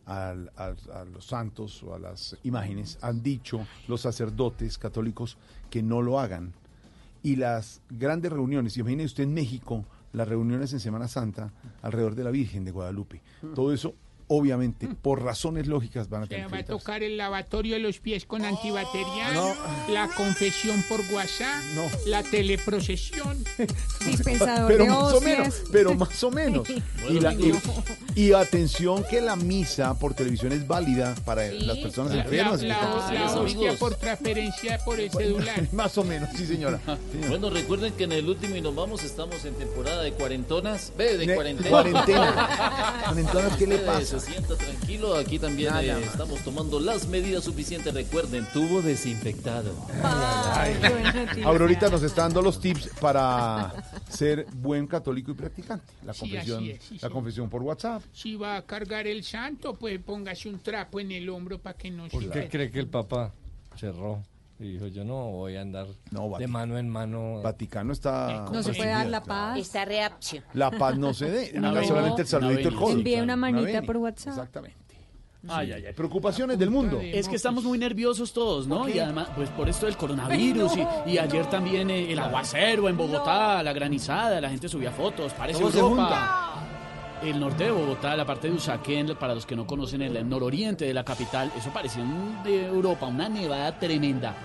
al- al- a los santos o a las imágenes. Han dicho los sacerdotes católicos que no lo hagan. Y las grandes reuniones, imagine usted en México, las reuniones en Semana Santa alrededor de la Virgen de Guadalupe. Todo eso, obviamente, por razones lógicas, van a Se tener que va a tocar el lavatorio de los pies con antibacterial, la confesión por WhatsApp, la teleprocesión. Dispensador pero de más o menos, pero más o menos. y, la- y- y atención que la misa por televisión es válida para las personas La, enfermas. la- la- la hostia por transferencia por el celular. Más o menos, sí señora. Bueno, recuerden que en el último y nos vamos estamos en temporada de cuarentonas. Ve, de Ne- cuarentena. cuarentena. Cuarentonas, ¿qué le pasa? Se sienta tranquilo, aquí también eh, estamos tomando las medidas suficientes. Recuerden, tubo desinfectado. Aurorita nos está dando los tips para ser buen católico y practicante. La Sí, confesión, así es, sí, la sí. confesión por WhatsApp. Si va a cargar el santo, pues póngase un trapo en el hombro para que no ¿Por se qué cree que el Papa cerró? Y dijo, yo no voy a andar de mano en mano. Vaticano está... No se puede dar la paz. Esta reacción. La paz no se dé. Venia. solamente el saludito el joven. Envíe una manita por WhatsApp. Exactamente. Ay, ay, ay. Preocupaciones del mundo. Es que estamos muy nerviosos todos, ¿no? Y además, pues por esto del coronavirus. Y, y ayer también eh, el aguacero en Bogotá, la granizada, la gente subía fotos, parece ¿Cómo se Europa. El norte de Bogotá, la parte de Usaquén, para los que no conocen el nororiente de la capital, eso parecía un- de Europa, una nevada tremenda.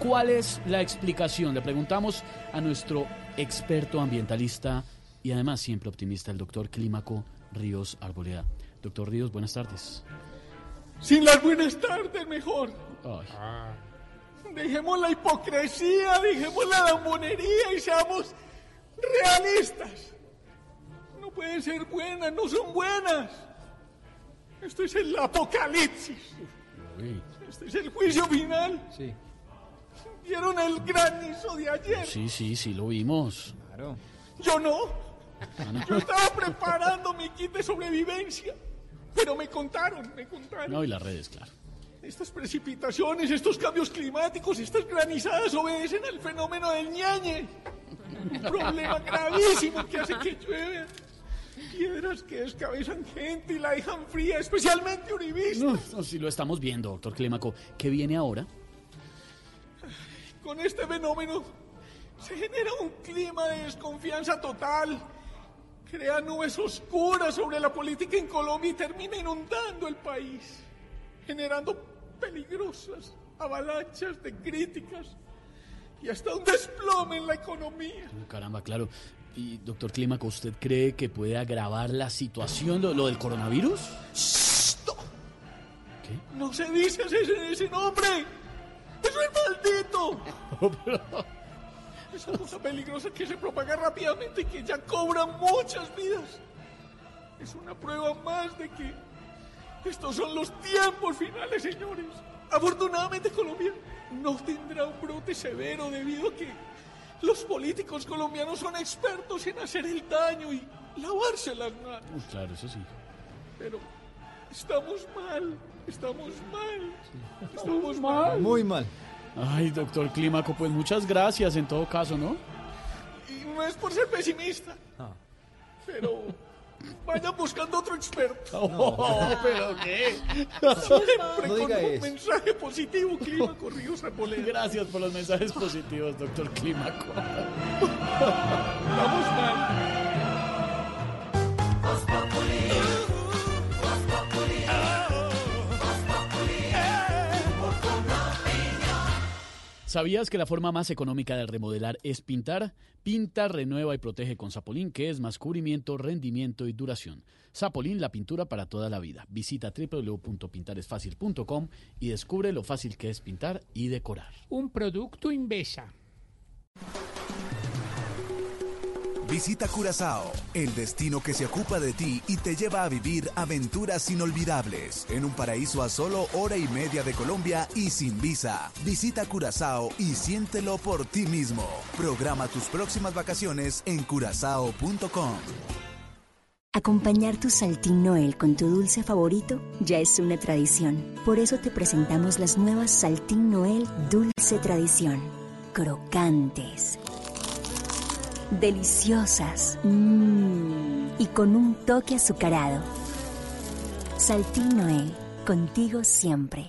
¿Cuál es la explicación? Le preguntamos a nuestro experto ambientalista y además siempre optimista, el doctor Clímaco Ríos Arboleda. Doctor Ríos, buenas tardes. Sin las buenas tardes, mejor. Ay. Dejemos la hipocresía, dejemos la lambonería y seamos realistas. Pueden ser buenas, no son buenas. Esto es el apocalipsis. Este es el juicio final. Sí. ¿Vieron el granizo de ayer? Sí, sí, sí, lo vimos. Claro. Yo no. Yo estaba preparando mi kit de sobrevivencia. Pero me contaron, me contaron. No, y las redes, claro. Estas precipitaciones, estos cambios climáticos, estas granizadas obedecen al fenómeno del ñañe. Un problema gravísimo que hace que lluevan piedras que descabezan gente y la dejan fría, especialmente uribistas. No, no, sí lo estamos viendo, doctor Clímaco. ¿Qué viene ahora? Con este fenómeno se genera un clima de desconfianza total. Crea nubes oscuras sobre la política en Colombia y termina inundando el país, generando peligrosas avalanchas de críticas y hasta un desplome en la economía. Oh, Caramba, claro. Y, doctor Clímaco, ¿usted cree que puede agravar la situación, lo, lo del coronavirus? No se dice ese, ese nombre. Eso es maldito. Esa cosa peligrosa que se propaga rápidamente y que ya cobra muchas vidas. Es una prueba más de que estos son los tiempos finales, señores. Afortunadamente Colombia no tendrá un brote severo debido a que los políticos colombianos son expertos en hacer el daño y lavarse las manos. Claro, eso sí. Pero estamos mal, estamos mal, estamos mal. Muy mal. Ay, doctor Clímaco, pues muchas gracias en todo caso, ¿no? Y no es por ser pesimista, Ah. pero vayan buscando otro experto. Oh, ¿pero qué? Siempre No con un eso. mensaje positivo, Clímaco Ríos Arboleda. Gracias por los mensajes positivos, doctor Clímaco. Vamos mal. ¿Sabías que la forma más económica de remodelar es pintar? Pinta, renueva y protege con Zapolín, que es más cubrimiento, rendimiento y duración. Zapolín, la pintura para toda la vida. Visita www.pintaresfacil.com y descubre lo fácil que es pintar y decorar. Un producto Invesa. Visita Curazao, el destino que se ocupa de ti y te lleva a vivir aventuras inolvidables en un paraíso a solo hora y media de Colombia y sin visa. Visita Curazao y siéntelo por ti mismo. Programa tus próximas vacaciones en curazao.com. Acompañar tu Saltín Noel con tu dulce favorito ya es una tradición. Por eso te presentamos las nuevas Saltín Noel Dulce Tradición. Crocantes. Deliciosas. mmm, y con un toque azucarado. Saltín Noel, contigo siempre.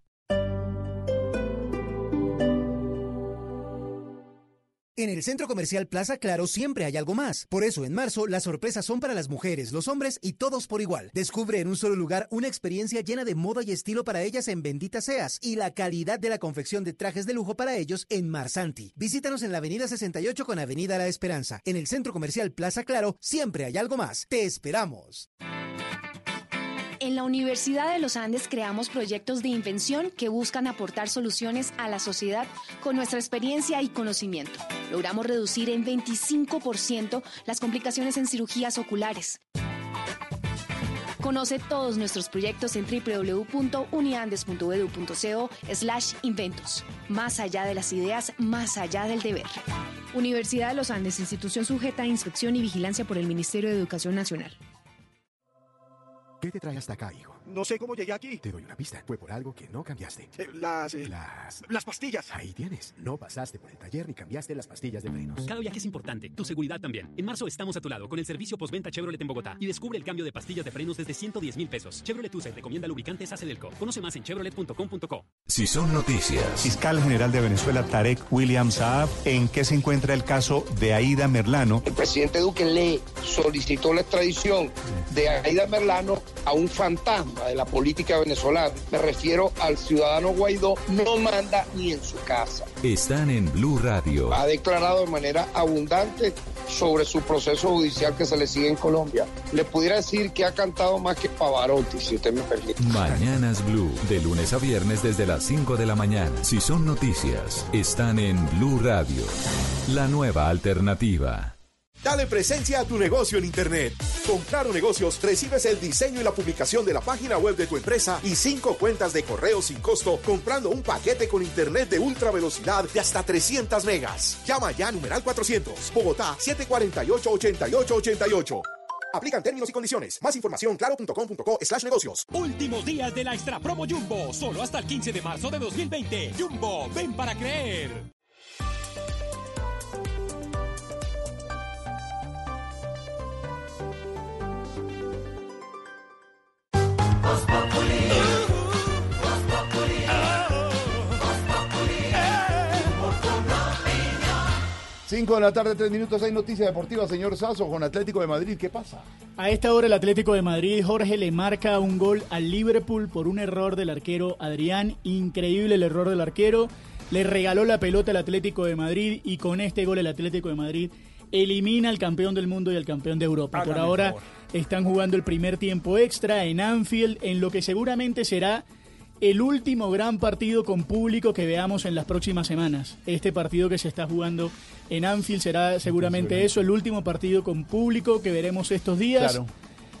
En el Centro Comercial Plaza Claro siempre hay algo más. Por eso, en marzo, las sorpresas son para las mujeres, los hombres y todos por igual. Descubre en un solo lugar una experiencia llena de moda y estilo para ellas en Bendita Seas y la calidad de la confección de trajes de lujo para ellos en Marsanti. Visítanos en la Avenida 68 con Avenida La Esperanza. En el Centro Comercial Plaza Claro siempre hay algo más. ¡Te esperamos! En la Universidad de los Andes creamos proyectos de invención que buscan aportar soluciones a la sociedad con nuestra experiencia y conocimiento. Logramos reducir en 25% las complicaciones en cirugías oculares. Conoce todos nuestros proyectos en www.uniandes.edu.co slash inventos. Más allá de las ideas, más allá del deber. Universidad de los Andes, institución sujeta a inspección y vigilancia por el Ministerio de Educación Nacional. ¿Qué te trae hasta acá, hijo? No sé cómo llegué aquí. Te doy una pista. Fue por algo que no cambiaste. Eh, Las, eh, Las... las pastillas. Ahí tienes. No pasaste por el taller ni cambiaste las pastillas de frenos. Cada viaje es importante, tu seguridad también. En marzo estamos a tu lado con el servicio postventa Chevrolet en Bogotá y descubre el cambio de pastillas de frenos desde 110 mil pesos. Chevrolet USA recomienda lubricantes Acedelco. Conoce más en chevrolet.com.co. Si son noticias. Fiscal General de Venezuela, Tarek William Saab, ¿en qué se encuentra el caso de Aida Merlano? El presidente Duque le solicitó la extradición de Aida Merlano a un fantasma de la política venezolana. Me refiero al ciudadano Guaidó, no manda ni en su casa. Están en Blue Radio. Ha declarado de manera abundante sobre su proceso judicial que se le sigue en Colombia. Le pudiera decir que ha cantado más que Pavarotti, si usted me permite. Mañanas Blue, de lunes a viernes desde las 5 de la mañana. Si son noticias, están en Blue Radio. La nueva alternativa. Dale presencia a tu negocio en Internet. Con Claro Negocios recibes el diseño y la publicación de la página web de tu empresa y cinco cuentas de correo sin costo comprando un paquete con Internet de ultra velocidad de hasta 300 megas. Llama ya a numeral 400, Bogotá 748-8888. Aplican términos y condiciones. Más información claro.com.co slash negocios. Últimos días de la Extra Promo Jumbo, solo hasta el 15 de marzo de 2020. Jumbo, ven para creer. 5 de la tarde, 3 minutos, hay noticia deportiva, señor Sazo, con Atlético de Madrid, ¿qué pasa? A esta hora el Atlético de Madrid, Jorge, le marca un gol al Liverpool por un error del arquero Adrián, increíble el error del arquero, le regaló la pelota al Atlético de Madrid y con este gol el Atlético de Madrid elimina al campeón del mundo y al campeón de Europa. Hágane por ahora están jugando el primer tiempo extra en Anfield, en lo que seguramente será el último gran partido con público que veamos en las próximas semanas. Este partido que se está jugando en Anfield será seguramente eso, el último partido con público que veremos estos días. Claro.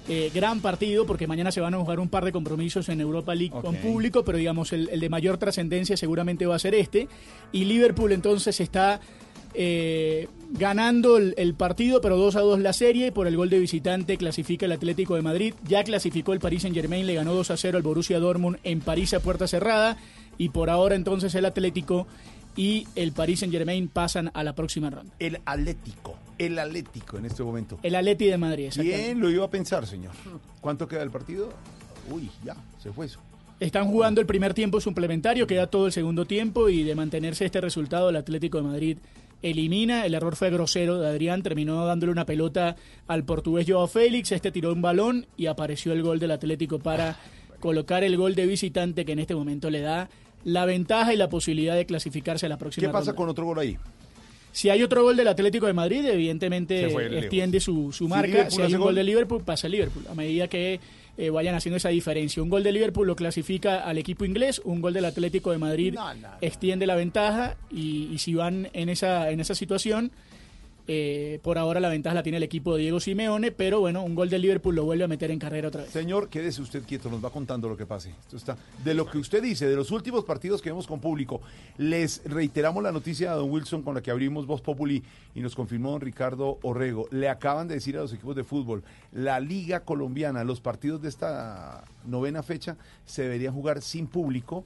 Eh, gran partido porque mañana se van a jugar un par de compromisos en Europa League con público, pero digamos el, el de mayor trascendencia seguramente va a ser este. Y Liverpool entonces está eh, ganando el, el partido, pero 2 a 2 la serie. Por el gol de visitante clasifica el Atlético de Madrid. Ya clasificó el Paris Saint Germain, le ganó 2 a 0 al Borussia Dortmund en París a puerta cerrada. Y por ahora entonces el Atlético y el Paris Saint Germain pasan a la próxima ronda. El Atlético, el Atlético en este momento. El Atleti de Madrid. Bien, lo iba a pensar, señor. ¿Cuánto queda el partido? Uy, ya, se fue eso. Están jugando el primer tiempo suplementario, queda todo el segundo tiempo y de mantenerse este resultado el Atlético de Madrid elimina. El error fue grosero de Adrián, terminó dándole una pelota al portugués Joao Félix, este tiró un balón y apareció el gol del Atlético para colocar el gol de visitante que en este momento le da la ventaja y la posibilidad de clasificarse a la próxima ¿Qué pasa ronda. con otro gol ahí? Si hay otro gol del Atlético de Madrid, evidentemente extiende su, su Si marca. Liverpool Si hay un gol gol. de Liverpool, pasa el Liverpool. A medida que eh, vayan haciendo esa diferencia. Un gol de Liverpool lo clasifica al equipo inglés, un gol del Atlético de Madrid extiende la ventaja y, y si van en esa, en esa situación, eh, por ahora la ventaja la tiene el equipo de Diego Simeone, pero bueno, un gol de Liverpool lo vuelve a meter en carrera otra vez. Señor, quédese usted quieto, nos va contando lo que pase. Esto está de lo que usted dice, de los últimos partidos que vemos con público. Les reiteramos la noticia a don Wilson con la que abrimos Voz Populi y nos confirmó don Ricardo Orrego. Le acaban de decir a los equipos de fútbol, la Liga Colombiana, los partidos de esta novena fecha se deberían jugar sin público.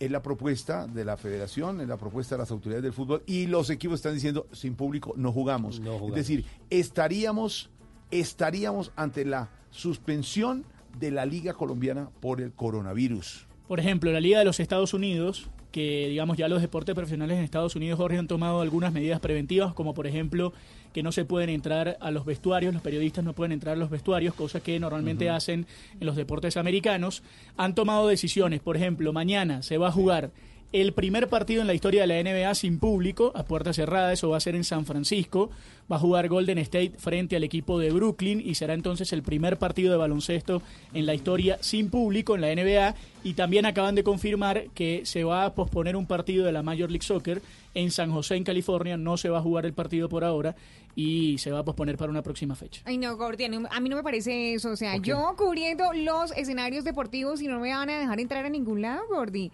Es la propuesta de la federación, es la propuesta de las autoridades del fútbol y los equipos están diciendo sin público no jugamos. No jugamos. Es decir, estaríamos, estaríamos ante la suspensión de la Liga Colombiana por el coronavirus. Por ejemplo, la Liga de los Estados Unidos, que digamos ya los deportes profesionales en Estados Unidos, Jorge, han tomado algunas medidas preventivas, como por ejemplo que no se pueden entrar a los vestuarios, los periodistas no pueden entrar a los vestuarios, cosa que normalmente hacen en los deportes americanos. Han tomado decisiones, por ejemplo, mañana se va a jugar el primer partido en la historia de la NBA sin público, a puerta cerrada, eso va a ser en San Francisco. Va a jugar Golden State frente al equipo de Brooklyn y será entonces el primer partido de baloncesto en la historia sin público en la NBA. Y también acaban de confirmar que se va a posponer un partido de la Major League Soccer en San José, en California. No se va a jugar el partido por ahora y se va a posponer para una próxima fecha. Ay, no, Gordy, a mí no me parece eso. O sea, yo cubriendo los escenarios deportivos y no me van a dejar entrar a ningún lado, Gordy.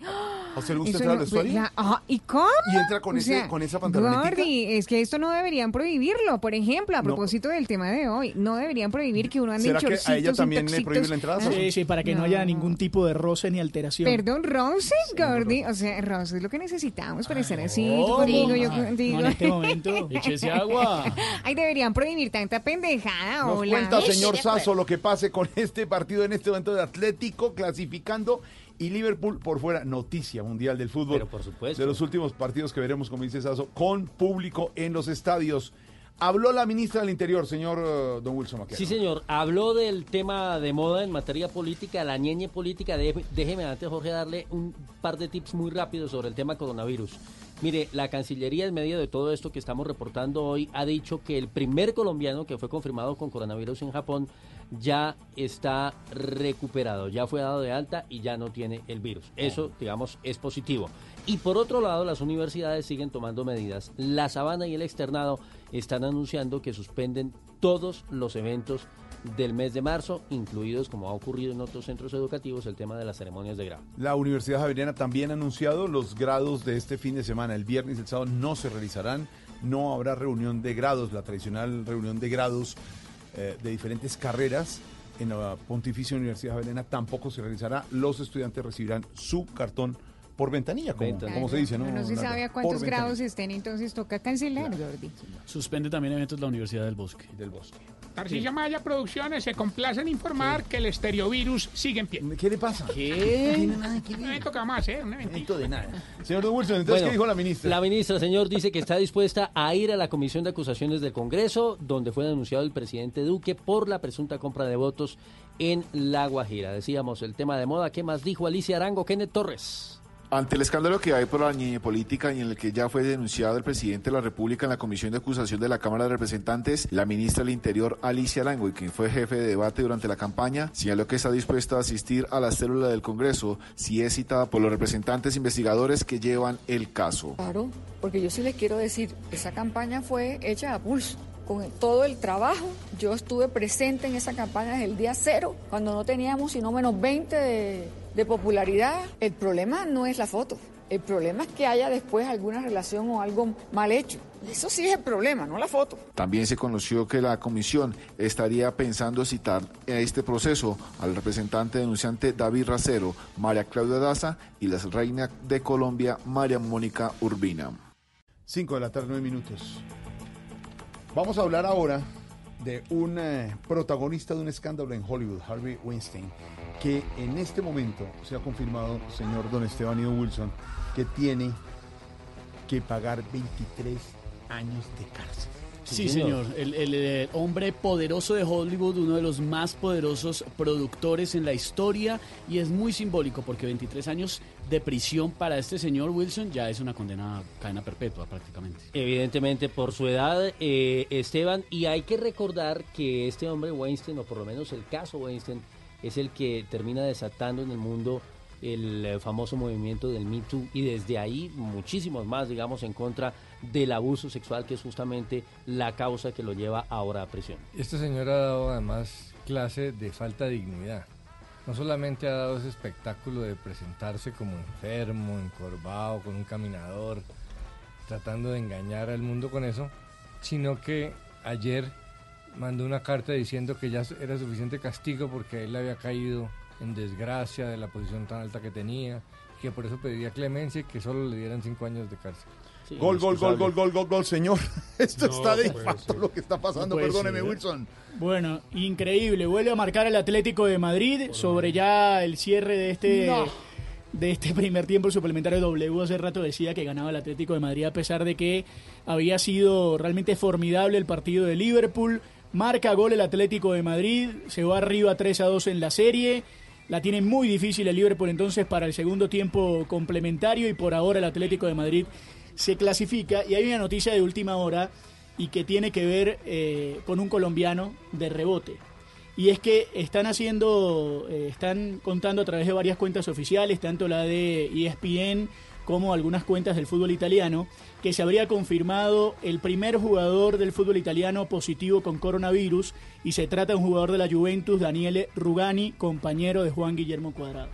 ¿A usted le gusta Eso entrar al vestuario? ¿Y cómo? ¿Y entra con O ese- sea, con esa pantalonetica? Gordy, es que esto no deberían prohibirlo. Por ejemplo, a No. propósito del tema de hoy, no deberían prohibir que uno ande en ¿Será que a ella en también le prohíbe la entrada? Sí, sí, para que no, haya ningún tipo de roce ni alteración. Perdón, Roses, Gordy. O sea, Roses es lo que necesitamos para estar así. Conmigo, yo Ay, contigo. no, en este momento, échese agua. Ay, deberían prohibir tanta pendejada. Nos hola. cuenta, señor. Sasso, lo que pase con este partido en este momento de Atlético clasificando y Liverpool por fuera. Noticia mundial del fútbol. Pero por supuesto. De los últimos partidos que veremos, como dice Sasso, con público en los estadios. Habló la ministra del Interior, señor eh, Don Wilson Maquero. Sí, señor. Habló del tema de moda en materia política, la ñeñe política. Déjeme, déjeme antes, Jorge, darle un par de tips muy rápidos sobre el tema coronavirus. Mire, la Cancillería, en medio de todo esto que estamos reportando hoy, ha dicho que el primer colombiano que fue confirmado con coronavirus en Japón ya está recuperado, ya fue dado de alta y ya no tiene el virus. Eso, digamos, es positivo. Y por otro lado, las universidades siguen tomando medidas. La Sabana y el Externado están anunciando que suspenden todos los eventos del mes de marzo, incluidos, como ha ocurrido en otros centros educativos, el tema de las ceremonias de grado. La Universidad Javeriana también ha anunciado los grados de este fin de semana. El viernes y el sábado no se realizarán, no habrá reunión de grados, la tradicional reunión de grados eh, de diferentes carreras en la Pontificia Universidad Javeriana tampoco se realizará. Los estudiantes recibirán su cartón por ventanilla, como, Ventanilla. como se dice, ¿no? No, se sabe a cuántos grados estén, entonces toca cancelar, Jordi. Suspende también eventos de la Universidad del Bosque. Del Bosque. Tarcilla Maya Producciones se complace en informar que el estereovirus sigue en pie. ¿Qué le pasa? ¿Qué? Un evento que a hacer, un evento. de nada. Señor Wilson, entonces, Bueno, ¿qué dijo la ministra? La ministra, señor, dice que está dispuesta a ir a la Comisión de Acusaciones del Congreso, donde fue denunciado el presidente Duque por la presunta compra de votos en La Guajira. Decíamos el tema de moda. ¿Qué más dijo Alicia Arango? Kenneth Torres. Ante el escándalo que hay por la ñeñe política y en el que ya fue denunciado el presidente de la República en la Comisión de Acusación de la Cámara de Representantes, la ministra del Interior, Alicia Arango, y quien fue jefe de debate durante la campaña, señaló que está dispuesta a asistir a la célula del Congreso si es citada por los representantes investigadores que llevan el caso. Claro, porque yo sí les quiero decir, esa campaña fue hecha a pulso. Con todo el trabajo, yo estuve presente en esa campaña desde el día cero, cuando no teníamos sino menos 20 de, de popularidad. El problema no es la foto, el problema es que haya después alguna relación o algo mal hecho. Eso sí es el problema, no la foto. También se conoció que la comisión estaría pensando citar a este proceso al representante denunciante David Racero, María Claudia Daza y la reina de Colombia, María Mónica Urbina. 5 de la tarde, 9 minutos. Vamos a hablar ahora de un eh, protagonista de un escándalo en Hollywood, Harvey Weinstein, que en este momento se ha confirmado, señor Don Esteban y Don Wilson, que tiene que pagar 23 años de cárcel. Sí, señor. El, el, eh, hombre poderoso de Hollywood, uno de los más poderosos productores en la historia, y es muy simbólico porque 23 años de prisión para este señor Wilson ya es una condena a cadena perpetua prácticamente. Evidentemente por su edad, eh, Esteban, y hay que recordar que este hombre Weinstein, o por lo menos el caso Weinstein, es el que termina desatando en el mundo el eh, famoso movimiento del Me Too y desde ahí muchísimos más, digamos, en contra del abuso sexual, que es justamente la causa que lo lleva ahora a prisión. Este señor ha dado además clase de falta de dignidad. No solamente ha dado ese espectáculo de presentarse como enfermo, encorvado, con un caminador, tratando de engañar al mundo con eso, sino que ayer mandó una carta diciendo que ya era suficiente castigo porque él le había caído en desgracia de la posición tan alta que tenía, y que por eso pediría clemencia y que solo le dieran cinco años de cárcel. gol, gol, gol, gol, gol, gol, gol, señor. Esto No está de infarto ser. lo que está pasando, No perdóneme, ser. Wilson. Bueno, increíble. Vuelve a marcar el Atlético de Madrid sobre ya el cierre de este No. de este primer tiempo suplementario W. Hace rato decía que ganaba el Atlético de Madrid a pesar de que había sido realmente formidable el partido de Liverpool. Marca gol el Atlético de Madrid, se va arriba 3 a 2 en la serie. La tiene muy difícil el Liverpool entonces para el segundo tiempo complementario y por ahora el Atlético de Madrid se clasifica. Y hay una noticia de última hora y que tiene que ver eh, con un colombiano de rebote. Y es que están haciendo, eh, están contando a través de varias cuentas oficiales, tanto la de ESPN como algunas cuentas del fútbol italiano, que se habría confirmado el primer jugador del fútbol italiano positivo con coronavirus y se trata de un jugador de la Juventus, Daniele Rugani, compañero de Juan Guillermo Cuadrado.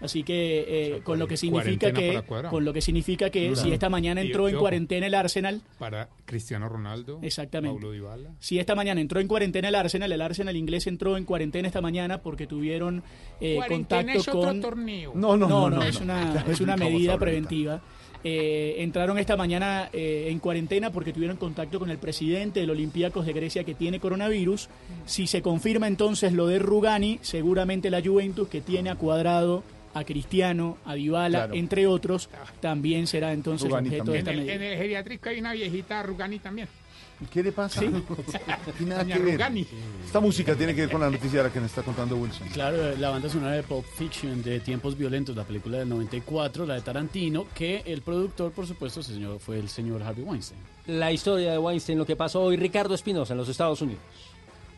Así que eh, con lo que significa que con lo que significa que Claro. si esta mañana entró y en cuarentena el Arsenal, Para Cristiano Ronaldo, Exactamente. Paulo Dybala. Si esta mañana entró en cuarentena el Arsenal, el Arsenal inglés entró en cuarentena esta mañana porque tuvieron eh, contacto es otro con... torneo. No, no, No, no, no, es no. una, Claro, es una medida ahorita. Eh, entraron esta mañana eh, en cuarentena porque tuvieron contacto con el presidente del Olympiacos de Grecia que tiene coronavirus. Si se confirma entonces lo de Rugani, seguramente la Juventus que tiene a Cuadrado, a Cristiano, a Dybala, Claro. entre otros, también será entonces Rugani objeto de esta En el, en el geriátrico hay una viejita Rugani también. ¿Qué le pasa? Sí. Tiene nada Doña que ver. Rugani. Esta música tiene que ver con la noticia de la que nos está contando Wilson. Claro, la banda sonora de Pulp Fiction de Tiempos Violentos, la película del 94, la de Tarantino, que el productor, por supuesto, señor, fue el señor Harvey Weinstein. La historia de Weinstein, lo que pasó hoy, Ricardo Espinosa en los Estados Unidos.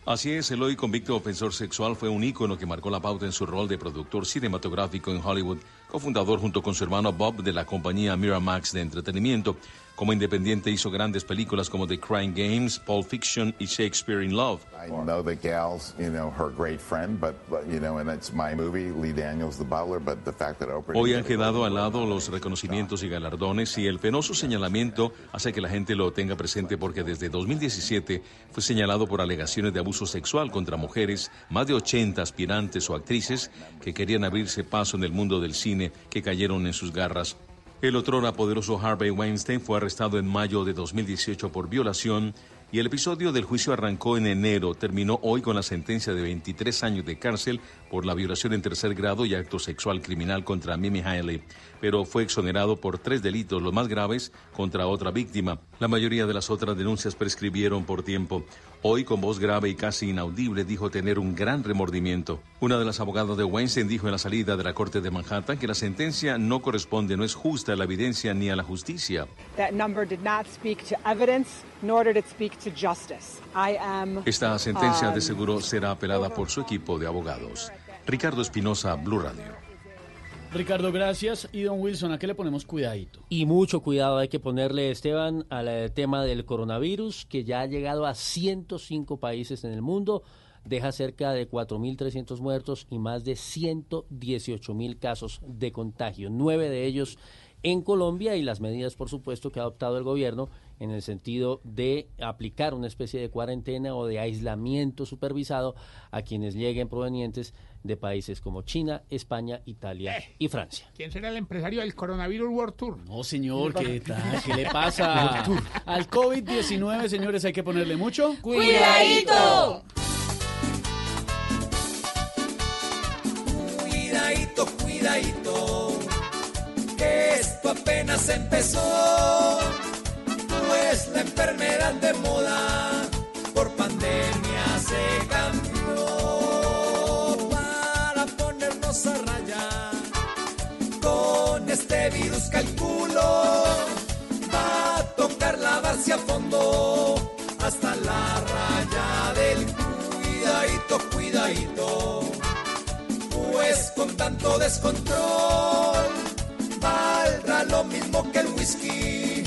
Así es, el hoy convicto ofensor sexual fue un ícono que marcó la pauta en su rol de productor cinematográfico en Hollywood, cofundador junto con su hermano Bob de la compañía Miramax de entretenimiento. Como independiente hizo grandes películas como The Crying Games, Pulp Fiction y Shakespeare in Love. I know gal's, you know, her great friend, but, but, you know, and it's my movie, Lee Daniels, the butler, but the fact that Oprah... Hoy han quedado al lado los reconocimientos y galardones y el penoso señalamiento hace que la gente lo tenga presente porque desde 2017 fue señalado por alegaciones de abuso sexual contra mujeres, más de 80 aspirantes o actrices que querían abrirse paso en el mundo del cine que cayeron en sus garras. El otrora poderoso Harvey Weinstein fue arrestado en mayo de 2018 por violación y el episodio del juicio arrancó en enero. Terminó hoy con la sentencia de 23 años de cárcel por la violación en tercer grado y acto sexual criminal contra Mimi Haley, pero fue exonerado por tres delitos, los más graves, contra otra víctima. La mayoría de las otras denuncias prescribieron por tiempo. Hoy, con voz grave y casi inaudible, dijo tener un gran remordimiento. Una de las abogadas de Weinstein dijo en la salida de la corte de Manhattan que la sentencia no corresponde, no es justa a la evidencia ni a la justicia. Esta sentencia de um, seguro será apelada por su equipo de abogados. Ricardo Espinosa, Blue Radio. Ricardo, gracias. Y don Wilson, ¿a qué le ponemos cuidadito? Y mucho cuidado hay que ponerle, Esteban, al eh, tema del coronavirus, que ya ha llegado a 105 países en el mundo, deja cerca de 4.300 muertos y más de 118.000 casos de contagio, nueve de ellos en Colombia y las medidas, por supuesto, que ha adoptado el gobierno en el sentido de aplicar una especie de cuarentena o de aislamiento supervisado a quienes lleguen provenientes de países como China, España, Italia y Francia. ¿Quién será el empresario del Coronavirus World Tour? No, señor, ¿qué tal? ¿Qué le pasa? Al COVID-19, señores, hay que ponerle mucho. ¡Cuidadito! Cuidadito, cuidadito, que esto apenas empezó. Pues la enfermedad de moda por pandemia se cambió. Para ponernos a raya con este virus calculo. Va a tocar lavarse a fondo hasta la raya del cuidadito, cuidadito pues con tanto descontrol valdrá lo mismo que el whisky,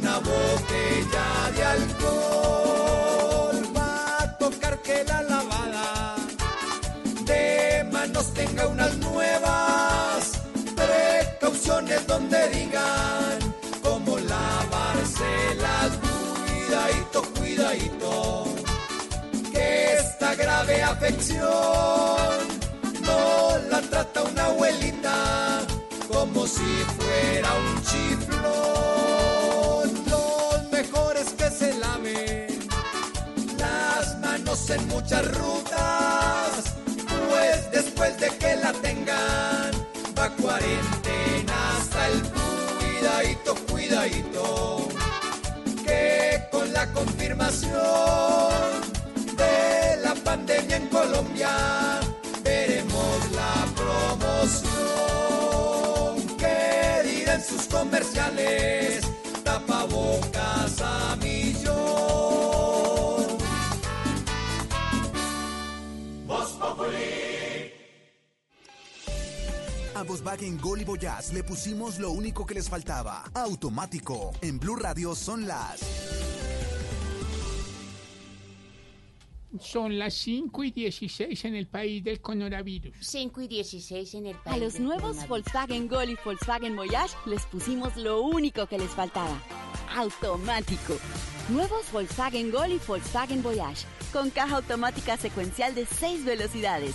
una botella de alcohol. Va a tocar que la lavada de manos tenga unas nuevas precauciones donde digan cómo lavárselas. Cuidadito, cuidadito, que esta grave afección no la trata una abuelita como si fuera un chiflón. En muchas rutas, pues después de que la tengan va cuarentena hasta el cuidadito, cuidadito, que con la confirmación de la pandemia en Colombia veremos la promoción que dirán sus comerciales tapabocas a millón. A Volkswagen Gol y Voyage le pusimos lo único que les faltaba. Automático. En Blue Radio son las... Son las 5 y 16 en el país del coronavirus. 5 y 16 en el país. A los del nuevos. Volkswagen Gol y Volkswagen Voyage les pusimos lo único que les faltaba. Automático. Nuevos Volkswagen Gol y Volkswagen Voyage. Con caja automática secuencial de 6 velocidades,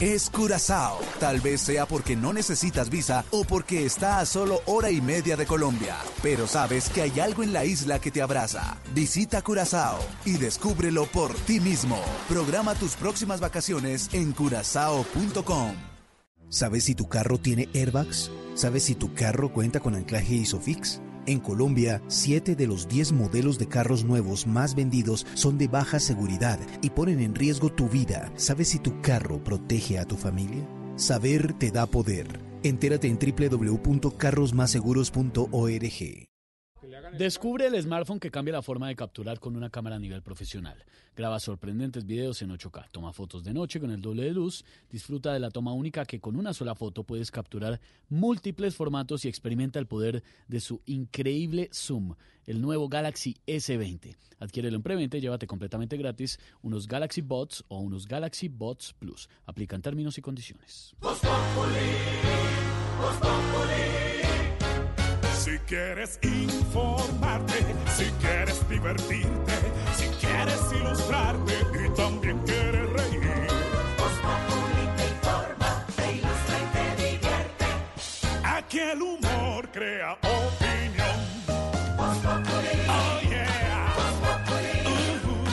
Es Curazao. Tal vez sea porque no necesitas visa o porque está a solo hora y media de Colombia. Pero sabes que hay algo en la isla que te abraza. Visita Curazao y descúbrelo por ti mismo. Programa tus próximas vacaciones en curazao.com. ¿Sabes si tu carro tiene airbags? ¿Sabes si tu carro cuenta con anclaje ISOFIX? En Colombia, 7 de los 10 modelos de carros nuevos más vendidos son de baja seguridad y ponen en riesgo tu vida. ¿Sabes si tu carro protege a tu familia? Saber te da poder. Entérate en www.carrosmaseguros.org. Descubre el smartphone que cambia la forma de capturar con una cámara a nivel profesional. Graba sorprendentes videos en 8K, toma fotos de noche con el doble de luz, disfruta de la toma única que con una sola foto puedes capturar múltiples formatos y experimenta el poder de su increíble zoom, el nuevo Galaxy S20. Adquiérelo en preventa y llévate completamente gratis unos Galaxy Bots o unos Galaxy Bots Plus. Aplican términos y condiciones. Si quieres informarte, si quieres divertirte, si quieres ilustrarte y también quieres reír. Voz te informa, te ilustra y te divierte. Aquí el humor crea opinión. Voz. Oh yeah. Uh-huh.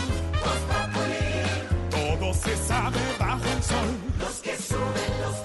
Todo se sabe bajo el sol. Los que suben, los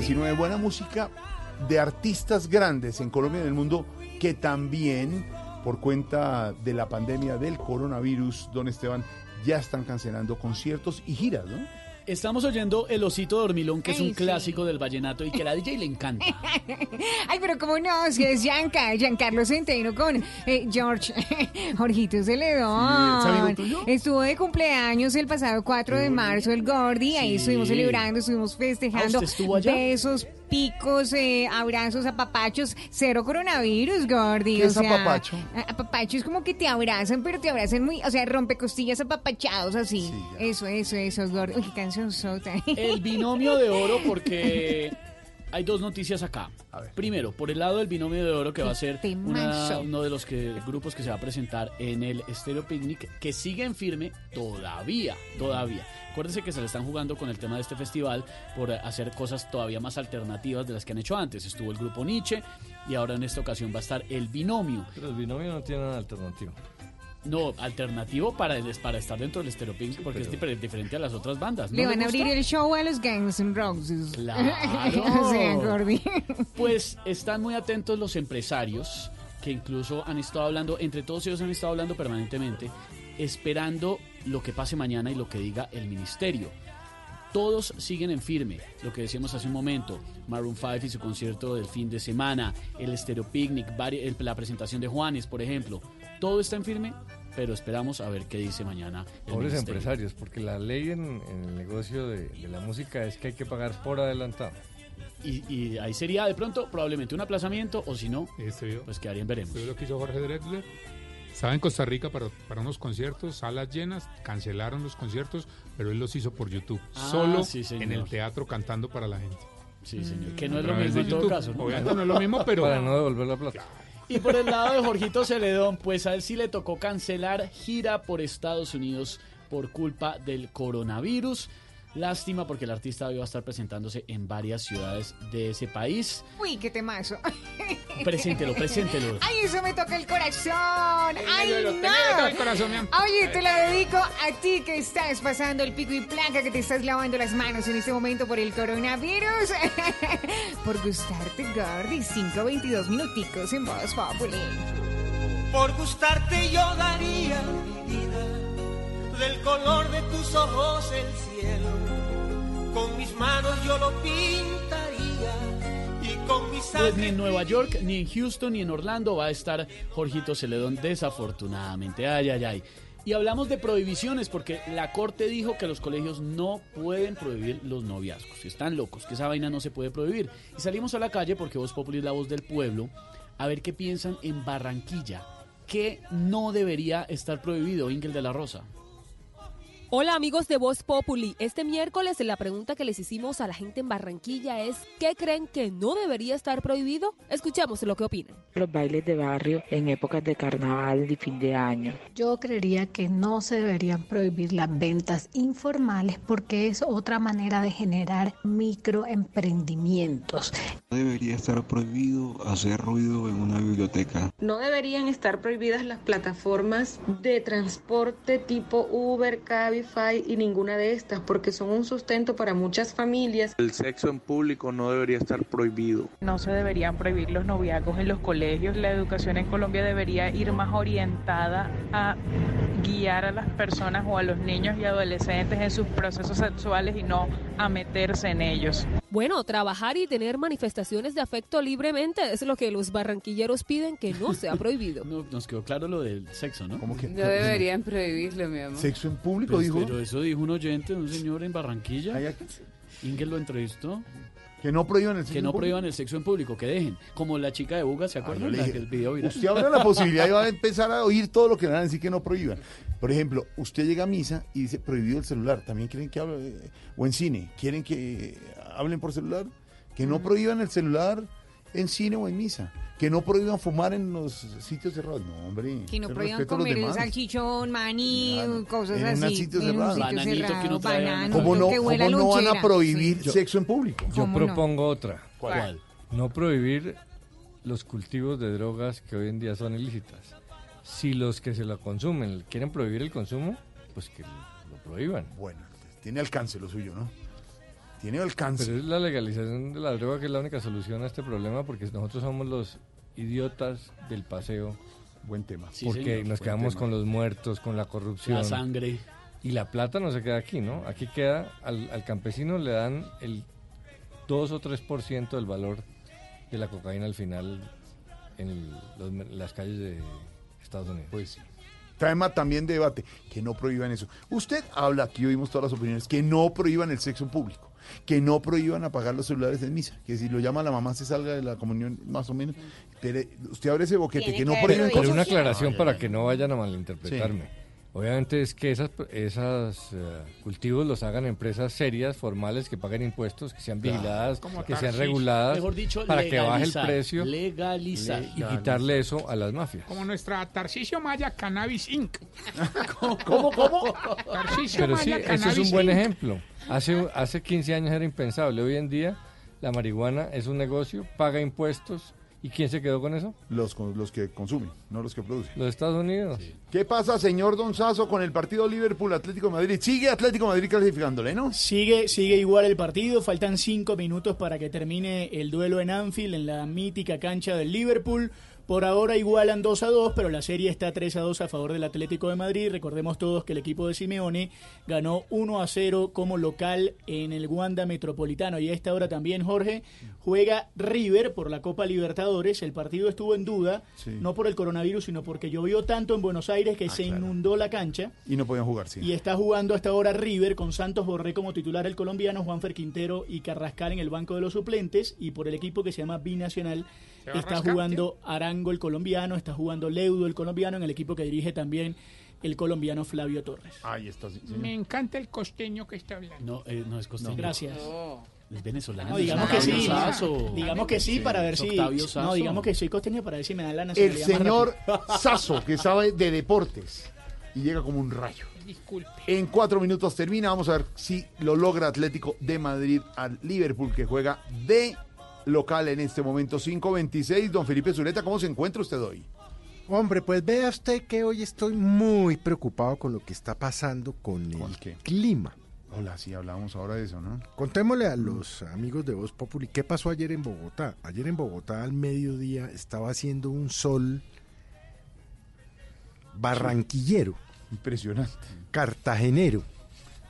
519, buena música de artistas grandes en Colombia y en el mundo que también, por cuenta de la pandemia del coronavirus, don Esteban, ya están cancelando conciertos y giras, ¿no? Estamos oyendo El Osito Dormilón, que es un sí. clásico del vallenato y que a la DJ le encanta. Ay, pero cómo no, si es Gianca, Giancarlo Centeno con eh, George, Jorgito Sí, ¿es Celedón. tuyo? Estuvo de cumpleaños el pasado 4 de marzo el Gordi, ahí Sí. estuvimos celebrando, estuvimos festejando. Ah, ¿usted estuvo allá? Besos, picos, eh, abrazos, apapachos, cero coronavirus, Gordi. ¿Qué o es sea, apapacho? a- Apapacho es como que te abrazan, pero te abrazan muy, o sea, rompecostillas apapachados así. eso, eso, eso, Gordi. Uy, qué canción sota. El binomio de oro, porque hay dos noticias acá. Primero, por el lado del binomio de oro, que va a ser una- temazo. uno de los que, grupos que se va a presentar en el Stereo Picnic, que sigue en firme todavía, todavía. Acuérdense que se le están jugando con el tema de este festival por hacer cosas todavía más alternativas de las que han hecho antes. Estuvo el grupo Nietzsche y ahora en esta ocasión va a estar el binomio. Pero el binomio no tiene una alternativa. No, alternativo para, el, para estar dentro del Stereo Picnic porque es difer- diferente a las otras bandas. ¿No Le van a abrir el show a los Guns N' Roses. Claro. o sea, Gordi. Pues están muy atentos los empresarios que incluso han estado hablando, entre todos ellos han estado hablando permanentemente, esperando lo que pase mañana y lo que diga el ministerio. Todos siguen en firme, lo que decíamos hace un momento, Maroon 5 y su concierto del fin de semana, el Stereo Picnic, la presentación de Juanes, por ejemplo. Todo está en firme, pero esperamos a ver qué dice mañana el Pobres ministerio. empresarios, porque la ley en, en el negocio de, de la música es que hay que pagar por adelantado. Y, y ahí sería de pronto probablemente un aplazamiento, o si no, Este pues quedarían veremos. Lo que hizo Jorge Drexler. Estaba en Costa Rica para, para unos conciertos, salas llenas, cancelaron los conciertos, pero él los hizo por YouTube. Ah, solo sí, en el teatro cantando para la gente. Sí, señor. Que no es lo mismo en todo caso. ¿no? Obviamente no es lo mismo, pero... Para no devolver la plata. Y por el lado de Jorgito Celedón, pues a él sí le tocó cancelar gira por Estados Unidos por culpa del coronavirus. Lástima porque el artista iba a estar presentándose en varias ciudades de ese país. Uy, qué temazo. Preséntelo, preséntelo. Ay, eso me toca el corazón. Ay, no. me toca el corazón, mi amor. Oye, te lo dedico a ti que estás pasando el pico y placa, que te estás lavando las manos en este momento por el coronavirus. por gustarte, Gordy. 5.22 minuticos en Voz Populi. Por gustarte yo daría mi vida, del color de tus ojos el cielo. Con mis manos yo lo pintaría y con mis Pues ni en Nueva York, ni en Houston, ni en Orlando va a estar Jorgito Celedón, desafortunadamente. Ay, ay, ay. Y hablamos de prohibiciones porque la corte dijo que los colegios no pueden prohibir los noviazgos. Están locos, que esa vaina no se puede prohibir. Y salimos a la calle porque Voz Populi es la voz del pueblo a ver qué piensan en Barranquilla. que no debería estar prohibido, Ingel de la Rosa? Hola amigos de Voz Populi. Este miércoles la pregunta que les hicimos a la gente en Barranquilla es ¿qué creen que no debería estar prohibido? Escuchemos lo que opinan. Los bailes de barrio en épocas de carnaval y fin de año. Yo creería que no se deberían prohibir las ventas informales porque es otra manera de generar microemprendimientos. No debería estar prohibido hacer ruido en una biblioteca. No deberían estar prohibidas las plataformas de transporte tipo Uber, Cabify y ninguna de estas porque son un sustento para muchas familias. El sexo en público no debería estar prohibido. No se deberían prohibir los noviazgos en los colegios. La educación en Colombia debería ir más orientada a guiar a las personas o a los niños y adolescentes en sus procesos sexuales y no a meterse en ellos. Bueno, trabajar y tener manifestaciones de afecto libremente es lo que los barranquilleros piden que no sea prohibido. No, nos quedó claro lo del sexo, ¿no? ¿Cómo que? No deberían prohibirlo, mi amor. ¿Sexo en público Pues, dijo? Pero eso dijo un oyente, un señor en Barranquilla. Ingel lo entrevistó. Que no prohíban el sexo Que en no público. prohíban el sexo en público, que dejen. Como la chica de Buga, ¿se acuerdan? yo le La dije, que el video viral. Usted abre la posibilidad y va a empezar a oír todo lo que le van a decir que no prohíban. Por ejemplo, usted llega a misa y dice prohibido el celular. También quieren que hable, o en cine, quieren que hablen por celular. Que no prohíban el celular en cine o en misa. Que no prohíban fumar en los sitios cerrados. No, hombre. Que no prohíban comer salchichón, maní, cosas en así. sitio en un cerrado. sitio Bananito que no banano, ¿Cómo no, cómo no van a prohibir Sí. sexo en público? Yo propongo otra. ¿Cuál? No prohibir los cultivos de drogas que hoy en día son ilícitas. Si los que se la consumen quieren prohibir el consumo, pues que lo prohíban. Bueno, tiene alcance lo suyo, ¿no? Tiene alcance. Pero es la legalización de la droga que es la única solución a este problema porque nosotros somos los idiotas del paseo. Buen tema. Sí, porque señor, nos quedamos tema. con los muertos, con la corrupción. La sangre. Y la plata no se queda aquí, ¿no? Aquí queda, al, al campesino le dan el 2 o 3% del valor de la cocaína al final en el- los mer- las calles de Estados Unidos. Pues sí. Tema también de debate, que no prohíban eso. Usted habla, aquí oímos todas las opiniones, que no prohíban el sexo en público, que no prohíban apagar los celulares en misa, que si lo llama la mamá se salga de la comunión, más o menos. Pero usted abre ese boquete, Tiene que no prohíben Pero cosas. una aclaración para que no vayan a malinterpretarme. Obviamente es que esas, esas eh, cultivos los hagan empresas serias, formales, que paguen impuestos, que sean Claro. vigiladas, que sean reguladas, Mejor dicho, para que baje el precio legalizar. y quitarle eso a las mafias. Como nuestra Tarcisio Maya Cannabis Inc. ¿Cómo, cómo? Tarcisio Pero sí, Maya ese es un buen Inc. ejemplo. Hace, hace 15 años era impensable. Hoy en día la marihuana es un negocio, paga impuestos. ¿Y quién se quedó con eso? Los, con- los que consumen, no los que producen. Los Estados Unidos. ¿Qué pasa, señor Don Sazo, con el partido Liverpool-Atlético de Madrid? ¿Sigue Atlético de Madrid clasificándole, no? Sigue, sigue igual el partido, faltan cinco minutos para que termine el duelo en Anfield, en la mítica cancha del Liverpool. Por ahora igualan 2 a 2, pero la serie está 3 a 2 a favor del Atlético de Madrid. Recordemos todos que el equipo de Simeone ganó 1 a 0 como local en el Wanda Metropolitano. Y a esta hora también, Jorge, juega River por la Copa Libertadores. El partido estuvo en duda, Sí. no por el coronavirus, sino porque llovió tanto en Buenos Aires que se inundó la cancha. Y no podían jugar, sí. Y está jugando hasta ahora River con Santos Borré como titular el colombiano, Juanfer Quintero y Carrascal en el banco de los suplentes. Y por el equipo que se llama Binacional ¿Se va a está rascar, jugando Arango el colombiano, está jugando Leudo el colombiano en el equipo que dirige también el colombiano Flavio Torres. Ahí está, sí, Me encanta el costeño que está hablando. No, eh, no es costeño. Gracias. Es venezolano. No, digamos que sí. Digamos que sí para ver si. Octavio No, digamos que soy costeño para ver si me da la El nacionalidad. más señor. Sazo, que sabe de deportes. Y llega como un rayo. Disculpe. En cuatro minutos termina. Vamos a ver si lo logra Atlético de Madrid al Liverpool, que juega de local en este momento. 5-26. Don Felipe Zuleta, ¿cómo se encuentra usted hoy? Hombre, pues vea usted que hoy estoy muy preocupado con lo que está pasando con el clima. Hola, sí, hablábamos ahora de eso, ¿no? Contémosle a los amigos de Voz Populi qué pasó ayer en Bogotá. Ayer en Bogotá al mediodía estaba haciendo un sol barranquillero. Impresionante. Cartagenero.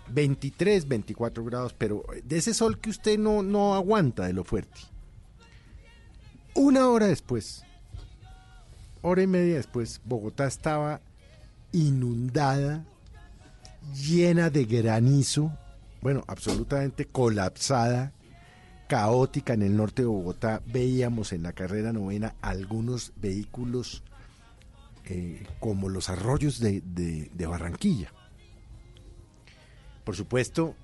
23, 24 grados, pero de ese sol que usted no, no aguanta de lo fuerte. Una hora después, hora y media después, Bogotá estaba inundada, llena de granizo, bueno, absolutamente colapsada, caótica en el norte de Bogotá. Veíamos en la carrera novena algunos vehículos eh, como los arroyos de, de- de Barranquilla. Por supuesto,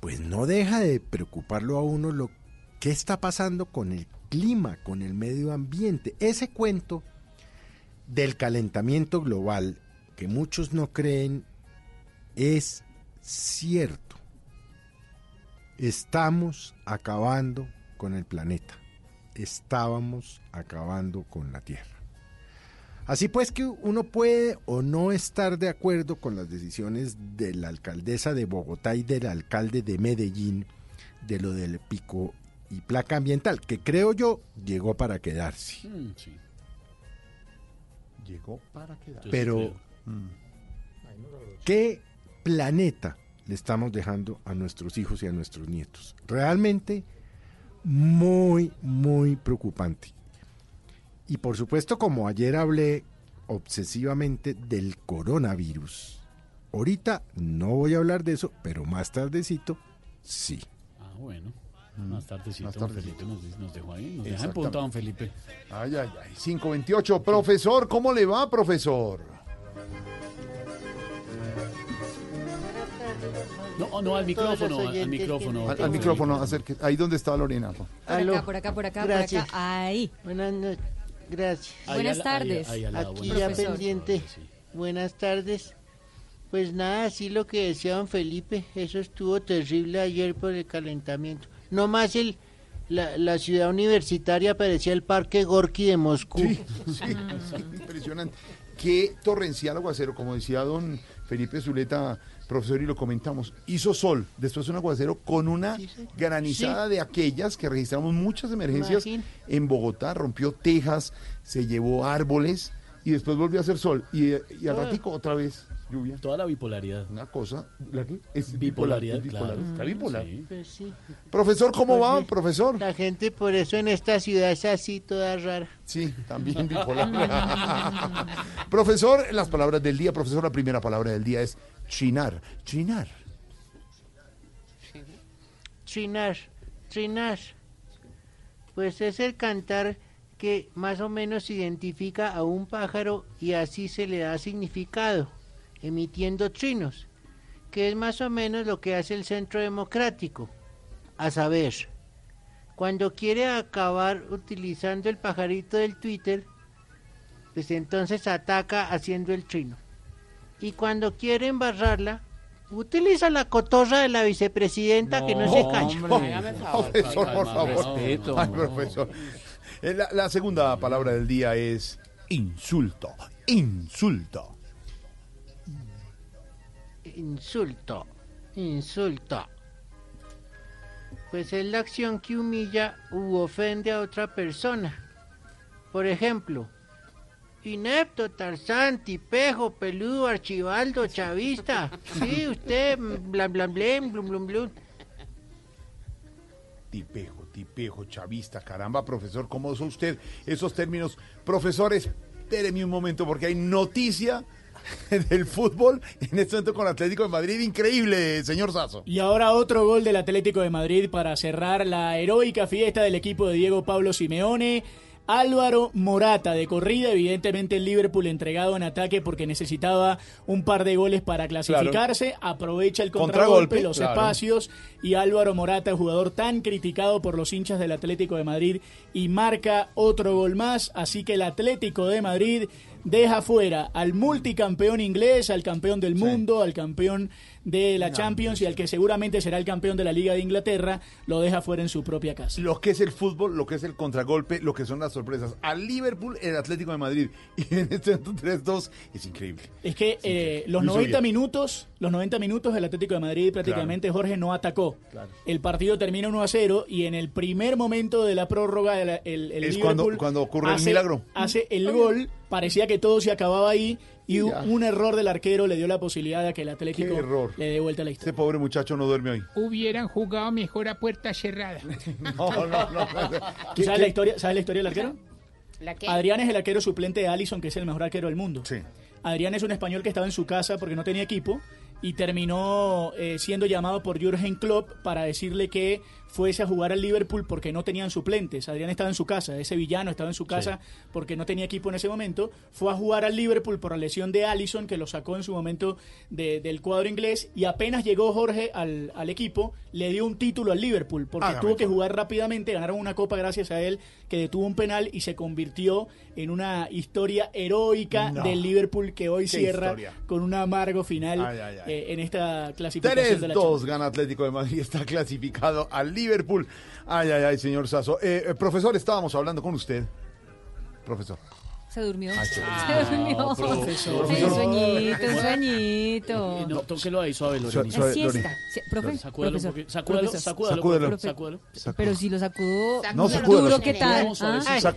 pues no deja de preocuparlo a uno lo que está pasando con el clima, con el medio ambiente. Ese cuento del calentamiento global que muchos no creen es cierto. Estamos acabando con el planeta. Estábamos acabando con la Tierra. Así pues que uno puede o no estar de acuerdo con las decisiones de la alcaldesa de Bogotá y del alcalde de Medellín de lo del pico y placa ambiental, que creo yo llegó para quedarse. Mm, sí. Llegó para quedar. Pero, ¿qué planeta le estamos dejando a nuestros hijos y a nuestros nietos? Realmente muy, muy preocupante. Y por supuesto, como ayer hablé obsesivamente del coronavirus, ahorita no voy a hablar de eso, pero más tardecito sí. Ah, bueno. Más tardecito, Más don tardecito. Felipe nos, nos dejó ahí. Nos deja punta, don Felipe. Ay, ay, ay. 528. Profesor, ¿cómo le va, profesor? No, no, al micrófono, al, al micrófono. Al, al micrófono, acerque. Ahí donde está Lorena. Por acá, por acá, por acá, Gracias. por acá. Ahí. Buenas noches. Gracias. Ahí Buenas al- tardes. ahí- ahí al lado, Aquí buenas ya pendiente. Buenas tardes. Pues nada, sí lo que decía don Felipe, eso estuvo terrible ayer por el calentamiento. No más el, la, la ciudad universitaria parecía el parque Gorky de Moscú. Sí, sí, sí, impresionante. Qué torrencial aguacero, como decía don Felipe Zuleta, profesor, y lo comentamos. Hizo sol, después un aguacero con una granizada Sí. de aquellas que registramos muchas emergencias Imagín. en Bogotá, rompió tejas, se llevó árboles y después volvió a hacer sol. Y, y al Ah. ratico otra vez lluvia. Toda la bipolaridad. Una cosa, ¿la qué? Es Bipolaridad, bipolar, es bipolar, claro. está bipolar. Sí. Pues sí. Profesor, ¿cómo Pues va, profesor? La gente por eso en esta ciudad es así toda rara. Sí, también bipolar. profesor, las palabras del día. Profesor, la primera palabra del día es chinar. Chinar. Trinar, trinar. Pues es el cantar que más o menos identifica a un pájaro y así se le da significado, emitiendo trinos, que es más o menos lo que hace el Centro Democrático. A saber, cuando quiere acabar utilizando el pajarito del Twitter, pues entonces ataca haciendo el trino. Y cuando quiere embarrarla, utiliza la cotorra de la vicepresidenta que no se calla. Profesor, por favor. respeto, Ay, profesor. Eh, La, la segunda palabra del día es insulto. Insulto. Insulto, insulto. Pues es la acción que humilla u ofende a otra persona. Por ejemplo, inepto, tarzán, tipejo, peludo, archibaldo, chavista. Sí, usted, bla, bla, blem, blum, blum, blum. Tipejo, tipejo, chavista, caramba, profesor, ¿cómo usa usted esos términos? Profesor, espéreme un momento porque hay noticia del fútbol en este momento con Atlético de Madrid. Increíble, señor Sazo. Y ahora otro gol del Atlético de Madrid para cerrar la heroica fiesta del equipo de Diego Pablo Simeone. Álvaro Morata de corrida, evidentemente el Liverpool entregado en ataque porque necesitaba un par de goles para clasificarse, aprovecha el contragolpe, Contragolpe, los claro. espacios y Álvaro Morata, jugador tan criticado por los hinchas del Atlético de Madrid y marca otro gol más, así que el Atlético de Madrid deja fuera al multicampeón inglés, al campeón del mundo, al campeón de la Champions y al que seguramente será el campeón de la Liga de Inglaterra, lo deja fuera en su propia casa. Lo que es el fútbol, lo que es el contragolpe, lo que son las sorpresas. Al Liverpool, el Atlético de Madrid. Y en este momento 3-2 es increíble. Es que eh, los Luis 90 Oviedo. minutos, los 90 minutos del Atlético de Madrid prácticamente Jorge no atacó. Claro. El partido termina 1 a 0 y en el primer momento de la prórroga el, el- el Es Liverpool cuando- cuando ocurre el hace- milagro. Hace el gol parecía que todo se acababa ahí y Ya. un error del arquero le dio la posibilidad de que el Atlético Qué error. le dé vuelta a la historia. Ese pobre muchacho no duerme hoy. Hubieran jugado mejor a puerta cerrada. No, no, no. no. ¿Tú ¿Sabes la historia, ¿Sabes la historia del arquero? ¿La qué? Adrián es el arquero suplente de Allison, que es el mejor arquero del mundo. Sí. Adrián es un español que estaba en su casa porque no tenía equipo y terminó eh, siendo llamado por Jürgen Klopp para decirle que fuese a jugar al Liverpool porque no tenían suplentes. Adrián estaba en su casa, ese villano estaba en su casa porque no tenía equipo en ese momento. Fue a jugar al Liverpool por la lesión de Allison que lo sacó en su momento de- del cuadro inglés y apenas llegó Jorge al, al equipo, le dio un título al Liverpool porque Hágame tuvo que jugar rápidamente, ganaron una copa gracias a él que detuvo un penal y se convirtió en una historia heroica No. del Liverpool que hoy cierra historia. con un amargo final Ay, ay, ay. eh, en esta clasificación de la 3-2 gana Atlético de Madrid, está clasificado al Liverpool. Ay, ay, ay, señor Sasso. Eh, eh, profesor, estábamos hablando con usted. Profesor. Se durmió. Ay, se durmió. profesor. Ay, un sueñito, un sueñito. No, tóquelo ahí suave, Lorena. La siesta. Sí, Profe, Sacúdalo, sacúdalo, sacúdalo, Sacúdalo. profe, sacúdalo. Pero si lo sacudo No, sacúdalo. duro, ¿qué tal? ¿Ah?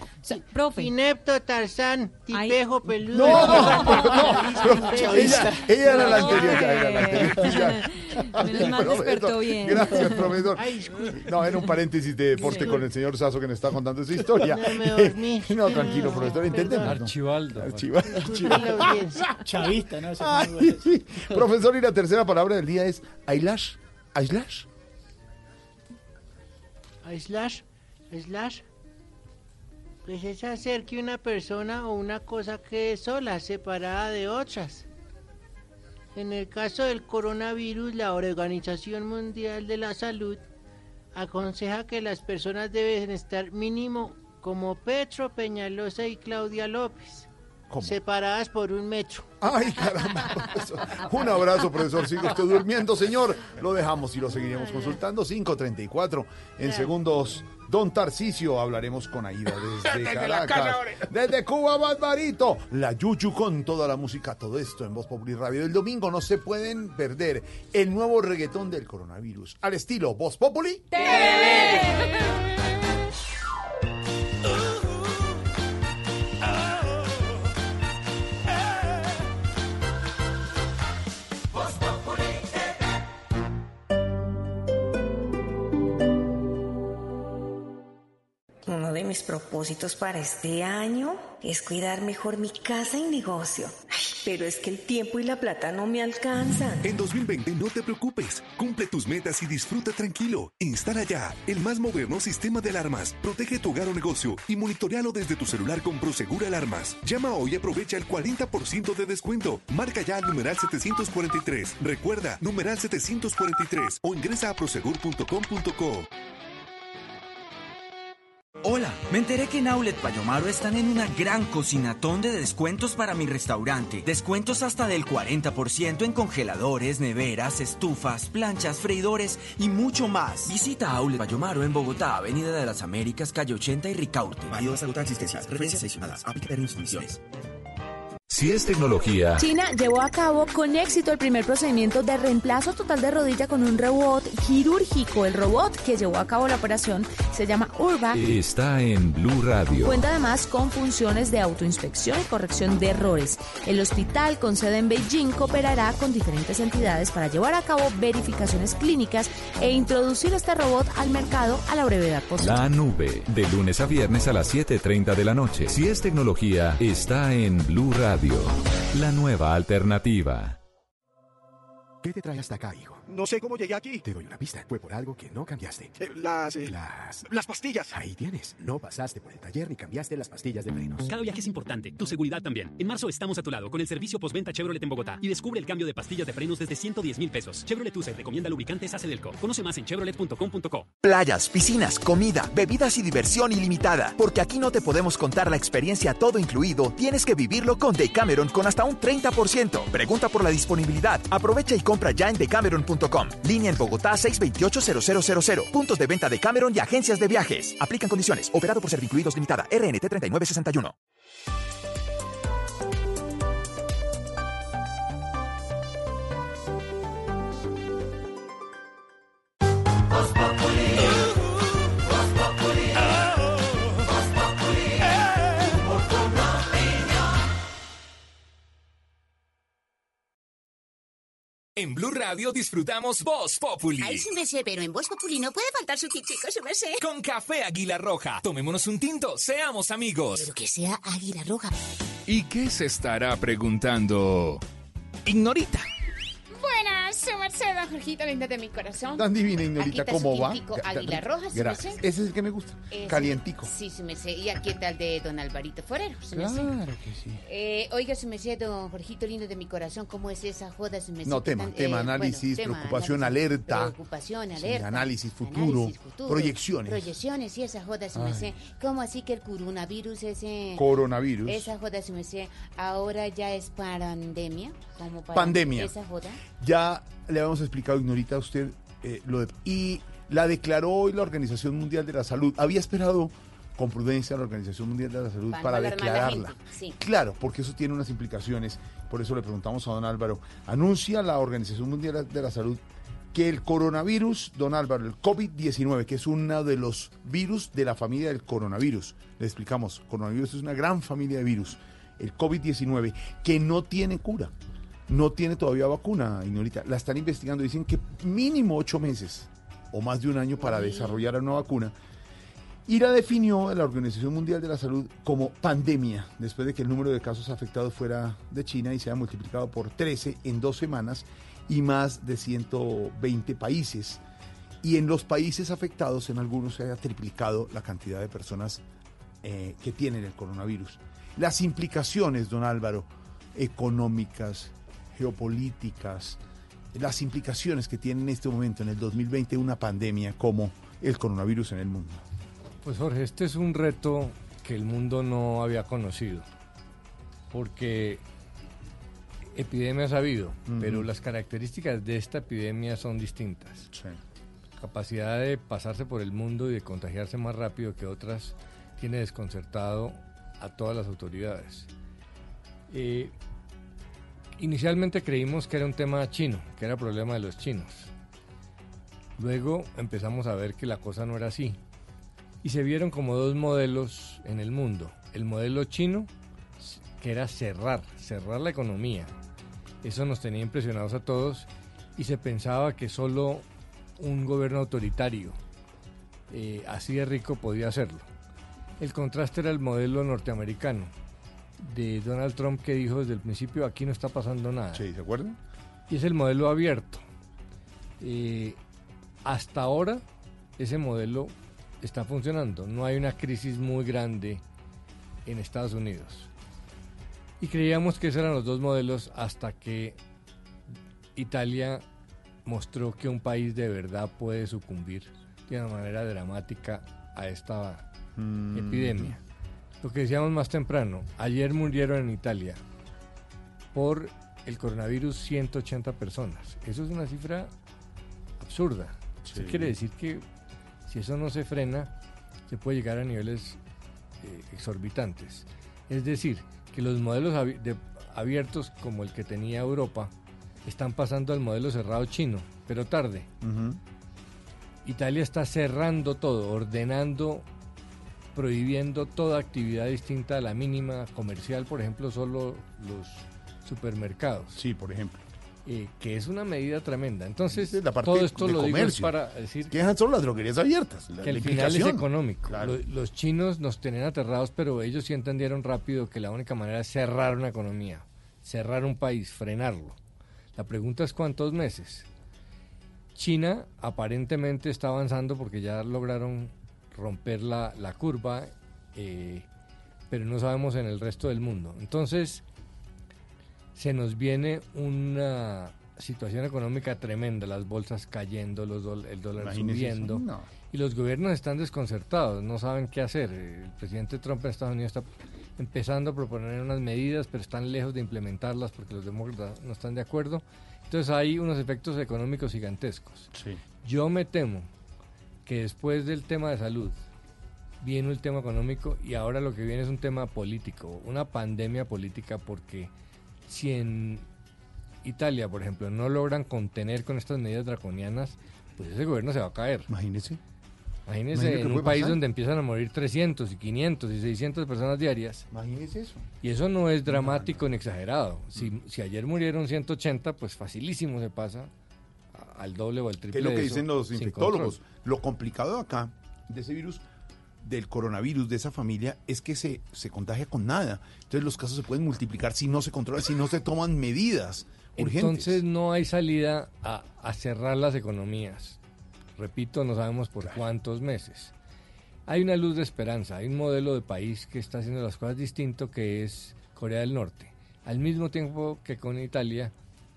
Profe. Inepto Tarzán, tipejo peludo. No, no, ella, ella era la anterior, ya era la anterior. ya. Menos mal despertó bien. Gracias, profesor. No, era un paréntesis de deporte con el señor Sasso que nos está contando su historia. No, tranquilo, profesor, intentemos. Archibaldo. Audiencia. Chavista, ¿no? Profesor, y la tercera palabra del día es eyelash. Eyelash. Slash, slash. Pues es hacer que una persona o una cosa quede sola, separada de otras. En el caso del coronavirus, la Organización Mundial de la Salud aconseja que las personas deben estar mínimo como Petro Peñalosa y Claudia López, ¿Cómo? separadas por un metro. Ay, caramba, profesor. Un abrazo, profesor. Sigue usted durmiendo, señor. Lo dejamos y lo seguiremos consultando. 5.34 en segundos. Don Tarcicio, hablaremos con Aida desde Caracas. Desde Cuba, Barbarito. La Yuyu con toda la música. Todo esto en Voz Populi Radio. El domingo no se pueden perder el nuevo reggaetón del coronavirus. Al estilo Voz Populi. Uno de mis propósitos para este año es cuidar mejor mi casa y negocio. Ay, pero es que el tiempo y la plata no me alcanzan. En 2020 no te preocupes, cumple tus metas y disfruta tranquilo. Instala ya el más moderno sistema de alarmas. Protege tu hogar o negocio y monitorealo desde tu celular con Prosegur Alarmas. Llama hoy y aprovecha el 40% de descuento. Marca ya al numeral 743. Recuerda, numeral 743 o ingresa a prosegur.com.co. Hola, me enteré que en Outlet Payomaro están en una gran cocinatón de descuentos para mi restaurante. Descuentos hasta del 40% en congeladores, neveras, estufas, planchas, freidores y mucho más. Visita Outlet Payomaro en Bogotá, Avenida de las Américas, calle 80 y Ricaurte. Válido hasta otras existencias. Referencias adicionadas. Aplica términos y condiciones. Si es tecnología, China llevó a cabo con éxito el primer procedimiento de reemplazo total de rodilla con un robot quirúrgico. El robot que llevó a cabo la operación se llama Urba. está en Blue Radio. Cuenta además con funciones de autoinspección y corrección de errores. El hospital con sede en Beijing cooperará con diferentes entidades para llevar a cabo verificaciones clínicas e introducir este robot al mercado a la brevedad posible. La nube, de lunes a viernes a las 7.30 de la noche. Si es tecnología, está en Blue Radio. La nueva alternativa. ¿Qué te trae hasta acá, hijo? No sé cómo llegué aquí. Te doy una pista. Fue por algo que no cambiaste. las... Las... Las pastillas. Ahí tienes. No pasaste por el taller ni cambiaste las pastillas de frenos. Cada viaje es importante, tu seguridad también. En marzo estamos a tu lado con el servicio postventa Chevrolet en Bogotá y descubre el cambio de pastillas de frenos desde 110 mil pesos. Chevrolet User recomienda lubricantes Acedelco. Conoce más en chevrolet.com.co. Playas, piscinas, comida, bebidas y diversión ilimitada. Porque aquí no te podemos contar la experiencia todo incluido, tienes que vivirlo con Decameron con hasta un 30%. Pregunta por la disponibilidad. Aprovecha y compra ya en decameron.com. Línea en Bogotá 628-0000. Puntos de venta de Cameron y agencias de viajes. Aplican condiciones. Operado por Servincluidos Limitada. RNT 3961. En Blue Radio disfrutamos Voz Populi. Ay, su merced, pero en Voz Populi no puede faltar su kitico, su merced. Con café Águila Roja. Tomémonos un tinto, seamos amigos. Pero que sea Águila Roja. ¿Y qué se estará preguntando? Ignorita. Buenas, su merced, don Jorgito, linda de mi corazón. Tan divina, Ignorita, Aquí está ¿cómo su va? Águila Roja, su Gracias. merced. Ese es el que me gusta. Ese- Calientico. Sí, su merced. ¿Y aquí está el de don Alvarito Forero, su merced? Claro que sí. Eh, oiga, su merced, don Jorgito, lindo de mi corazón, ¿cómo es esa joda, su merced? No, ¿Qué tema, tan- tema, eh, bueno, análisis, preocupación, alerta. Preocupación, Sí, alerta. análisis futuro, análisis futuro, proyecciones. Proyecciones y esa joda, su merced. ¿Cómo así que el coronavirus ese... Coronavirus. Esa joda, su merced, ahora ya es pandemia? como para Pandemia. Esa joda. Ya le habíamos explicado, Ignorita, a usted eh, lo de... Y la declaró hoy la Organización Mundial de la Salud. Había esperado con prudencia la Organización Mundial de la Salud Para declararla. sí. Claro, porque eso tiene unas implicaciones. Por eso le preguntamos a don Álvaro. Anuncia la Organización Mundial de la Salud que el coronavirus, don Álvaro, el COVID-19, que es uno de los virus de la familia del coronavirus. Le explicamos, coronavirus es una gran familia de virus. El COVID-19, que no tiene cura. No tiene todavía vacuna, Ignorita. La están investigando. Dicen que mínimo ocho meses o más de un año para desarrollar una vacuna. Y la definió la Organización Mundial de la Salud como pandemia, después de que el número de casos afectados fuera de China y se ha multiplicado por 13 en dos semanas y más de 120 países. Y en los países afectados, en algunos se ha triplicado la cantidad de personas eh, que tienen el coronavirus. Las implicaciones, don Álvaro, económicas, geopolíticas, las implicaciones que tiene en este momento, en el 2020, una pandemia como el coronavirus en el mundo. Pues Jorge, este es un reto que el mundo no había conocido, porque epidemias ha habido, pero las características de esta epidemia son distintas. Capacidad de pasarse por el mundo y de contagiarse más rápido que otras tiene desconcertado a todas las autoridades. Eh, inicialmente creímos que era un tema chino, que era problema de los chinos. Luego empezamos a ver que la cosa no era así. Y se vieron como dos modelos en el mundo. El modelo chino, que era cerrar, cerrar la economía. Eso nos tenía impresionados a todos y se pensaba que solo un gobierno autoritario, eh, así de rico, podía hacerlo. El contraste era el modelo norteamericano de Donald Trump que dijo desde el principio aquí no está pasando nada. Sí, ¿se acuerdan? Y es el modelo abierto. Eh, hasta ahora ese modelo está funcionando. No hay una crisis muy grande en Estados Unidos. Y creíamos que esos eran los dos modelos hasta que Italia mostró que un país de verdad puede sucumbir de una manera dramática a esta Mm. epidemia. Lo que decíamos más temprano, ayer murieron en Italia por el coronavirus 180 personas. Eso es una cifra absurda. Eso quiere decir que si eso no se frena, se puede llegar a niveles eh, exorbitantes. Es decir, que los modelos abi- de- abiertos como el que tenía Europa están pasando al modelo cerrado chino, pero tarde. Italia está cerrando todo, ordenando, prohibiendo toda actividad distinta a la mínima comercial, por ejemplo, solo los supermercados. Sí, por ejemplo. Eh, que es una medida tremenda. Entonces, la parte todo esto de lo digo es comercio. para decir Que dejan solo las droguerías abiertas. la- que el final es económico. Claro. Los chinos nos tenían aterrados, pero ellos sí entendieron rápido que la única manera es cerrar una economía, cerrar un país, frenarlo. La pregunta es cuántos meses. China aparentemente está avanzando porque ya lograron romper la, la curva, eh, pero no sabemos en el resto del mundo. Entonces, se nos viene una situación económica tremenda, las bolsas cayendo, los dol- el dólar Imagínese subiendo, no. y los gobiernos están desconcertados, no saben qué hacer. El presidente Trump en Estados Unidos está empezando a proponer unas medidas, pero están lejos de implementarlas porque los demócratas no están de acuerdo. Entonces hay unos efectos económicos gigantescos. Yo me temo que después del tema de salud viene el tema económico y ahora lo que viene es un tema político, una pandemia política porque si en Italia, por ejemplo, no logran contener con estas medidas draconianas, pues ese gobierno se va a caer. Imagínese. Imagínese en un país pasar. donde empiezan a morir 300 y 500 y 600 personas diarias. Imagínese eso. Y eso no es dramático ni exagerado. Si, si ayer murieron 180, pues facilísimo se pasa al doble o al ¿Qué triple es lo que de eso, dicen los infectólogos? Lo complicado de acá, de ese virus, del coronavirus, de esa familia, es que se, se contagia con nada. Entonces los casos se pueden multiplicar si no se controla, si no se toman medidas urgentes. Entonces no hay salida a, a cerrar las economías. Repito, no sabemos por cuántos meses. Hay una luz de esperanza, hay un modelo de país que está haciendo las cosas distinto que es Corea del Norte. Al mismo tiempo que con Italia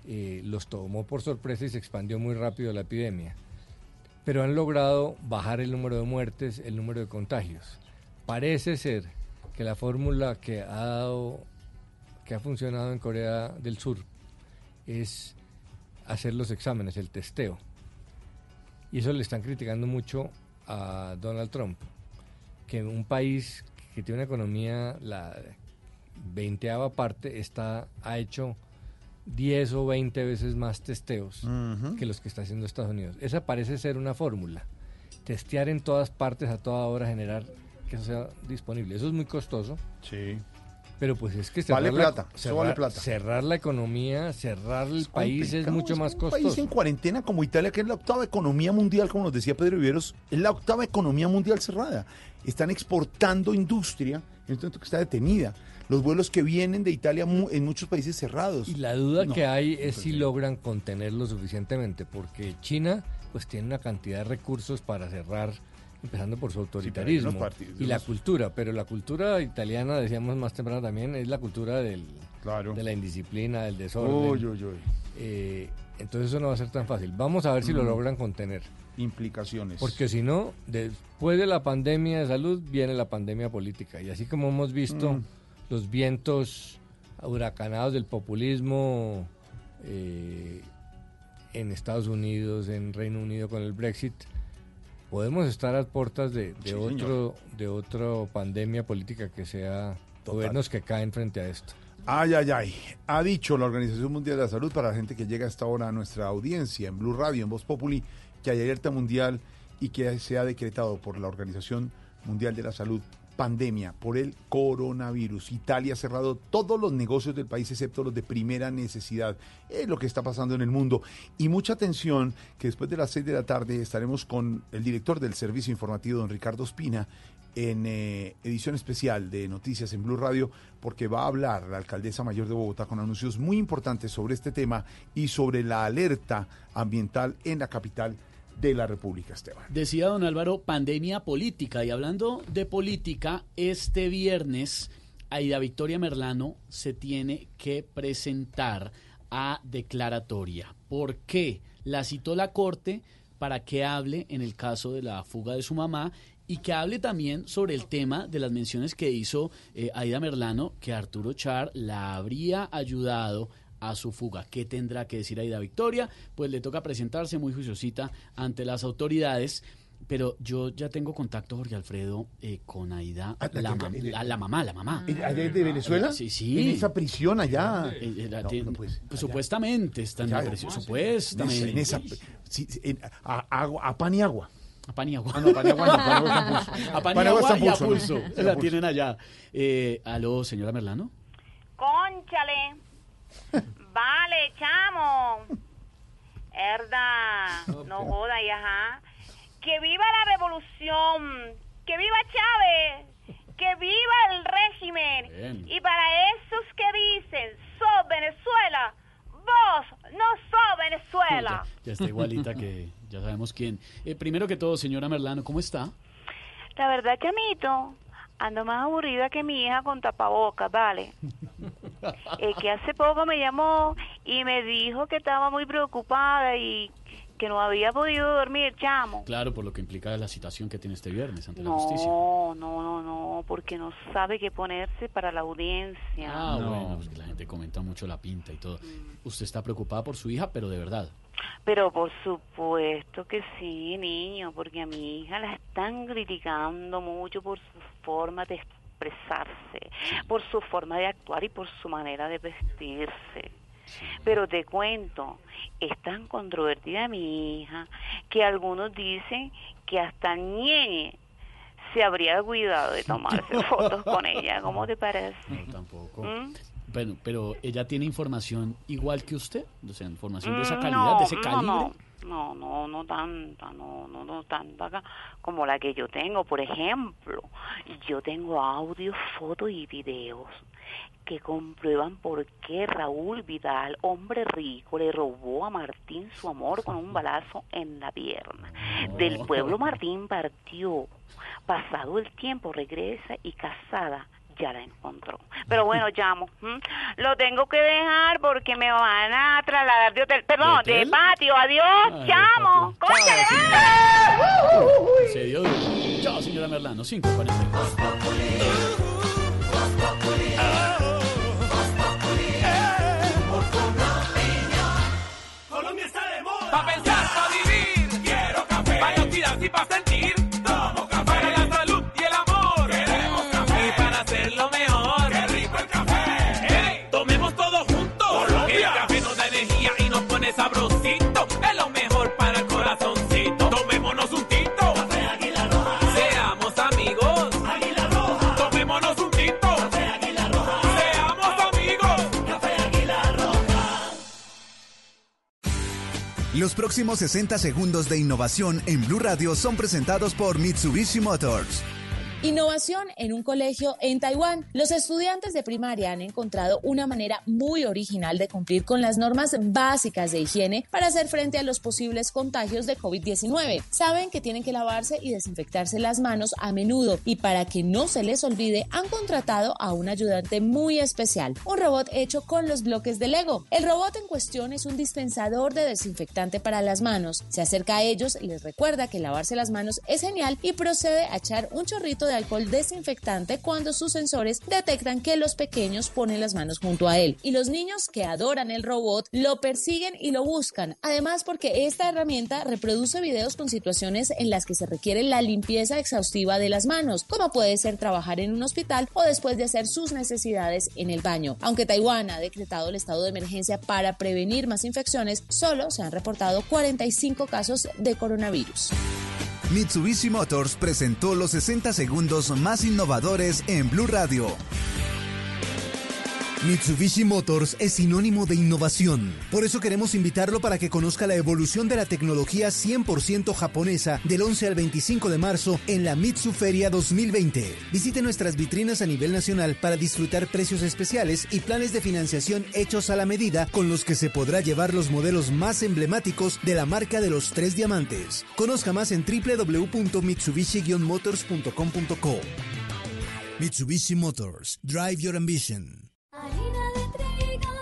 eh, los tomó por sorpresa y se expandió muy rápido la epidemia. Pero han logrado bajar el número de muertes, el número de contagios. Parece ser que la fórmula que ha dado, que ha funcionado en Corea del Sur es hacer los exámenes, el testeo. Y eso le están criticando mucho a Donald Trump, que un país que tiene una economía, la veinteava parte, está, ha hecho 10 o 20 veces más testeos que los que está haciendo Estados Unidos. Esa parece ser una fórmula. Testear en todas partes a toda hora, generar que eso sea disponible. Eso es muy costoso. Sí. Pero pues es que Vale cerrar la- plata, cerrar, vale plata. cerrar la economía, cerrar el país es mucho es más un costoso. país en cuarentena como Italia, que es la octava economía mundial, como nos decía Pedro Viveros, es la octava economía mundial cerrada. Están exportando industria, en tanto que está detenida. Los vuelos que vienen de Italia mu- en muchos países cerrados. Y la duda No, que hay es si logran contenerlo suficientemente, porque China pues tiene una cantidad de recursos para cerrar, empezando por su autoritarismo partidos- y la cultura, pero la cultura italiana, decíamos más temprano también, es la cultura del, de la indisciplina, del desorden. Eh, entonces eso no va a ser tan fácil. Vamos a ver si lo logran contener. Implicaciones. Porque si no, después de la pandemia de salud viene la pandemia política. Y así como hemos visto Mm. Los vientos huracanados del populismo eh, en Estados Unidos, en Reino Unido con el Brexit, podemos estar a puertas de, de Sí, otro de otra pandemia política que sea gobiernos que caen frente a esto. Ay, ay, ay. Ha dicho la Organización Mundial de la Salud para la gente que llega a esta hora a nuestra audiencia en Blue Radio, en Voz Populi, que hay alerta mundial y que se ha decretado por la Organización Mundial de la Salud pandemia por el coronavirus. Italia ha cerrado todos los negocios del país excepto los de primera necesidad. Es lo que está pasando en el mundo. Y mucha atención que después de las seis de la tarde estaremos con el director del servicio informativo, don Ricardo Espina, en eh, edición especial de Noticias en Blue Radio, porque va a hablar la alcaldesa mayor de Bogotá con anuncios muy importantes sobre este tema y sobre la alerta ambiental en la capital de la República, Esteban. Decía don Álvaro, pandemia política. Y hablando de política, este viernes Aida Victoria Merlano se tiene que presentar a declaratoria. ¿Por qué? La citó la Corte para que hable en el caso de la fuga de su mamá y que hable también sobre el tema de las menciones que hizo eh, Aida Merlano, que Arturo Char la habría ayudado a su fuga. ¿Qué tendrá que decir Aida Victoria? Pues le toca presentarse muy juiciosita ante las autoridades. Pero yo ya tengo contacto, Jorge Alfredo, eh, con Aida, Ah, la la, que- mam- la- la mamá, la mamá. ¿Allá es de Venezuela? Sí, sí. En esa prisión allá. Eh, eh, la No, tiene- no, pues, pues, supuestamente está en la prisión. en esa- Supuestamente. En esa, sí, en- a, agua- a pan y agua. A pan y agua. Ah, no, pan y agua no, pan y agua está en pulso. A pan y Pan y a pulso, a La tienen allá. Eh, aló, señora Merlano. Conchale. Vale, chamo. Herda. No joda, y ajá. Que viva la revolución. Que viva Chávez. Que viva el régimen. Bien. Y para esos que dicen, sos Venezuela, vos no sos Venezuela. Ya, ya está igualita que ya sabemos quién. Eh, primero que todo, señora Merlano, ¿cómo está? La verdad, chamito, ando más aburrida que mi hija con tapabocas, vale. Es que hace poco me llamó y me dijo que estaba muy preocupada y que no había podido dormir, chamo. Claro, por lo que implica la citación que tiene este viernes ante la No, justicia. no, no, no, porque no sabe qué ponerse para la audiencia. Ah, bueno, pues que la gente comenta mucho la pinta y todo. Usted está preocupada por su hija, pero de verdad. Pero por supuesto que sí, niño, porque a mi hija la están criticando mucho por su forma de expresarse, por su forma de actuar y por su manera de vestirse. Pero te cuento, es tan controvertida mi hija que algunos dicen que hasta Ñeñe se habría cuidado de tomarse fotos con ella. ¿Cómo te parece? No, tampoco. ¿Mm? Bueno, pero ella tiene información igual que usted, o sea, información de esa Mm, calidad, no, de ese calibre. No, no, no, no tanta, no, no, no tanta como la que yo tengo. Por ejemplo, yo tengo audios, fotos y videos que comprueban por qué Raúl Vidal, hombre rico, le robó a Martín su amor con un balazo en la pierna. Del pueblo Martín partió. Pasado el tiempo regresa y casada ya la encontró. Pero bueno, llamo. ¿m? Lo tengo que dejar porque me van a trasladar de hotel. Perdón, ¿De de hotel? patio. Adiós, Ah, de llamo. patio. ¡Cónchale, Chao, vale! Se dio duro. Chao, señora Merlano, 5.42. Colombia está de moda. Pa' pensar, pa' vivir. Quiero café. Para oxidarse y pa' sentir. Los próximos 60 segundos de innovación en Blue Radio son presentados por Mitsubishi Motors. Innovación en un colegio en Taiwán. Los estudiantes de primaria han encontrado una manera muy original de cumplir con las normas básicas de higiene para hacer frente a los posibles contagios de COVID-19. Saben que tienen que lavarse y desinfectarse las manos a menudo y para que no se les olvide han contratado a un ayudante muy especial, un robot hecho con los bloques de Lego. El robot en cuestión es un dispensador de desinfectante para las manos. Se acerca a ellos, les recuerda que lavarse las manos es genial y procede a echar un chorrito de alcohol desinfectante cuando sus sensores detectan que los pequeños ponen las manos junto a él. Y los niños que adoran el robot lo persiguen y lo buscan. Además, porque esta herramienta reproduce videos con situaciones en las que se requiere la limpieza exhaustiva de las manos, como puede ser trabajar en un hospital o después de hacer sus necesidades en el baño. Aunque Taiwán ha decretado el estado de emergencia para prevenir más infecciones, solo se han reportado 45 casos de coronavirus. Mitsubishi Motors presentó los 60 segundos más innovadores en Blue Radio. Mitsubishi Motors es sinónimo de innovación. Por eso queremos invitarlo para que conozca la evolución de la tecnología 100% japonesa del 11 al 25 de marzo en la Mitsu Feria 2020. Visite nuestras vitrinas a nivel nacional para disfrutar precios especiales y planes de financiación hechos a la medida con los que se podrá llevar los modelos más emblemáticos de la marca de los tres diamantes. Conozca más en www.mitsubishi-motors.com.co. Mitsubishi Motors. Drive your ambition. Harina de trigo,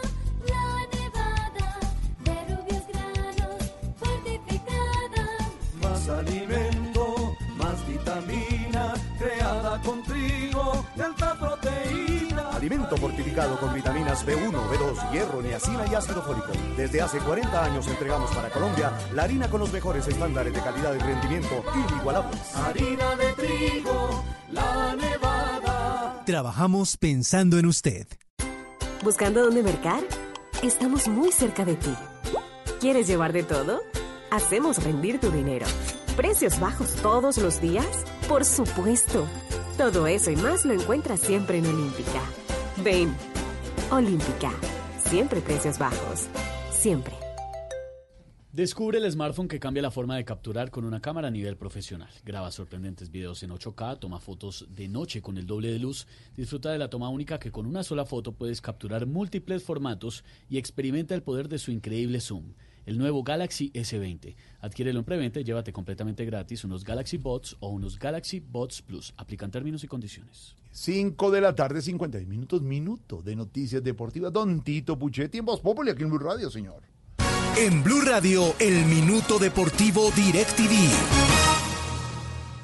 la nevada, de rubios granos, fortificada. Más alimento, más vitamina, creada con trigo de alta proteína. Alimento fortificado con vitaminas B1, B2, hierro, niacina y ácido fólico. Desde hace 40 años entregamos para Colombia la harina con los mejores estándares de calidad y rendimiento inigualables. Harina de trigo, la nevada. Trabajamos pensando en usted. ¿Buscando dónde mercar? Estamos muy cerca de ti. ¿Quieres llevar de todo? Hacemos rendir tu dinero. ¿Precios bajos todos los días? Por supuesto. Todo eso y más lo encuentras siempre en Olímpica. Ven. Olímpica. Siempre precios bajos. Siempre. Descubre el smartphone que cambia la forma de capturar con una cámara a nivel profesional. Graba sorprendentes videos en 8K, toma fotos de noche con el doble de luz, disfruta de la toma única que con una sola foto puedes capturar múltiples formatos y experimenta el poder de su increíble zoom. El nuevo Galaxy S20. Adquiérelo en preventa y llévate completamente gratis unos Galaxy Bots o unos Galaxy Bots Plus. Aplican términos y condiciones. 5 de la tarde, 56 minutos, minuto de noticias deportivas. Don Tito Puchetti en Voz Populi, aquí en Blue Radio, señor. En Blue Radio, el Minuto Deportivo DirecTV.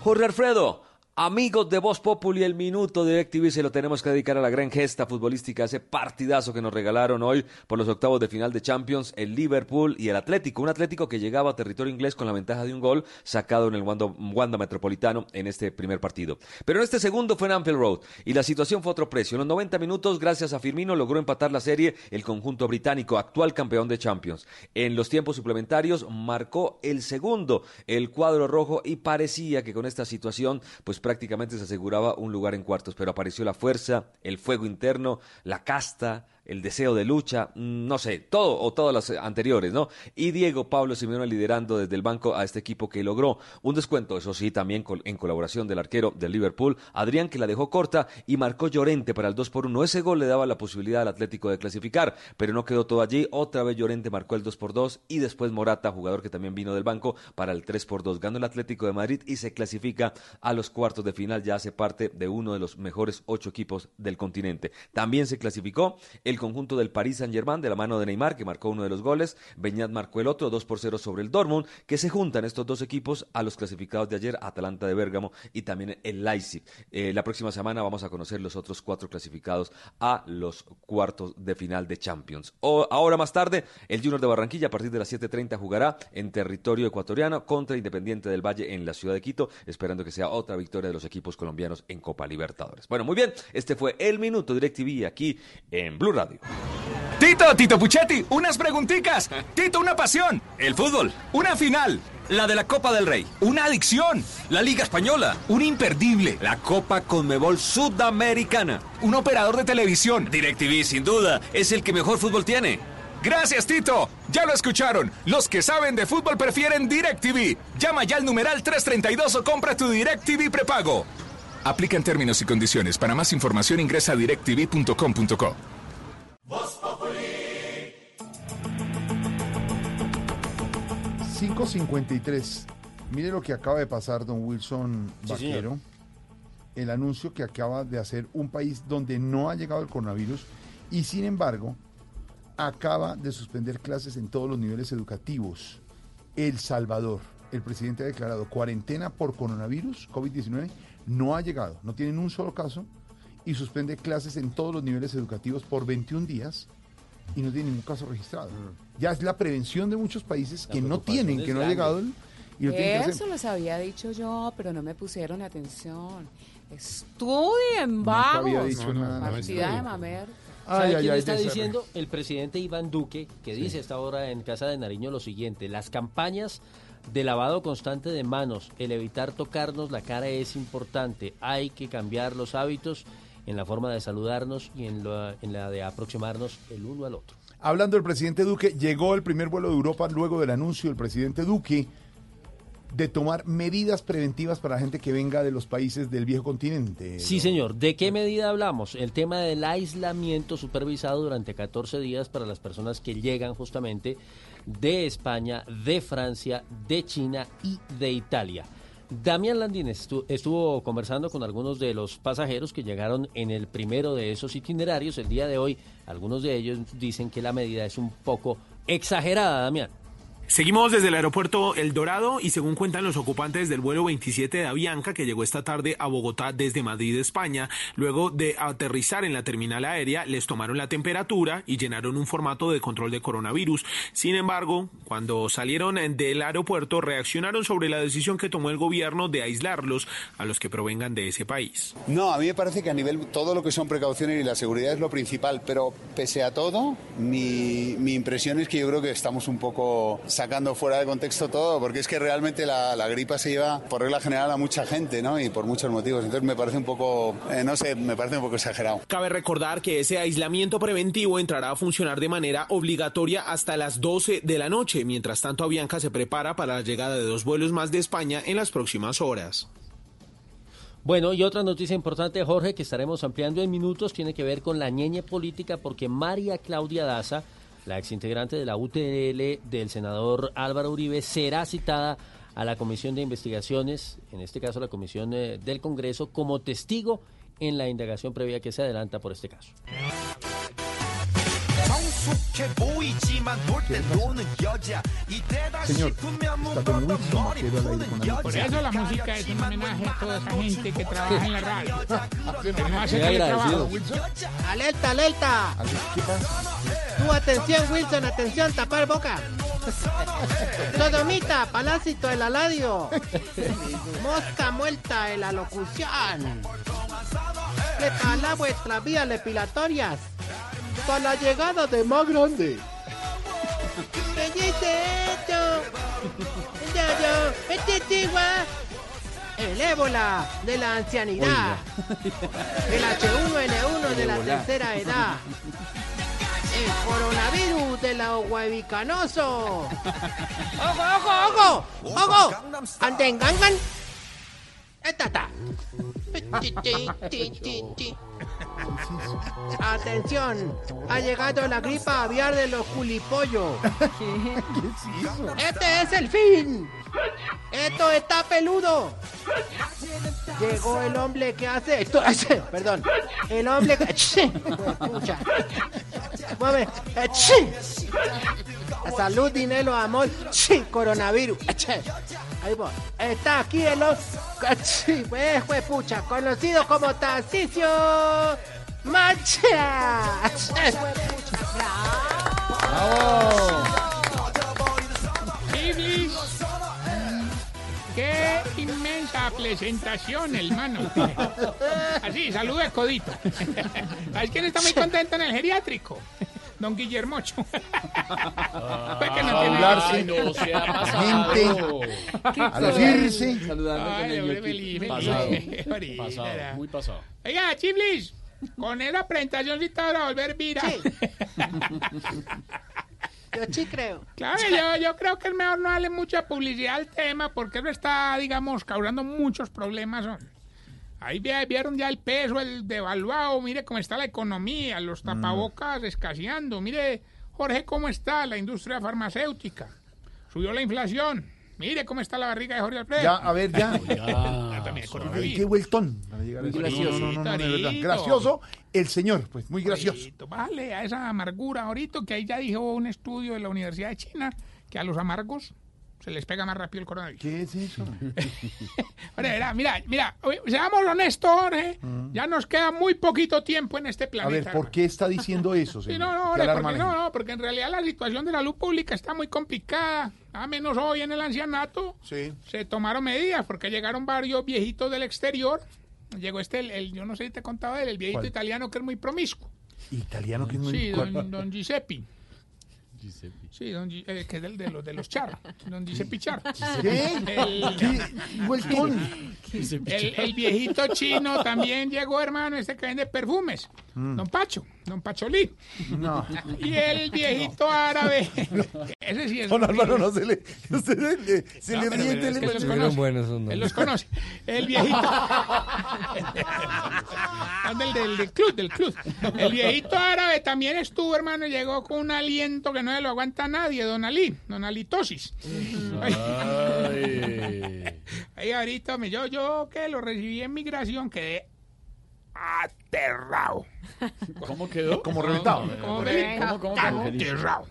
Jorge Alfredo, Amigos de Voz Populi, el minuto de DirecTV se lo tenemos que dedicar a la gran gesta futbolística, ese partidazo que nos regalaron hoy por los octavos de final de Champions, el Liverpool y el Atlético. Un Atlético que llegaba a territorio inglés con la ventaja de un gol sacado en el Wanda, Wanda Metropolitano en este primer partido. Pero en este segundo fue en Anfield Road y la situación fue otro precio. En los 90 minutos, gracias a Firmino, logró empatar la serie el conjunto británico, actual campeón de Champions. En los tiempos suplementarios marcó el segundo el cuadro rojo y parecía que con esta situación, pues prácticamente se aseguraba un lugar en cuartos, pero apareció la fuerza, el fuego interno, la casta, el deseo de lucha, mm, no sé, todo o todas las anteriores, ¿no? Y Diego Pablo Simeone liderando desde el banco a este equipo que logró un descuento, eso sí, también en colaboración del arquero del Liverpool, Adrián, que la dejó corta y marcó Llorente para el 2 por 1. Ese gol le daba la posibilidad al Atlético de clasificar, pero no quedó todo allí. Otra vez Llorente marcó el 2 por 2 y después Morata, jugador que también vino del banco, para el 3 por 2. Ganó el Atlético de Madrid y se clasifica a los cuartos de final, ya hace parte de uno de los mejores ocho equipos del continente. También se clasificó el conjunto del Paris Saint-Germain de la mano de Neymar, que marcó uno de los goles. Beñat marcó el otro, 2 por 0 sobre el Dortmund, que se juntan estos dos equipos a los clasificados de ayer, Atalanta de Bérgamo y también el Leipzig. Eh, la próxima semana vamos a conocer los otros cuatro clasificados a los cuartos de final de Champions. O, ahora más tarde, el Junior de Barranquilla a partir de las 7.30 jugará en territorio ecuatoriano contra Independiente del Valle en la ciudad de Quito, esperando que sea otra victoria de los equipos colombianos en Copa Libertadores. Bueno, muy bien, este fue el Minuto DirecTV aquí en Blue Radio. Tito, Tito Puchetti, unas preguntitas. Tito, una pasión. El fútbol. Una final. La de la Copa del Rey. Una adicción. La Liga Española. Un imperdible. La Copa Conmebol Sudamericana. Un operador de televisión. DirecTV, sin duda, es el que mejor fútbol tiene. Gracias, Tito. Ya lo escucharon. Los que saben de fútbol prefieren DirecTV. Llama ya al numeral 332 o compra tu DirecTV prepago. Aplican términos y condiciones. Para más información ingresa a directv.com.co. 553. Mire lo que acaba de pasar, don Wilson Vaquero. El anuncio que acaba de hacer un país donde no ha llegado el coronavirus y sin embargo acaba de suspender clases en todos los niveles educativos. El Salvador, el presidente ha declarado cuarentena por coronavirus, COVID-19, no ha llegado, no tienen un solo caso y suspende clases en todos los niveles educativos por 21 días y no tiene ningún caso registrado. Ya es la prevención de muchos países que no tienen, que no ha llegado el- y lo tienen que hacer. Eso les había dicho yo, pero no me pusieron atención. Estudien, vamos. había dicho nada. Partida de mamer. Ay, ¿Sabe ay, quién ay, está diciendo? El presidente Iván Duque, que Sí. dice a esta hora en Casa de Nariño lo siguiente, las campañas de lavado constante de manos, el evitar tocarnos la cara es importante, hay que cambiar los hábitos en la forma de saludarnos y en, la de aproximarnos el uno al otro. Hablando del presidente Duque, llegó el primer vuelo de Europa luego del anuncio del presidente Duque de tomar medidas preventivas para la gente que venga de los países del viejo continente. Sí, señor. ¿De qué medida hablamos? El tema del aislamiento supervisado durante 14 días para las personas que llegan justamente de España, de Francia, de China y de Italia. Damián Landín estu- estuvo conversando con algunos de los pasajeros que llegaron en el primero de esos itinerarios el día de hoy. Algunos de ellos dicen que la medida es un poco exagerada, Damián. Seguimos desde el aeropuerto El Dorado y según cuentan los ocupantes del vuelo 27 de Avianca que llegó esta tarde a Bogotá desde Madrid, España, luego de aterrizar en la terminal aérea les tomaron la temperatura y llenaron un formato de control de coronavirus. Sin embargo, cuando salieron del aeropuerto reaccionaron sobre la decisión que tomó el gobierno de aislarlos a los que provengan de ese país. No, a mí me parece que a nivel todo lo que son precauciones y la seguridad es lo principal, pero pese a todo, mi, mi impresión es que yo creo que estamos un poco sacando fuera de contexto todo, porque es que realmente la, la gripa se lleva por regla general a mucha gente, ¿no? Y por muchos motivos. Entonces me parece un poco, eh, no sé, me parece un poco exagerado. Cabe recordar que ese aislamiento preventivo entrará a funcionar de manera obligatoria hasta las 12 de la noche. Mientras tanto, Avianca se prepara para la llegada de dos vuelos más de España en las próximas horas. Bueno, y otra noticia importante, Jorge, que estaremos ampliando en minutos, tiene que ver con la ñeñe política, porque María Claudia Daza, la exintegrante de la UTL del senador Álvaro Uribe, será citada a la Comisión de Investigaciones, en este caso la Comisión eh, del Congreso, como testigo en la indagación previa que se adelanta por este caso. 익숙해 보이지만 볼 때 노는 여자 이때다 Señor, 싶으면 está Don 묶어도 Wilson 머리 Vaquero al aire con la Por eso la música es un homenaje a toda esa gente que trabaja en la radio. Que no hace Muy agradecido. teletrabajo. Alerta, alerta. Tu atención, Wilson, atención, tapar boca. Sodomita, Palacito el aladio. Mosca muerta en la locución. Prepara vuestras vías depilatorias. Para la llegada de más grande. ¿Qué dice esto? Yo, yo, este tigua. El ébola de la ancianidad. El H1N1 de la tercera edad. El coronavirus de la huevicanoso. ¡Ojo, ojo, ojo! ¡Ojo! ¡Antengangan! ¡Esta está! Atención, ha llegado la gripa aviar de los culipollos. Este es el fin. Esto está peludo. Llegó el hombre que hace esto, perdón, el hombre que Pucha. Mueve. Salud, dinero, amor, coronavirus. Ahí voy. Está aquí el hombre, pues, pues, pucha, conocido como Tarcisio Mancha. Presentación, hermano. Así, saluda de codito. ¿Sabes quién está muy contento en el geriátrico? Don Guillermocho. Pues que no tiene- hablarse, Ay, no, se ha a pasado. gente, a lucirse. Ay, hombre, feliz, feliz. Pasado, muy pasado. Oiga, Chiblis, con esa presentación sí te van a volver viral. Yo sí creo. Claro, yo, yo creo que es mejor no darle mucha publicidad al tema porque eso está, digamos, causando muchos problemas. Ahí vi- vieron ya el peso, el devaluado, mire cómo está la economía, los Mm. tapabocas escaseando, mire, Jorge, cómo está la industria farmacéutica, subió la inflación, mire cómo está la barriga de Jorge Alfredo. Ya, a ver, ya. Ah, también Ay, qué vueltón. Muy gracioso. No, no, no, no, de verdad. Torito. Gracioso el señor, pues muy gracioso. Vale, a esa amargura ahorita que ahí ya dijo un estudio de la Universidad de China que a los amargos se les pega más rápido el coronavirus. ¿Qué es eso? Mira, mira, seamos honestos, Jorge, ya nos queda muy poquito tiempo en este A planeta. ver, ¿por qué está diciendo eso, Sí, no, no, ¿Qué Jorge, alarma porque, no, porque en realidad la situación de la luz pública está muy complicada. A menos hoy en el ancianato Sí. se tomaron medidas porque llegaron varios viejitos del exterior. Llegó este, el, el- yo no sé si te contaba él, el viejito ¿Cuál? italiano que es muy promiscuo. Italiano que es muy Sí, ¿cuál? don, don Giuseppe. Sí, don eh, que es del de los de los Char. Don Giuseppe Char. ¿Qué? El, el, el viejito chino también llegó, hermano, este que vende perfumes. Mm. Don Pacho, don Pacholí. No. Y el viejito árabe. Ese sí es. Don Álvaro, no se le, usted le, se No, le que le- los conoce. buenos Él los conoce. El viejito. Del, del, del club, del club. El viejito árabe también estuvo, hermano, llegó con un aliento que no se lo aguanta nadie, don Ali, don Alitosis. Ahí ahorita, me- yo, yo que lo recibí en migración, quedé aterrado. ¿Cómo quedó? Como reventado. ¿Cómo, ¿Cómo, cómo, cómo? Aterrado.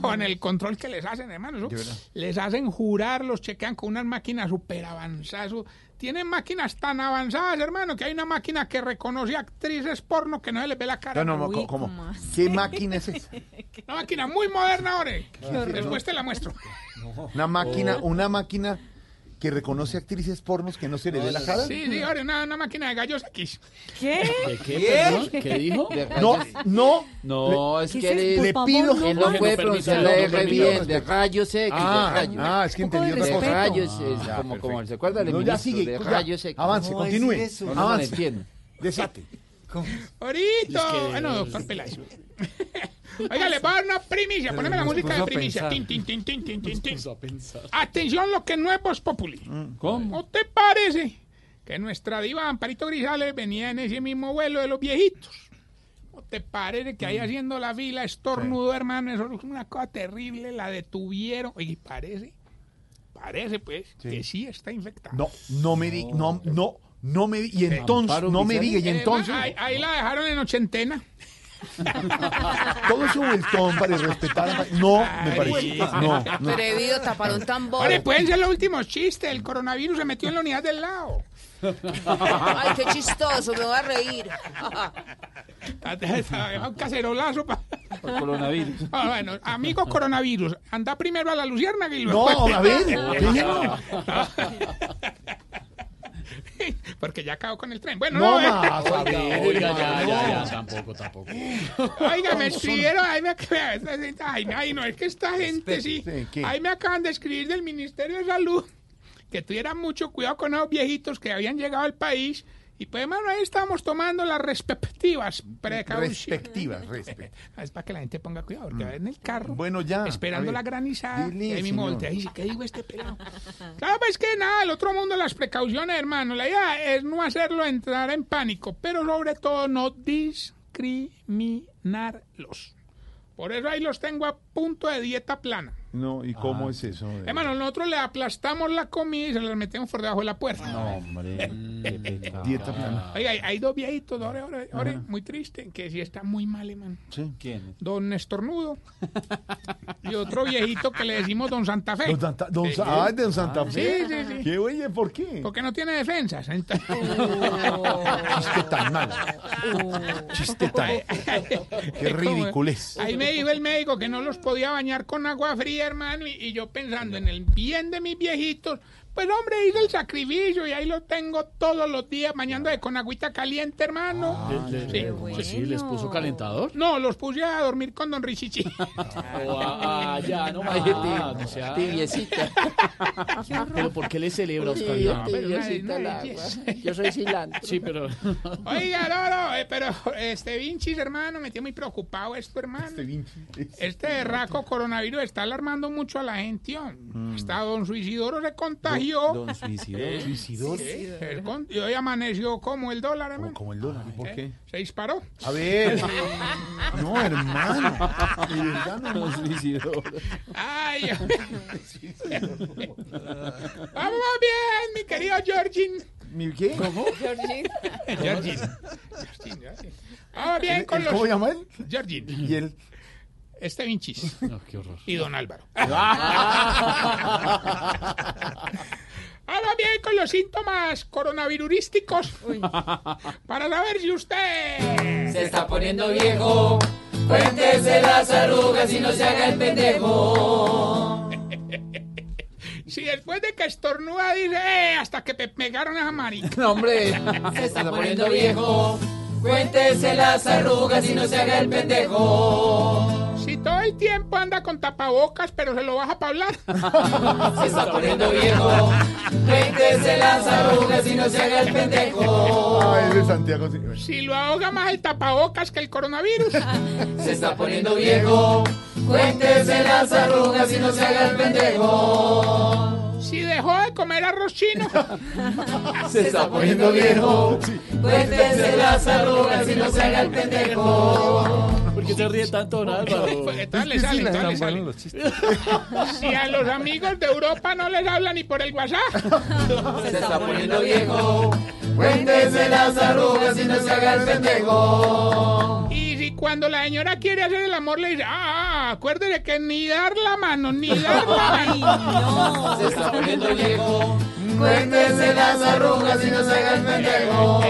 Con el control que les hacen, hermano. les hacen jurar, los chequean con unas máquinas súper avanzadas. Tienen máquinas tan avanzadas, hermano, que hay una máquina que reconoce actrices porno que no se les ve la cara. No, no, ¿cómo? ¿Qué máquina es esa? Una máquina muy moderna, ahora. Después te la muestro. Una máquina, una máquina que reconoce actrices pornos que no se le ve la cara. Sí, sí, ahora una, una máquina de gallos X. ¿Qué? ¿De qué, perdón? ¿Qué dijo? No, no. No, es ¿Qué que eso? Le pido- él no puede pronunciar la R no bien, de rayos X, Ah, de rayos. ah, es que entendí de otra cosa. rayos, Ah, como, como, ¿se acuerda No, ya sigue, de rayos X. Avance, ¿Cómo continúe. Avance. entiendo. Desate. Ahorita. Ah, no, doctor Peláez. Oiga, le voy a dar una primicia. Poneme la música de primicia. Tin, tin, tin, tin, tin, tin, tin. a pensar. Atención, lo que no es Voz Populi. ¿Cómo? ¿No te parece que nuestra diva Amparito Grisales venía en ese mismo vuelo de los viejitos? ¿No te parece que ahí haciendo la fila estornudo, hermano? Eso es una cosa terrible. La detuvieron. Oye, parece, parece pues que sí está infectada. No, no me diga, no, no, no me diga. Y entonces, no me diga, y entonces. ahí, ahí la dejaron en ochentena. Todo ese vueltón para respetar a... No, me parece. No, no. Atrevido, tapar un tambor. Oye, pueden ser los últimos chistes. El coronavirus se metió en la unidad del lado. Ay, qué chistoso, me voy a reír. Un cacerolazo para... Por coronavirus. Ah, bueno, amigo coronavirus, anda primero a la luciérnaga y luego... No, a ver, No. Porque ya acabó con el tren. Bueno, No no, eh. más, Oiga, ya, ya, ya, tampoco, tampoco. Oiga, me escribieron, ay, me acaban, ay, ay, no, es que esta gente sí, ahí me acaban de escribir del Ministerio de Salud que tuvieran mucho cuidado con esos viejitos que habían llegado al país y pues, hermano, ahí estamos tomando las respectivas precauciones. Respectivas, respectivas. Es para que la gente ponga cuidado, porque va en el carro Bueno, ya. esperando ver. la granizada Dile, ahí mismo señor. voltea y dice, ¿qué digo este pelado? Claro, pues que nada, el otro mundo, las precauciones, hermano. La idea es no hacerlo entrar en pánico, pero sobre todo no discriminarlos. Por eso ahí los tengo a punto de dieta plana. No, ¿y cómo es eso? de- Hermano, nosotros le aplastamos la comida y se la metemos por debajo de la puerta. No, hombre. Dieta plana. Oiga, hay, hay dos viejitos, ore, ore, ore, muy triste, que sí está muy mal, hermano. Sí. ¿Quién? Don Estornudo. y otro viejito que le decimos Don Santa Fe. Don Santa, don Sí. Ah, don Santa Sí, Fe. sí, sí. ¿Qué, oye, por qué? Porque no tiene defensas. Entonces- Chiste tan mal. Chiste tan. Qué ridiculez. Ahí me dijo el médico que no los podía bañar con agua fría, hermano, y, y yo pensando en el bien de mis viejitos, pues hombre, hice el sacrificio y ahí lo tengo todos los días bañando con agüita caliente, hermano. Le- le- Sí. pues sí, les puso calentador. No, los puse a dormir con don Richichi. Oh, ah, ah, ya, no más. No sea- Tibiecita. Pero ¿por qué le celebra Oscar? Sí, No, pero tibiecita agua. belleza. Yo soy cilantro. Sí, pero... Oiga, no, no, eh, pero este Vinchis, hermano, me tiene muy preocupado esto, hermano. Este berraco coronavirus está alarmando mucho a la gente. oh. Hasta don Suicidoro se contagió. Don Suicidoro. Eh, ¿Suicidoro? sí, él con- y hoy amaneció como el dólar, hermano. Como el dólar, ¿y por qué? Se disparó. A ver. No, hermano. De verdad, no, Don. Ay, Vamos bien, mi querido Georgin. ¿Mi qué? ¿Cómo? Georgin. Georgin, Georgin. Vamos bien con los... ¿Cómo llama él? Georgin. Y él. Este Vinchis. qué horror. Y don Álvaro. Ahora bien con los síntomas coronavirurísticos. Para saber si usted... Se está poniendo viejo. Cuéntese las arrugas y no se haga el pendejo. Si después de que estornuda dice, eh, hasta que me pegaron a marica. No, hombre. Se está poniendo viejo. Cuéntese las arrugas y no se haga el pendejo. Si todo el tiempo anda con tapabocas, pero se lo baja para hablar. Se está poniendo viejo. Cuéntese las arrugas y no se haga el pendejo. Es de Santiago. sí. Si lo ahoga más el tapabocas que el coronavirus. Se está poniendo viejo. Cuéntese las arrugas y no se haga el pendejo. Si dejó de comer arroz chino. Se está poniendo viejo. Cuéntese las arrugas y no se haga el pendejo. ¿Por qué se ríe tanto, don Álvaro? Entonces le sale, entonces le sale. Si a los amigos de Europa no les habla ni por el WhatsApp. Se está poniendo viejo. Cuéntese las arrugas y no se haga el pendejo. Y si cuando la señora quiere hacer el amor le dice, ah, acuérdese que ni dar la mano, ni dar la mano. Se está poniendo viejo. Cuéntese las arrugas y no se haga el pendejo.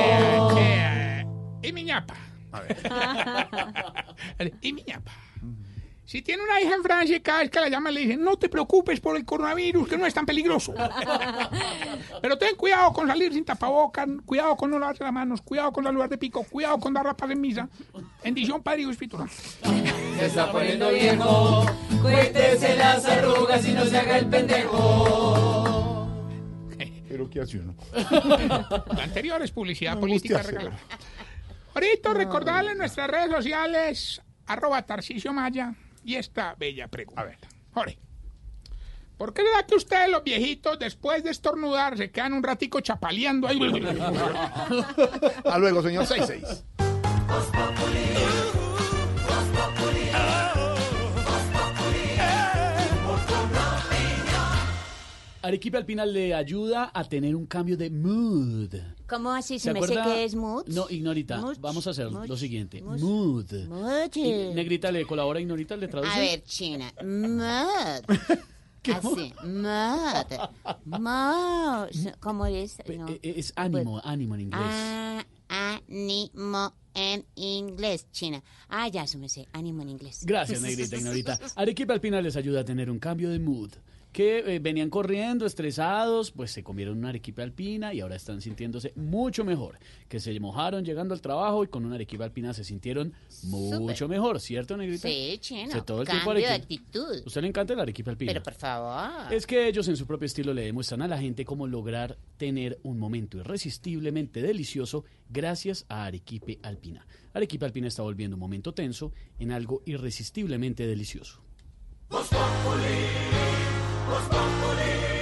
Eh, y mi ñapa. y mi ñapa. Si tiene una hija en Francia y cada vez que la llama le dicen, no te preocupes por el coronavirus, que no es tan peligroso. Pero ten cuidado con salir sin tapabocas, cuidado con no lavarse las manos, cuidado con saludar de pico, cuidado con dar la paz en misa. Bendición, Padre, y Espíritu. Se está poniendo viejo. Cuéntese las arrugas y no se haga el pendejo. Pero ¿qué hace uno? La anterior es publicidad No, política regalada. Ahorita recordarle en nuestras redes sociales, arroba Tarcisio Maya, y esta bella pregunta. A ver, Jorge. ¿Por qué será que ustedes, los viejitos, después de estornudar, se quedan un ratico chapaleando ahí? A luego, señor 66. Arequipa Alpina le ayuda a tener un cambio de mood. ¿Cómo así? ¿Se ¿Se me sé acuerda? que es mood? No, Ignorita, Much, vamos a hacer much, lo siguiente. much, Mood. Y- Negrita, ¿le colabora Ignorita? ¿Le traduce? A ver, China. Mood. Así. Mood. Mood. ¿Cómo es? No. Eh, eh, Es ánimo, ánimo en inglés. Ah, ánimo en inglés, China. Ah, ya, eso me sé. Ánimo en inglés. Gracias, Negrita, Ignorita. Arequipa Alpina les ayuda a tener un cambio de mood. Que eh, venían corriendo, estresados, pues se comieron una arequipa alpina y ahora están sintiéndose mucho mejor. Que se mojaron llegando al trabajo y con una arequipa alpina se sintieron mucho mejor, ¿cierto, Negrita? Sí, China. Sí, todo el Cambio tiempo de actitud. ¿Usted le encanta la arequipa alpina? Pero por favor. Es que ellos en su propio estilo le demuestran a la gente cómo lograr tener un momento irresistiblemente delicioso gracias a Arequipe Alpina. Arequipe Alpina está volviendo un momento tenso en algo irresistiblemente delicioso. En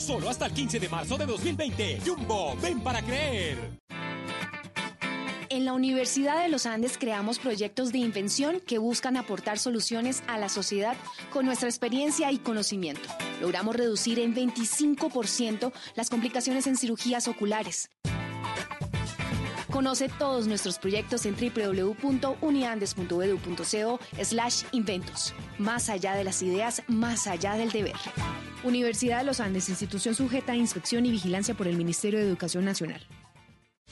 Solo hasta el 15 de marzo de 2020. Jumbo, ven para creer. En la Universidad de los Andes creamos proyectos de invención que buscan aportar soluciones a la sociedad con nuestra experiencia y conocimiento. Logramos reducir en 25% las complicaciones en cirugías oculares. Conoce todos nuestros proyectos en www.uniandes.edu.co slash inventos. Más allá de las ideas, más allá del deber. Universidad de los Andes, institución sujeta a inspección y vigilancia por el Ministerio de Educación Nacional.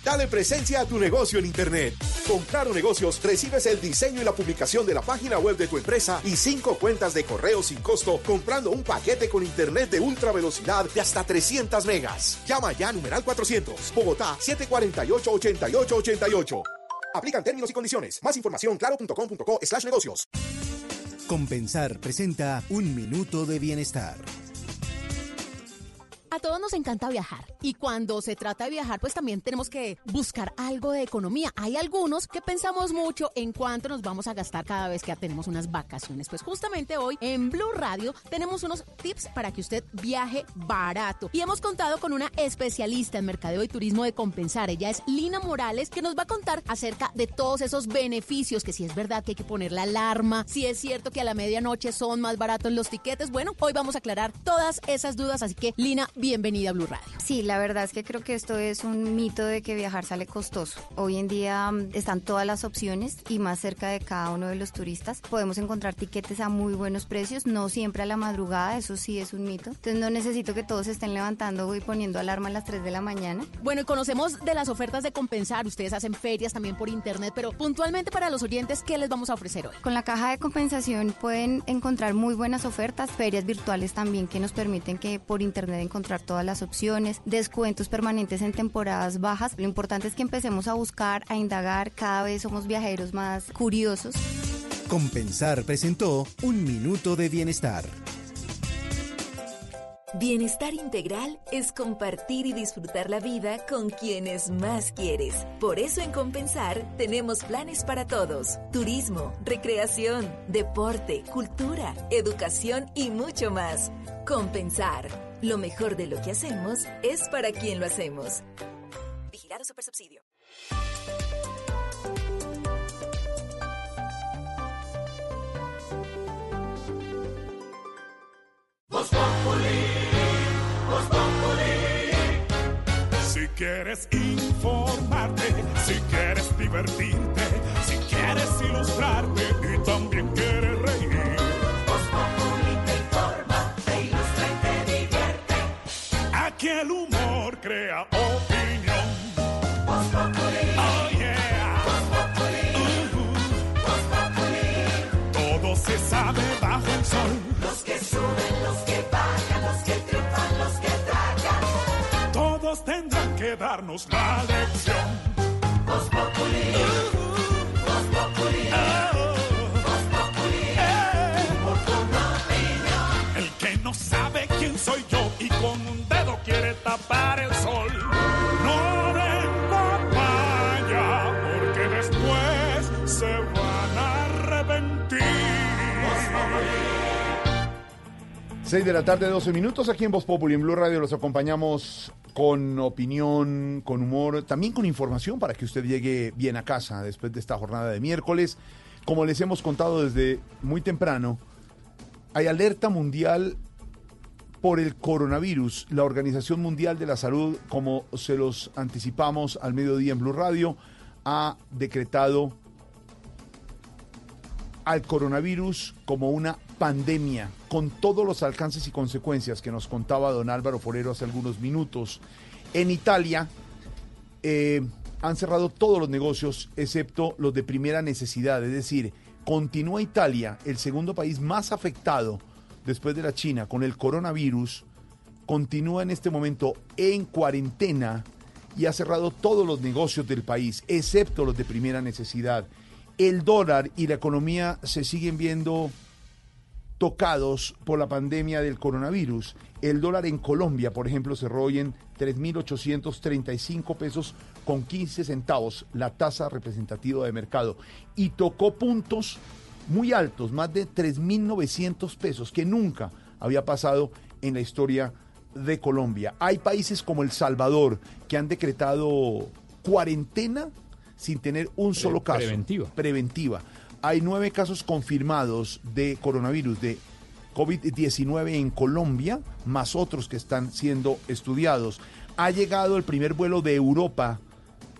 Dale presencia a tu negocio en Internet. Con Claro Negocios recibes el diseño y la publicación de la página web de tu empresa y cinco cuentas de correo sin costo comprando un paquete con Internet de ultra velocidad de hasta 300 megas. Llama ya a numeral 400, Bogotá 748-8888. Aplican términos y condiciones. Más información claro.com.co slash negocios. Compensar presenta Un Minuto de Bienestar. A todos nos encanta viajar y cuando se trata de viajar pues también tenemos que buscar algo de economía. Hay algunos que pensamos mucho en cuánto nos vamos a gastar cada vez que tenemos unas vacaciones. Pues justamente hoy en Blue Radio tenemos unos tips para que usted viaje barato y hemos contado con una especialista en mercadeo y turismo de compensar. Ella es Lina Morales que nos va a contar acerca de todos esos beneficios que si es verdad que hay que poner la alarma, si es cierto que a la medianoche son más baratos los tiquetes. Bueno, hoy vamos a aclarar todas esas dudas, así que Lina, bienvenida a Blue Radio. Sí, la verdad es que creo que esto es un mito de que viajar sale costoso. Hoy en día mm, están todas las opciones y más cerca de cada uno de los turistas. Podemos encontrar tiquetes a muy buenos precios, no siempre a la madrugada, eso sí es un mito. Entonces no necesito que todos estén levantando y poniendo alarma a las 3 de la mañana. Bueno, y conocemos de las ofertas de compensar. Ustedes hacen ferias también por internet, pero puntualmente para los oyentes, ¿qué les vamos a ofrecer hoy? Con la caja de compensación pueden encontrar muy buenas ofertas, ferias virtuales también que nos permiten que por internet encontrar todas las opciones, descuentos permanentes en temporadas bajas. Lo importante es que empecemos a buscar, a indagar, cada vez somos viajeros más curiosos. Compensar presentó Un Minuto de Bienestar. Bienestar integral es compartir y disfrutar la vida con quienes más quieres. Por eso en Compensar tenemos planes para todos. Turismo, recreación, deporte, cultura, educación y mucho más. Compensar. Lo mejor de lo que hacemos es para quien lo hacemos. Vigilado Supersubsidio. Si quieres informarte, si quieres divertirte, si quieres ilustrarte y también quieres el humor crea opinión. Oh yeah. Voz Populi. Todo se sabe bajo el sol. Los que suben, los que bajan, los que triunfan, los que tragan. Todos tendrán que darnos la lección. Voz Populi. Quiere tapar el sol. No den papaya, porque después se van a arrepentir. 6 de la tarde, 12 minutos, aquí en Voz Populi, en Blue Radio, los acompañamos con opinión, con humor, también con información para que usted llegue bien a casa después de esta jornada de miércoles. Como les hemos contado desde muy temprano, hay alerta mundial por el coronavirus. La Organización Mundial de la Salud, como se los anticipamos al mediodía en Blue Radio, ha decretado al coronavirus como una pandemia, con todos los alcances y consecuencias que nos contaba don Álvaro Forero hace algunos minutos. En Italia eh, han cerrado todos los negocios excepto los de primera necesidad, es decir, continúa Italia, el segundo país más afectado después de la China con el coronavirus, continúa en este momento en cuarentena y ha cerrado todos los negocios del país, excepto los de primera necesidad. El dólar y la economía se siguen viendo tocados por la pandemia del coronavirus. El dólar en Colombia, por ejemplo, cerró hoy en 3.835 pesos con 15 centavos, la tasa representativa de mercado, y tocó puntos muy altos, más de 3.900 pesos, que nunca había pasado en la historia de Colombia. Hay países como El Salvador que han decretado cuarentena sin tener un solo caso. preventiva. Preventiva. Hay nueve casos confirmados de coronavirus, de COVID-19 en Colombia, más otros que están siendo estudiados. Ha llegado el primer vuelo de Europa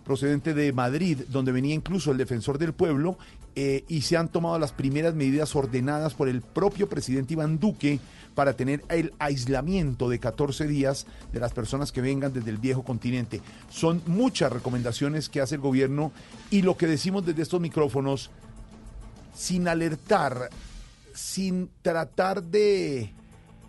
procedente de Madrid, donde venía incluso el defensor del pueblo, eh, y se han tomado las primeras medidas ordenadas por el propio presidente Iván Duque para tener el aislamiento de 14 días de las personas que vengan desde el viejo continente. Son muchas recomendaciones que hace el gobierno y lo que decimos desde estos micrófonos, sin alertar, sin tratar de,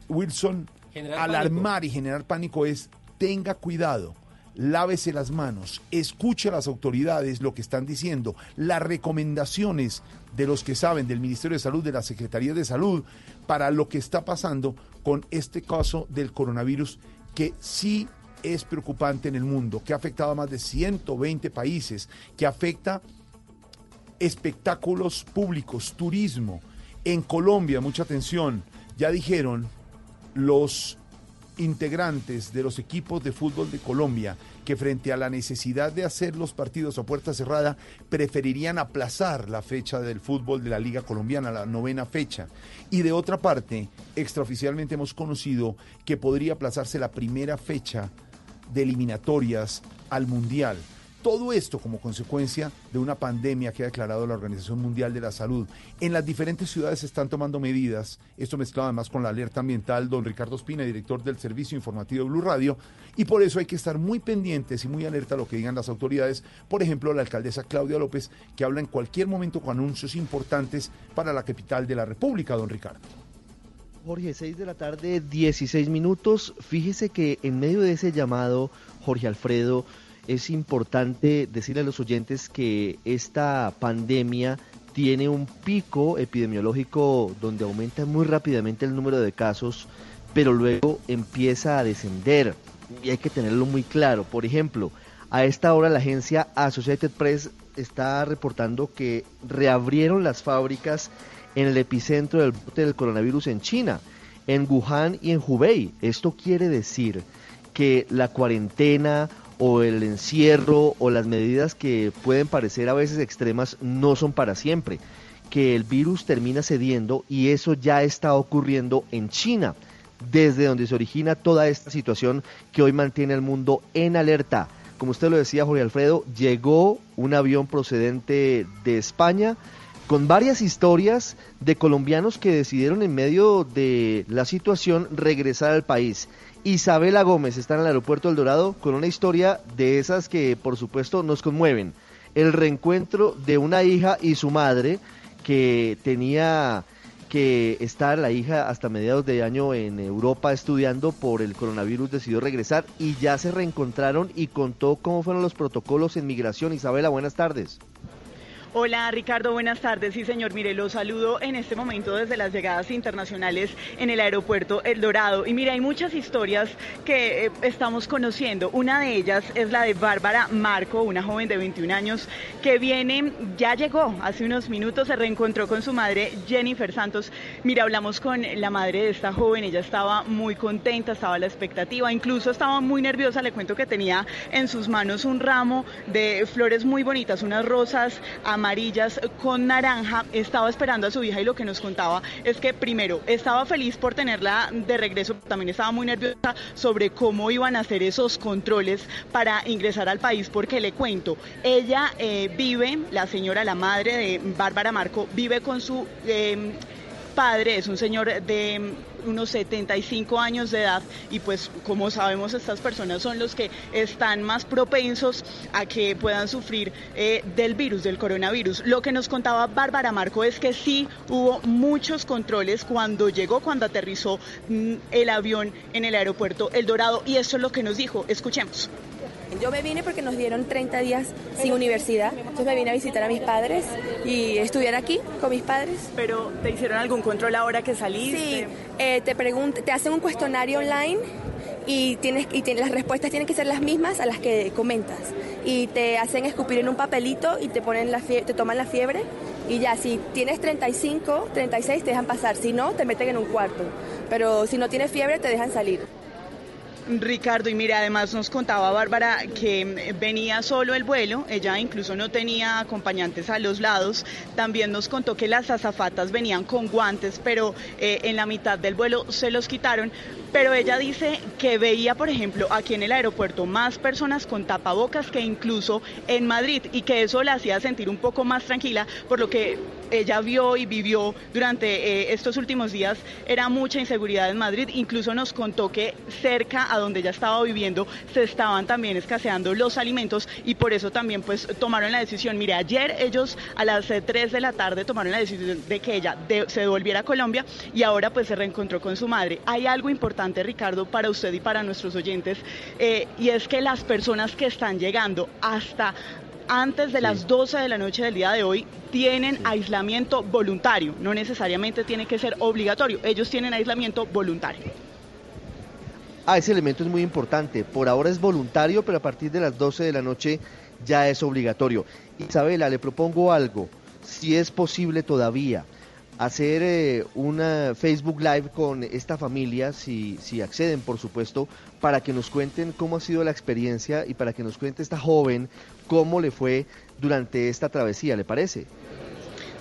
Wilson, Generar alarmar y generar pánico es, tenga cuidado lávese las manos, escuche a las autoridades lo que están diciendo, las recomendaciones de los que saben del Ministerio de Salud, de la Secretaría de Salud, para lo que está pasando con este caso del coronavirus que sí es preocupante en el mundo, que ha afectado a más de 120 países, que afecta espectáculos públicos, turismo. En Colombia, mucha atención, ya dijeron los integrantes de los equipos de fútbol de Colombia que frente a la necesidad de hacer los partidos a puerta cerrada preferirían aplazar la fecha del fútbol de la Liga Colombiana, la novena fecha. Y de otra parte, extraoficialmente hemos conocido que podría aplazarse la primera fecha de eliminatorias al Mundial. Todo esto como consecuencia de una pandemia que ha declarado la Organización Mundial de la Salud. En las diferentes ciudades se están tomando medidas, esto mezclado además con la alerta ambiental, don Ricardo Espina, director del Servicio Informativo de Blue Radio, y por eso hay que estar muy pendientes y muy alerta a lo que digan las autoridades. Por ejemplo, la alcaldesa Claudia López, que habla en cualquier momento con anuncios importantes para la capital de la República, don Ricardo. Jorge, 6 de la tarde, 16 minutos. Fíjese que en medio de ese llamado, Jorge Alfredo, es importante decirle a los oyentes que esta pandemia tiene un pico epidemiológico donde aumenta muy rápidamente el número de casos, pero luego empieza a descender. Y hay que tenerlo muy claro. Por ejemplo, a esta hora la agencia Associated Press está reportando que reabrieron las fábricas en el epicentro del brote del coronavirus en China. en Wuhan y en Hubei. Esto quiere decir que la cuarentena o el encierro o las medidas que pueden parecer a veces extremas no son para siempre, que el virus termina cediendo y eso ya está ocurriendo en China, desde donde se origina toda esta situación que hoy mantiene al mundo en alerta. Como usted lo decía, Jorge Alfredo, llegó un avión procedente de España con varias historias de colombianos que decidieron en medio de la situación regresar al país. Isabela Gómez está en el aeropuerto del Dorado con una historia de esas que por supuesto nos conmueven. El reencuentro de una hija y su madre que tenía que estar la hija hasta mediados de año en Europa estudiando por el coronavirus, decidió regresar y ya se reencontraron y contó cómo fueron los protocolos en migración. Isabela, buenas tardes. Hola Ricardo, buenas tardes. Sí, señor, mire, lo saludo en este momento desde las llegadas internacionales en el aeropuerto El Dorado. Y mire, hay muchas historias que eh, estamos conociendo. Una de ellas es la de Bárbara Marco, una joven de 21 años que viene, ya llegó hace unos minutos, se reencontró con su madre Jennifer Santos. Mira, hablamos con la madre de esta joven, ella estaba muy contenta, estaba a la expectativa, incluso estaba muy nerviosa. Le cuento que tenía en sus manos un ramo de flores muy bonitas, unas rosas con naranja, estaba esperando a su hija y lo que nos contaba es que primero estaba feliz por tenerla de regreso, también estaba muy nerviosa sobre cómo iban a hacer esos controles para ingresar al país, porque le cuento, ella eh, vive, la señora, la madre de Bárbara Marco, vive con su... eh, padre es un señor de unos 75 años de edad y pues como sabemos estas personas son los que están más propensos a que puedan sufrir eh, del virus, del coronavirus. Lo que nos contaba Bárbara Marco es que sí hubo muchos controles cuando llegó, cuando aterrizó mm, el avión en el aeropuerto El Dorado y eso es lo que nos dijo. Escuchemos. Yo me vine porque nos dieron 30 días sin universidad, entonces me vine a visitar a mis padres y estudiar aquí con mis padres. Pero ¿te hicieron algún control ahora que saliste? Sí, eh, te, te hacen un cuestionario online y, tienes, y tienes- las respuestas tienen que ser las mismas a las que comentas. Y te hacen escupir en un papelito y te, ponen la te toman la fiebre y ya, si tienes 35, 36 te dejan pasar, si no, te meten en un cuarto. Pero si no tienes fiebre, te dejan salir. Ricardo, y mira, además nos contaba Bárbara que mm, venía solo el vuelo, ella incluso no tenía acompañantes a los lados, también nos contó que las azafatas venían con guantes, pero eh, en la mitad del vuelo se los quitaron, pero ella dice que veía, por ejemplo, aquí en el aeropuerto más personas con tapabocas que incluso en Madrid y que eso la hacía sentir un poco más tranquila, por lo que ella vio y vivió durante eh, estos últimos días era mucha inseguridad en Madrid. Incluso nos contó que cerca a donde ella estaba viviendo se estaban también escaseando los alimentos y por eso también pues tomaron la decisión. Mire, ayer ellos a las eh, 3 de la tarde tomaron la decisión de que ella de- se devolviera a Colombia y ahora pues se reencontró con su madre. Hay algo importante, Ricardo, para usted y para nuestros oyentes eh, y es que las personas que están llegando hasta antes de las 12 de la noche del día de hoy tienen aislamiento voluntario, no necesariamente tiene que ser obligatorio, ellos tienen aislamiento voluntario. Ah, ese elemento es muy importante. Por ahora es voluntario, pero a partir de las 12 de la noche ya es obligatorio. Isabela, le propongo algo. Si es posible todavía hacer eh, una Facebook Live con esta familia, si, si acceden, por supuesto, para que nos cuenten cómo ha sido la experiencia y para que nos cuente esta joven cómo le fue durante esta travesía, ¿le parece?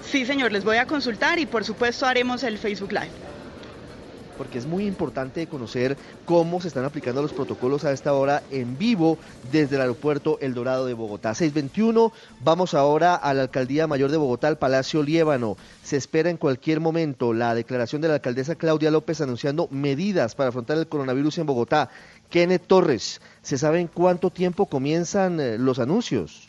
Sí, señor, les voy a consultar y por supuesto haremos el Facebook Live. Porque es muy importante conocer cómo se están aplicando los protocolos a esta hora en vivo desde el aeropuerto El Dorado de Bogotá. 621, vamos ahora a la Alcaldía Mayor de Bogotá, al Palacio Liébano. Se espera en cualquier momento la declaración de la alcaldesa Claudia López anunciando medidas para afrontar el coronavirus en Bogotá. Kenneth Torres, ¿se sabe en cuánto tiempo comienzan eh, los anuncios?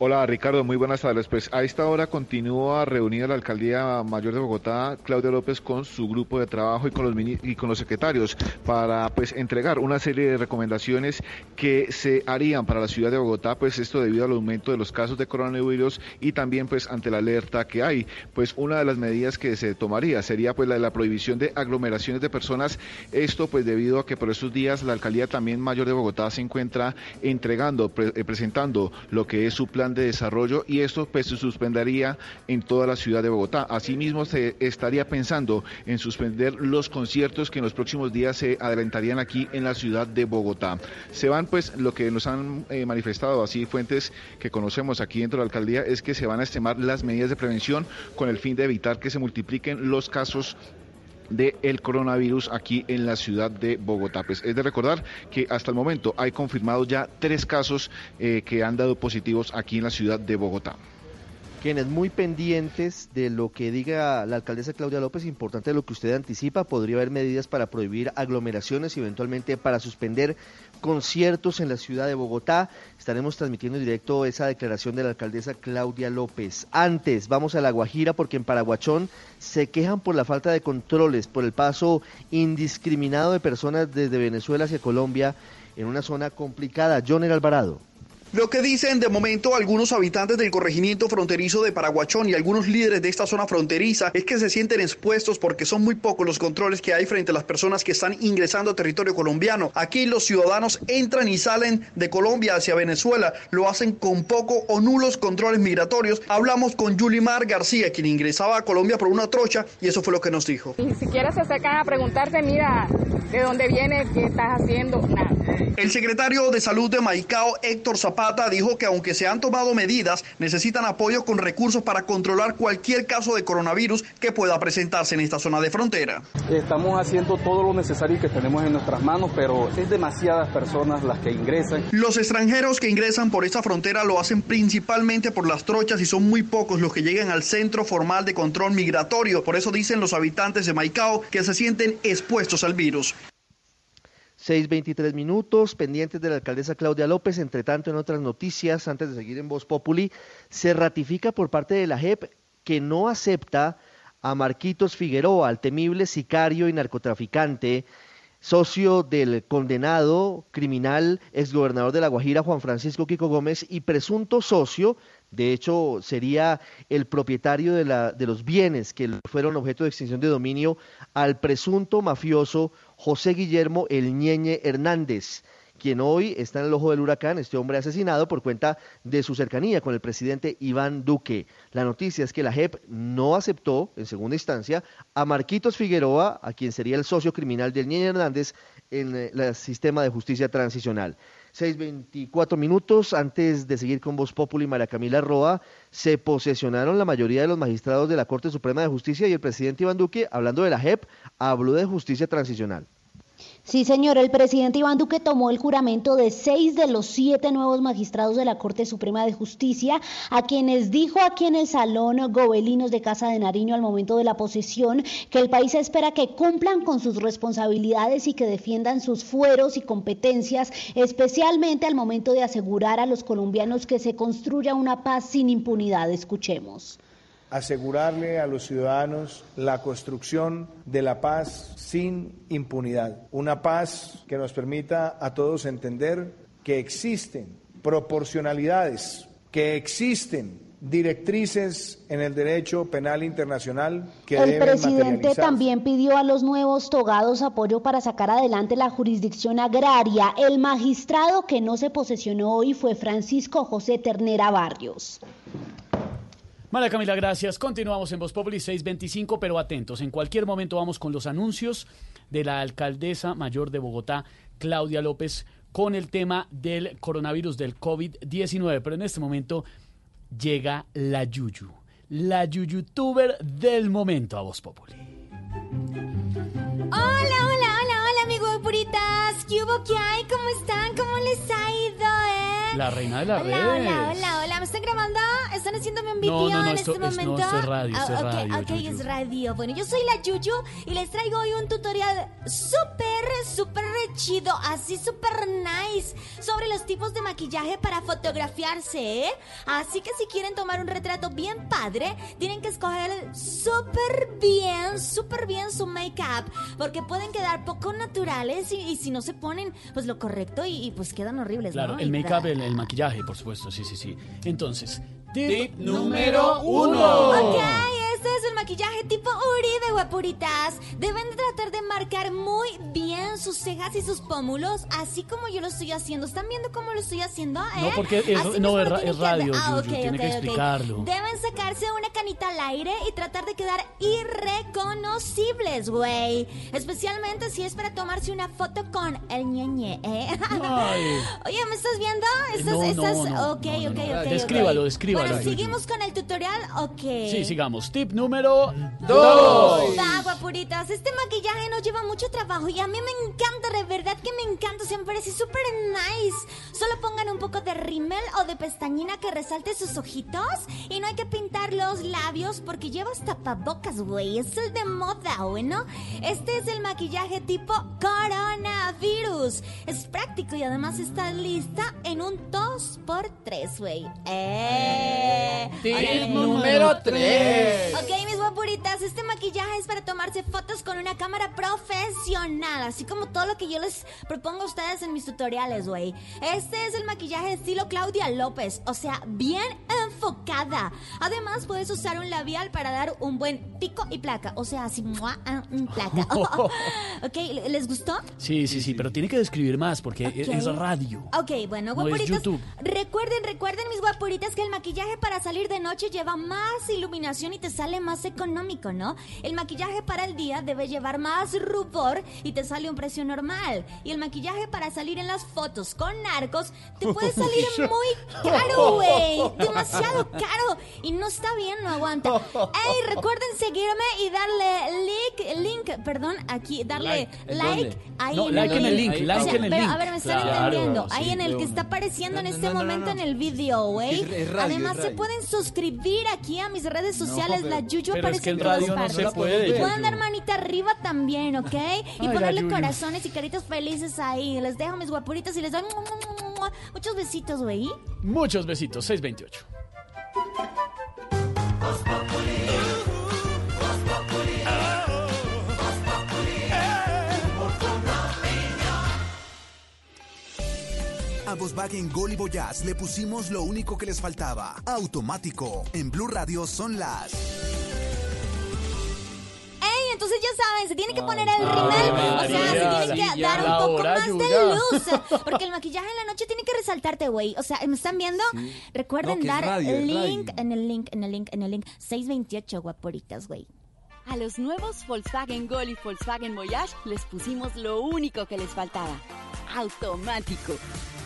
Hola Ricardo, muy buenas tardes. Pues a esta hora continúa reunida la Alcaldía Mayor de Bogotá, Claudia López, con su grupo de trabajo y con los secretarios para pues entregar una serie de recomendaciones que se harían para la ciudad de Bogotá, pues esto debido al aumento de los casos de coronavirus y también pues ante la alerta que hay. Pues una de las medidas que se tomaría sería pues la de la prohibición de aglomeraciones de personas. Esto pues debido a que por estos días la Alcaldía también Mayor de Bogotá se encuentra entregando, eh, presentando lo que es su plan de desarrollo y esto pues se suspendería en toda la ciudad de Bogotá. Asimismo se estaría pensando en suspender los conciertos que en los próximos días se adelantarían aquí en la ciudad de Bogotá. Se van pues lo que nos han eh, manifestado así fuentes que conocemos aquí dentro de la alcaldía es que se van a estimar las medidas de prevención con el fin de evitar que se multipliquen los casos del coronavirus aquí en la ciudad de Bogotá. Pues es de recordar que hasta el momento hay confirmados ya tres casos eh, que han dado positivos aquí en la ciudad de Bogotá. Quienes muy pendientes de lo que diga la alcaldesa Claudia López, importante lo que usted anticipa, podría haber medidas para prohibir aglomeraciones y eventualmente para suspender conciertos en la ciudad de Bogotá. Estaremos transmitiendo en directo esa declaración de la alcaldesa Claudia López. Antes, vamos a La Guajira porque en Paraguachón se quejan por la falta de controles, por el paso indiscriminado de personas desde Venezuela hacia Colombia en una zona complicada. John Alvarado. Lo que dicen de momento algunos habitantes del corregimiento fronterizo de Paraguachón y algunos líderes de esta zona fronteriza es que se sienten expuestos porque son muy pocos los controles que hay frente a las personas que están ingresando a territorio colombiano. Aquí los ciudadanos entran y salen de Colombia hacia Venezuela, lo hacen con poco o nulos controles migratorios. Hablamos con Yulimar García, quien ingresaba a Colombia por una trocha y eso fue lo que nos dijo. Ni siquiera se acercan a preguntarte, mira, ¿de dónde vienes? ¿Qué estás haciendo? Nada. El secretario de Salud de Maicao, Héctor Zapata, dijo que aunque se han tomado medidas, necesitan apoyo con recursos para controlar cualquier caso de coronavirus que pueda presentarse en esta zona de frontera. Estamos haciendo todo lo necesario que tenemos en nuestras manos, pero es demasiadas personas las que ingresan. Los extranjeros que ingresan por esta frontera lo hacen principalmente por las trochas y son muy pocos los que llegan al centro formal de control migratorio. Por eso dicen los habitantes de Maicao que se sienten expuestos al virus. 6.23 minutos, pendientes de la alcaldesa Claudia López. Entre tanto, en otras noticias, antes de seguir en Voz Populi, se ratifica por parte de la JEP que no acepta a Marquitos Figueroa, al temible sicario y narcotraficante, socio del condenado criminal exgobernador de La Guajira, Juan Francisco Kiko Gómez, y presunto socio de hecho, sería el propietario de, la, de, los bienes que fueron objeto de extinción de dominio al presunto mafioso José Guillermo El Ñeñe Hernández, quien hoy está en el ojo del huracán, este hombre asesinado por cuenta de su cercanía con el presidente Iván Duque. La noticia es que la JEP no aceptó, en segunda instancia, a Marquitos Figueroa, a quien sería el socio criminal del Ñeñe Hernández en el sistema de justicia transicional. 6.24 minutos antes de seguir con Voz Populi María Camila Roa, se posesionaron la mayoría de los magistrados de la Corte Suprema de Justicia y el presidente Iván Duque, hablando de la JEP, habló de justicia transicional. Sí, señor, el presidente Iván Duque tomó el juramento de seis de los siete nuevos magistrados de la Corte Suprema de Justicia, a quienes dijo aquí en el Salón Gobelinos de Casa de Nariño al momento de la posesión que el país espera que cumplan con sus responsabilidades y que defiendan sus fueros y competencias, especialmente al momento de asegurar a los colombianos que se construya una paz sin impunidad. Escuchemos asegurarle a los ciudadanos la construcción de la paz sin impunidad. Una paz que nos permita a todos entender que existen proporcionalidades, que existen directrices en el derecho penal internacional que el presidente también pidió a los nuevos togados apoyo para sacar adelante la jurisdicción agraria. El magistrado que no se posesionó hoy fue Francisco José Ternera Barrios. María Camila, gracias. Continuamos en Voz Populi 625, pero atentos. En cualquier momento vamos con los anuncios de la alcaldesa mayor de Bogotá, Claudia López, con el tema del coronavirus del COVID-19. Pero en este momento llega la Yuyu, la Yuyutuber del momento a Voz Populi. Hola, hola, hola, hola, amigo de Puritas. ¿Qué hubo? ¿Qué hay? ¿Cómo están? ¿Cómo les ha ido? La reina de las hola, redes. Hola, hola, hola. ¿Me están grabando? ¿Están haciéndome un video No, no, no, en esto- este es- no, momento? esto es radio, esto es Ah, ok, radio, ok, Yuyu. es radio. Bueno, yo soy la Yuyu y les traigo hoy un tutorial súper, súper chido, así súper nice, sobre los tipos de maquillaje para fotografiarse, ¿eh? Así que si quieren tomar un retrato bien padre, tienen que escoger súper bien, súper bien su make-up, porque pueden quedar poco naturales y, y si no se ponen, pues lo correcto y, y, pues quedan horribles, Claro, ¿no? el make-up, el, el maquillaje, por supuesto, sí, sí, sí. Entonces, tip, Tip número uno. Ok, este es el maquillaje tipo Uribe, guapuritas. Deben de tratar de marcar muy bien sus cejas y sus pómulos, así como yo lo estoy haciendo. ¿Están viendo cómo lo estoy haciendo? eh? No, porque eso- Así no, es es que radio, Ah, Yuyu, ok, tiene ok, que ok. explicarlo. Deben sacarse una canita al aire y tratar de quedar irreconocibles, güey. Especialmente si es para tomarse una foto con el ñeñe, ¿eh? Oye, ¿me estás viendo? ¿Estás, No, no, estás... no, ok, no, no, ok, no. ok. Descríbalo, descríbalo, Bueno, seguimos con el tutorial, ok. Sí, sigamos. Tip número Dos. dos. Va, guapuritas, este maquillaje nos lleva mucho trabajo y a mí me encanta, de verdad que me encanta, se me parece súper nice. Solo pongan un poco de rímel o de pestañina que resalte sus ojitos y no hay que pintar los labios porque llevas tapabocas, güey. Es el de moda, bueno. Este es el maquillaje tipo coronavirus. Es práctico y además está lista en un 2x3, güey. Eh. Tip número tres. Ok, mis guapuritas, este maquillaje es para tomarse fotos con una cámara profesional, así como todo lo que yo les propongo a ustedes en mis tutoriales, güey. Este es el maquillaje estilo Claudia López, o sea, bien enfocada. Además, puedes usar un labial para dar un buen pico y placa, o sea, así, ¡mua! ah, mm, placa. ok, ¿les gustó? Sí, sí, sí, pero tiene que describir más porque es- es radio. Ok, bueno, guapuritas. Recuerden, recuerden, mis guapuritas, que el maquillaje para salir de noche lleva más iluminación y te sale más económico, ¿no? El maquillaje para el día debe llevar más rubor y te sale un precio normal. Y el maquillaje para salir en las fotos con narcos te puede salir muy caro, güey. Demasiado caro. Y no está bien, no aguanta. Ey, recuerden seguirme y darle link, link, perdón, aquí, darle Like. ¿En like, ahí No, en like en el link, O like sea, en el pero, link. A ver, me están Claro, entendiendo. sí, ahí en el que está apareciendo en No, no, este no, no, momento no. en el video, güey. Además, se pueden suscribir aquí a mis redes sociales. pero- la Yuyu pero es aparece que en en todas radio no partes. se puede, Pueden dar manita arriba también, ¿ok? Y la ponerle Corazones y caritas felices ahí. Les dejo mis guapuritas y les doy muchos besitos, güey. Muchos besitos, 628. A Volkswagen Gol y Voyage le pusimos lo único que les faltaba. Automático. En Blue Radio son las... Entonces ya saben, se tiene que poner el rimel. O sea, María, se tiene que dar un poco hora, más de luz. Porque el maquillaje en la noche tiene que resaltarte, güey. O sea, ¿me están viendo? Recuerden dar link en el link, en el link, en el link. 628, guaporitas, güey. A los nuevos Volkswagen Gol y Volkswagen Voyage les pusimos lo único que les faltaba. Automático.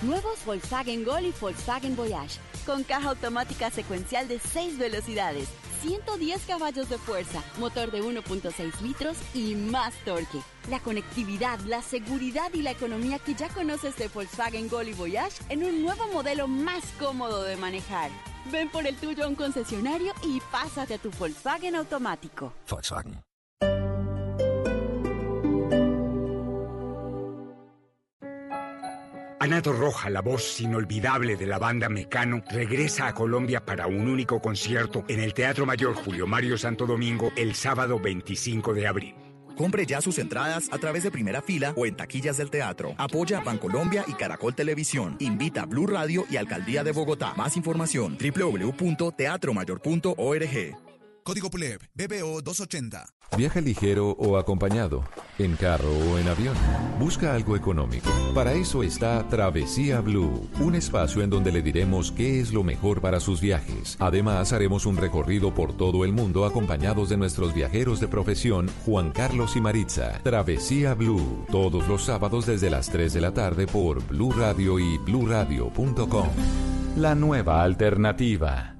Nuevos Volkswagen Gol y Volkswagen Voyage. Con caja automática secuencial de 6 velocidades, 110 caballos de fuerza, motor de 1.6 litros y más torque. La conectividad, la seguridad y la economía que ya conoces de Volkswagen Gol y Voyage en un nuevo modelo más cómodo de manejar. Ven por el tuyo a un concesionario y pásate a tu Volkswagen automático. Volkswagen. Ana Roja, la voz inolvidable de la banda Mecano, regresa a Colombia para un único concierto en el Teatro Mayor Julio Mario Santo Domingo el sábado 25 de abril. Compre ya sus entradas a través de primera fila o en taquillas del teatro. Apoya a Bancolombia y Caracol Televisión. Invita a Blue Radio y Alcaldía de Bogotá. Más información www.teatromayor.org. Código PULEB, BBO 280. Viaja ligero o acompañado, en carro o en avión. Busca algo económico. Para eso está Travesía Blue, un espacio en donde le diremos qué es lo mejor para sus viajes. Además, haremos un recorrido por todo el mundo acompañados de nuestros viajeros de profesión, Juan Carlos y Maritza. Travesía Blue, todos los sábados desde las 3 de la tarde por Blue Radio y bluradio.com. La nueva alternativa.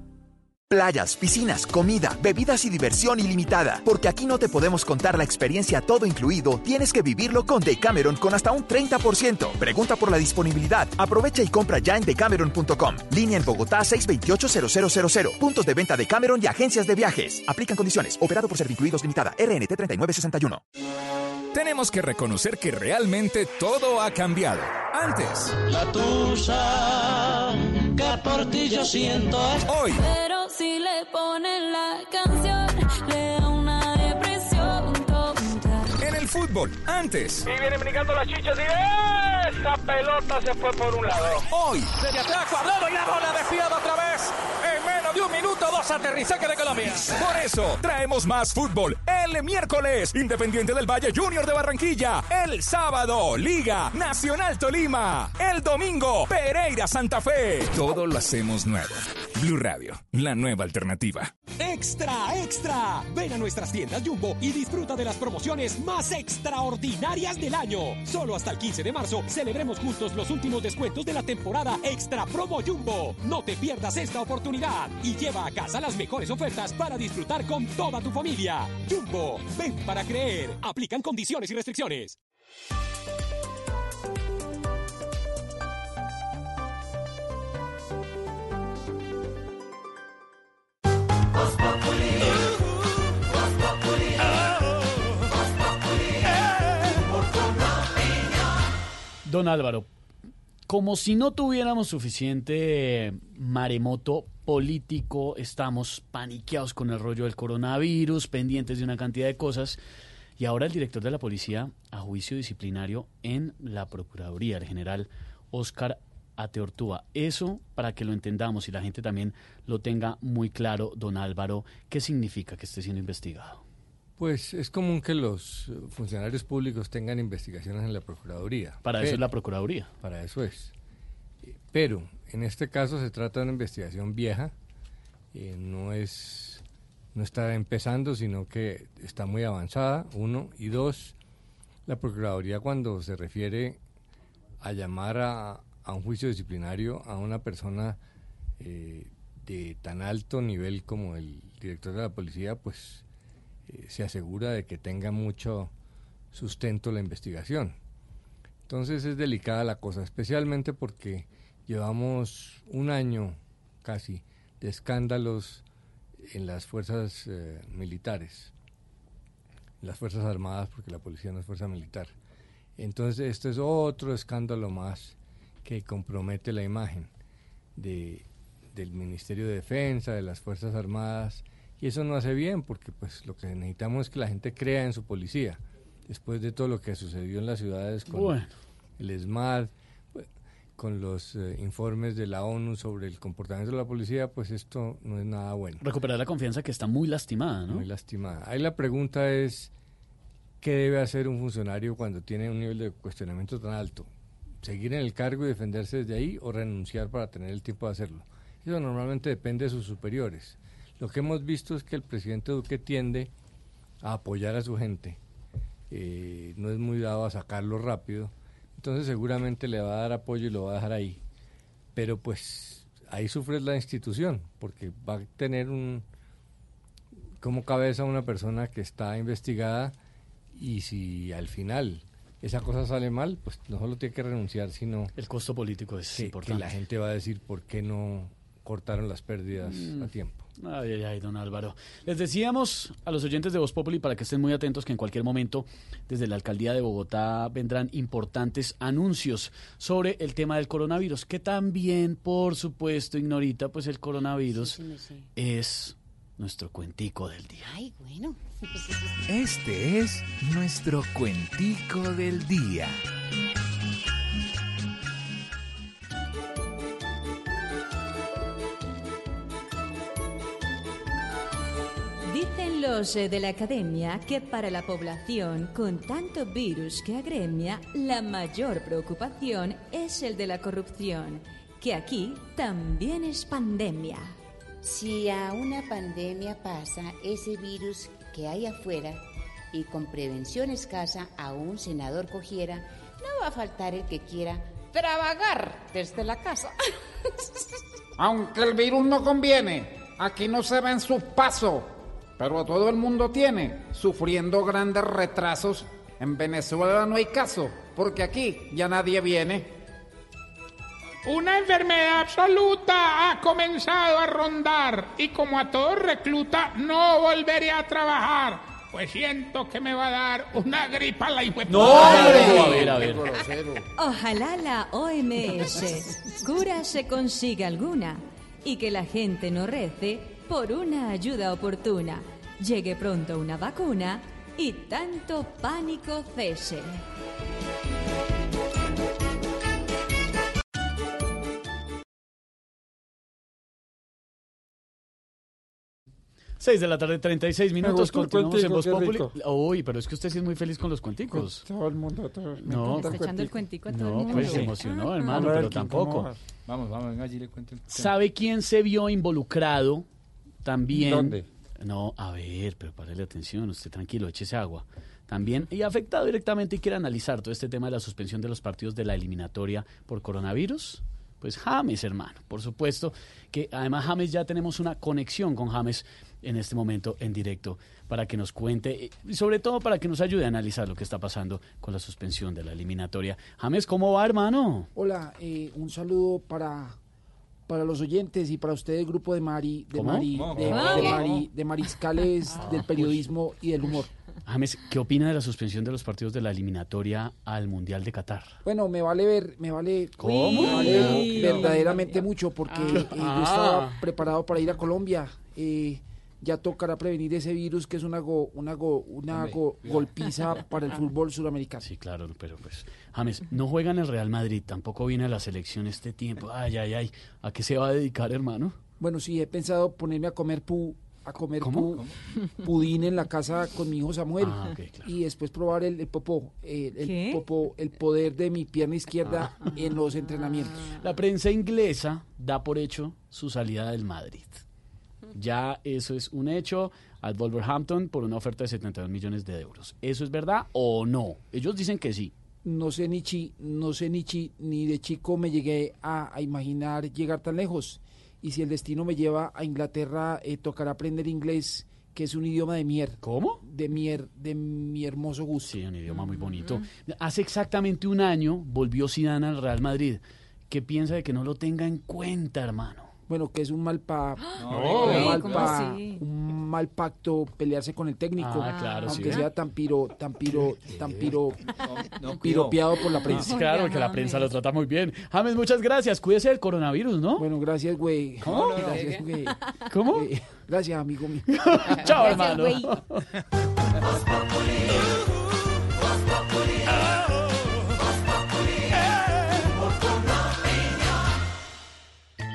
Playas, piscinas, comida, bebidas y diversión ilimitada. Porque aquí no te podemos contar la experiencia todo incluido, tienes que vivirlo con Decameron con hasta un 30%. Pregunta por la disponibilidad. Aprovecha y compra ya en decameron.com. Línea en Bogotá 628-0000. Puntos de venta de Cameron y agencias de viajes. Aplican condiciones. Operado por Servincluidos Limitada. RNT 3961. Tenemos que reconocer que realmente todo ha cambiado. Antes. La tusa, que por ti yo siento. Hoy. Pero si le ponen la canción, le da una depresión tonta. En el fútbol. Antes. Y viene brincando las chichas y esa pelota se fue por un lado. Hoy. Desde atrás, cuadrado y la bola desviada otra vez. En menos de un minuto, dos aterrizaje de Colombia. Por eso, traemos más fútbol. El miércoles, Independiente del Valle Junior de Barranquilla. El sábado, Liga Nacional Tolima. El domingo, Pereira Santa Fe. Todo lo hacemos nuevo. Blue Radio, la nueva alternativa. ¡Extra, extra! Ven a nuestras tiendas Jumbo y disfruta de las promociones más extraordinarias del año. Solo hasta el 15 de marzo celebremos juntos los últimos descuentos de la temporada Extra Promo Jumbo. No te pierdas esta oportunidad y lleva a casa las mejores ofertas para disfrutar con toda tu familia. Jumbo, ven para creer. Aplican condiciones y restricciones. Don Álvaro, como si no tuviéramos suficiente maremoto político, estamos paniqueados con el rollo del coronavirus, pendientes de una cantidad de cosas, y ahora el director de la policía a juicio disciplinario en la Procuraduría, el general Oscar Ateortúa. Eso para que lo entendamos y la gente también lo tenga muy claro, don Álvaro, ¿qué significa que esté siendo investigado? Pues es común que los eh, funcionarios públicos tengan investigaciones en la Procuraduría. Para eso es la Procuraduría. Para eso es. Eh, Pero en este caso se trata de una investigación vieja, eh, no es no está empezando, sino que está muy avanzada, uno, y dos, la Procuraduría cuando se refiere a llamar a, a un juicio disciplinario a una persona eh, de tan alto nivel como el director de la policía, pues eh, se asegura de que tenga mucho sustento la investigación. Entonces es delicada la cosa, especialmente porque llevamos un año casi de escándalos en las fuerzas eh, militares, las fuerzas armadas, porque la policía no es fuerza militar. Entonces esto es otro escándalo más que compromete la imagen de, del Ministerio de Defensa, de las Fuerzas Armadas, y eso no hace bien porque pues lo que necesitamos es que la gente crea en su policía. Después de todo lo que sucedió en las ciudades con Bueno. el SMAD, pues, con los eh, informes de la ONU sobre el comportamiento de la policía, pues esto no es nada bueno. Recuperar la confianza que está muy lastimada, ¿no? Muy lastimada. Ahí la pregunta es, ¿qué debe hacer un funcionario cuando tiene un nivel de cuestionamiento tan alto? ¿Seguir en el cargo y defenderse desde ahí o renunciar para tener el tiempo de hacerlo? Eso normalmente depende de sus superiores. Lo que hemos visto es que el presidente Duque tiende a apoyar a su gente. Eh, no es muy dado a sacarlo rápido. Entonces seguramente le va a dar apoyo y lo va a dejar ahí. Pero pues ahí sufre la institución, porque va a tener un como cabeza una persona que está investigada y si al final esa cosa sale mal, pues no solo tiene que renunciar, sino el costo político es que, importante. que la gente va a decir por qué no cortaron las pérdidas Mm. a tiempo. Ay, ay, ay, don Álvaro. Les decíamos a los oyentes de Voz Populi para que estén muy atentos que en cualquier momento desde la alcaldía de Bogotá vendrán importantes anuncios sobre el tema del coronavirus, que también, por supuesto, ignorita, pues el coronavirus es nuestro cuentico del día. Ay, bueno. Este es nuestro cuentico del día. Los eh, de la academia que para la población con tanto virus que agremia, la mayor preocupación es el de la corrupción, que aquí también es pandemia. Si a una pandemia pasa ese virus que hay afuera y con prevención escasa a un senador cogiera, no va a faltar el que quiera trabajar desde la casa. Aunque el virus no conviene, aquí no se ven sus pasos, pero todo el mundo tiene, sufriendo grandes retrasos. En Venezuela no hay caso, porque aquí ya nadie viene. Una enfermedad absoluta ha comenzado a rondar y como a todo recluta no volveré a trabajar, pues siento que me va a dar una gripa la hijo A ver, a ver. Ojalá la OMS cura se consiga alguna y que la gente no rece por una ayuda oportuna. Llegue pronto una vacuna y tanto pánico cese. 6 de la tarde, 36 minutos. el Continuamos en Voz Populi. Uy, pero es que usted sí es muy feliz con los cuenticos. Todo el mundo, todo, me No, encanta Está echando el cuentico a todo el no, mundo. pues se emocionó, hermano, A ver, pero ¿quién, cómo tampoco. va? Vamos, vamos, venga, allí le cuento el. ¿Sabe quién se vio involucrado también? ¿Dónde? No, a ver, pero párele atención, usted tranquilo, échese agua. También, y afectado directamente y quiere analizar todo este tema de la suspensión de los partidos de la eliminatoria por coronavirus. Pues James, hermano, por supuesto, que además James ya tenemos una conexión con James en este momento en directo para que nos cuente y sobre todo para que nos ayude a analizar lo que está pasando con la suspensión de la eliminatoria. James, ¿cómo va, hermano? Hola, eh, un saludo para, para los oyentes y para usted, el grupo de Mari, de ¿Cómo? Mari, ¿Cómo? de, ¿Cómo? de Mari- de mariscales del periodismo y del humor. James, ¿qué opina de la suspensión de los partidos de la eliminatoria al Mundial de Qatar? Bueno, me vale ver, me vale, ¿Cómo? me vale verdaderamente mucho porque Ah. eh, yo Ah. estaba preparado para ir a Colombia. Eh, ya tocará prevenir ese virus que es una go- una go- una go- golpiza para el fútbol sudamericano. Sí, claro, pero pues, James, no juega en el Real Madrid, tampoco viene a la selección este tiempo. Ay, ay, ay, ¿a qué se va a dedicar, hermano? Bueno, sí, he pensado ponerme a comer pu, a comer ¿Cómo? pu- pudín en la casa con mi hijo Samuel Ah, claro. y después probar el, el popó, el, el ¿Qué? popó, el poder de mi pierna izquierda en los entrenamientos. La prensa inglesa da por hecho su salida del Madrid. Ya eso es un hecho al Wolverhampton por una oferta de 72 millones de euros. ¿Eso es verdad o no? Ellos dicen que sí. No sé ni chi, no sé ni chi, ni de chico me llegué a, a imaginar llegar tan lejos. Y si el destino me lleva a Inglaterra, eh, tocará aprender inglés, que es un idioma de mier. ¿Cómo? De mier, de mi hermoso gusto. Sí, un idioma muy bonito. Hace exactamente un año volvió Zidane al Real Madrid. ¿Qué piensa de que no lo tenga en cuenta, hermano? Bueno, que es un mal pa, No, un, mal ¿cómo pa- así? un mal pacto pelearse con el técnico, Ah, claro, sí. aunque sea tan piro, tan piro, tan piro, no, piropeado por la prensa. Claro, que la prensa lo trata muy bien. James, muchas gracias. Cuídese del coronavirus, ¿no? Bueno, gracias, güey. ¿Cómo? Gracias, güey. ¿Cómo? Gracias, amigo mío. Chao, Gracias, hermano.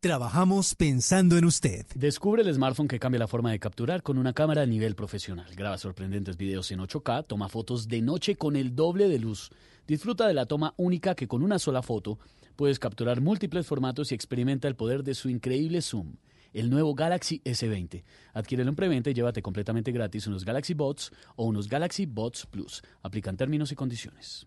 Trabajamos pensando en usted. Descubre el smartphone que cambia la forma de capturar con una cámara a nivel profesional. Graba sorprendentes videos en 8K, toma fotos de noche con el doble de luz. Disfruta de la toma única que con una sola foto puedes capturar múltiples formatos y experimenta el poder de su increíble zoom. El nuevo Galaxy S20. Adquiérelo en preventa y llévate completamente gratis unos Galaxy Bots o unos Galaxy Bots Plus. Aplican términos y condiciones.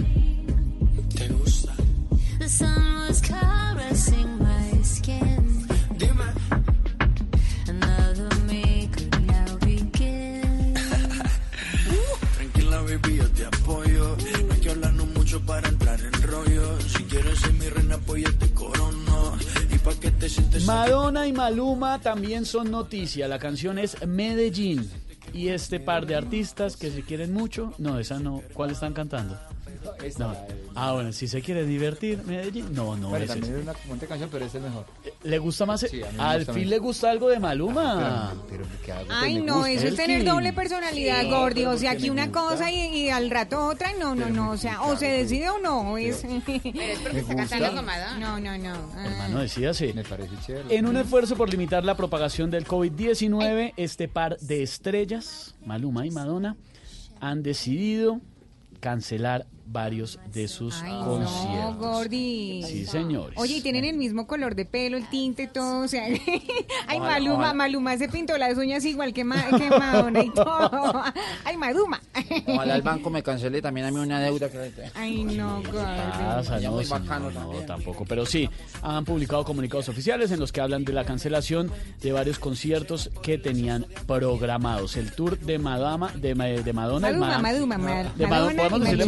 Madonna y Maluma también son noticia. La canción es Medellín. Y este par de artistas que se quieren mucho, no, esa no. ¿Cuál están cantando? No. Ah, bueno, si se quiere divertir, Medellín. No, no, también es. es una monte canción, pero es el mejor. ¿Le gusta más? Sí, a mí me Al gusta fin le gusta algo de Maluma. Pero, pero ¿qué hago? Ay, Pues me no, gusta. eso es tener doble personalidad, Sí, Gordy. pero O sea, aquí una cosa y, y al rato otra. No, no, no. O sea, o se decide o no. Es... Pero es porque está cantando con No, no, no. Ah. Hermano, decídase. Me parece chévere. En un esfuerzo por limitar la propagación del COVID-19, este par de estrellas, Maluma y Madonna, han decidido cancelar varios de sus Ay, no, conciertos. Gordi. Sí, señores. Oye, y tienen el mismo color de pelo, el tinte, todo. O sea, ay, Ojalá, Maluma, ojalá. Maluma se pintó las uñas igual que, Ma- que Madonna y todo. Ay, Maluma. Ojalá el banco me cancele también a mí una deuda que Ay, no, pasa? Ya No, muy señor, bacano no, tampoco. Pero sí, han publicado comunicados oficiales en los que hablan de la cancelación de varios conciertos que tenían programados. El tour de Madama, de, de Madonna. el Maduma, Ma- Maduma, Ma- de Ma- Madonna ¿Podemos y decirle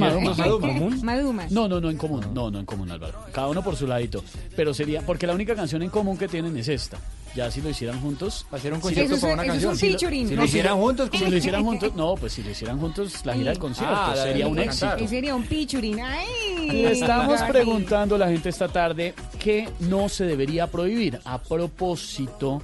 Maduma. Maduma? Maduma. No, no, no en común. No, no en común, Álvaro. Cada uno por su ladito. Pero sería, porque la única canción en común que tienen es esta. Ya si lo hicieran juntos. Ser un concierto para una canción. Si lo, featuring. si No, lo hicieran juntos, si lo hicieran juntos, no, pues si lo hicieran juntos, la gira del concierto Ah, la sería un éxito. Ese sería un pichurín. Ay. Le estamos preguntando a la gente esta tarde qué no se debería prohibir a propósito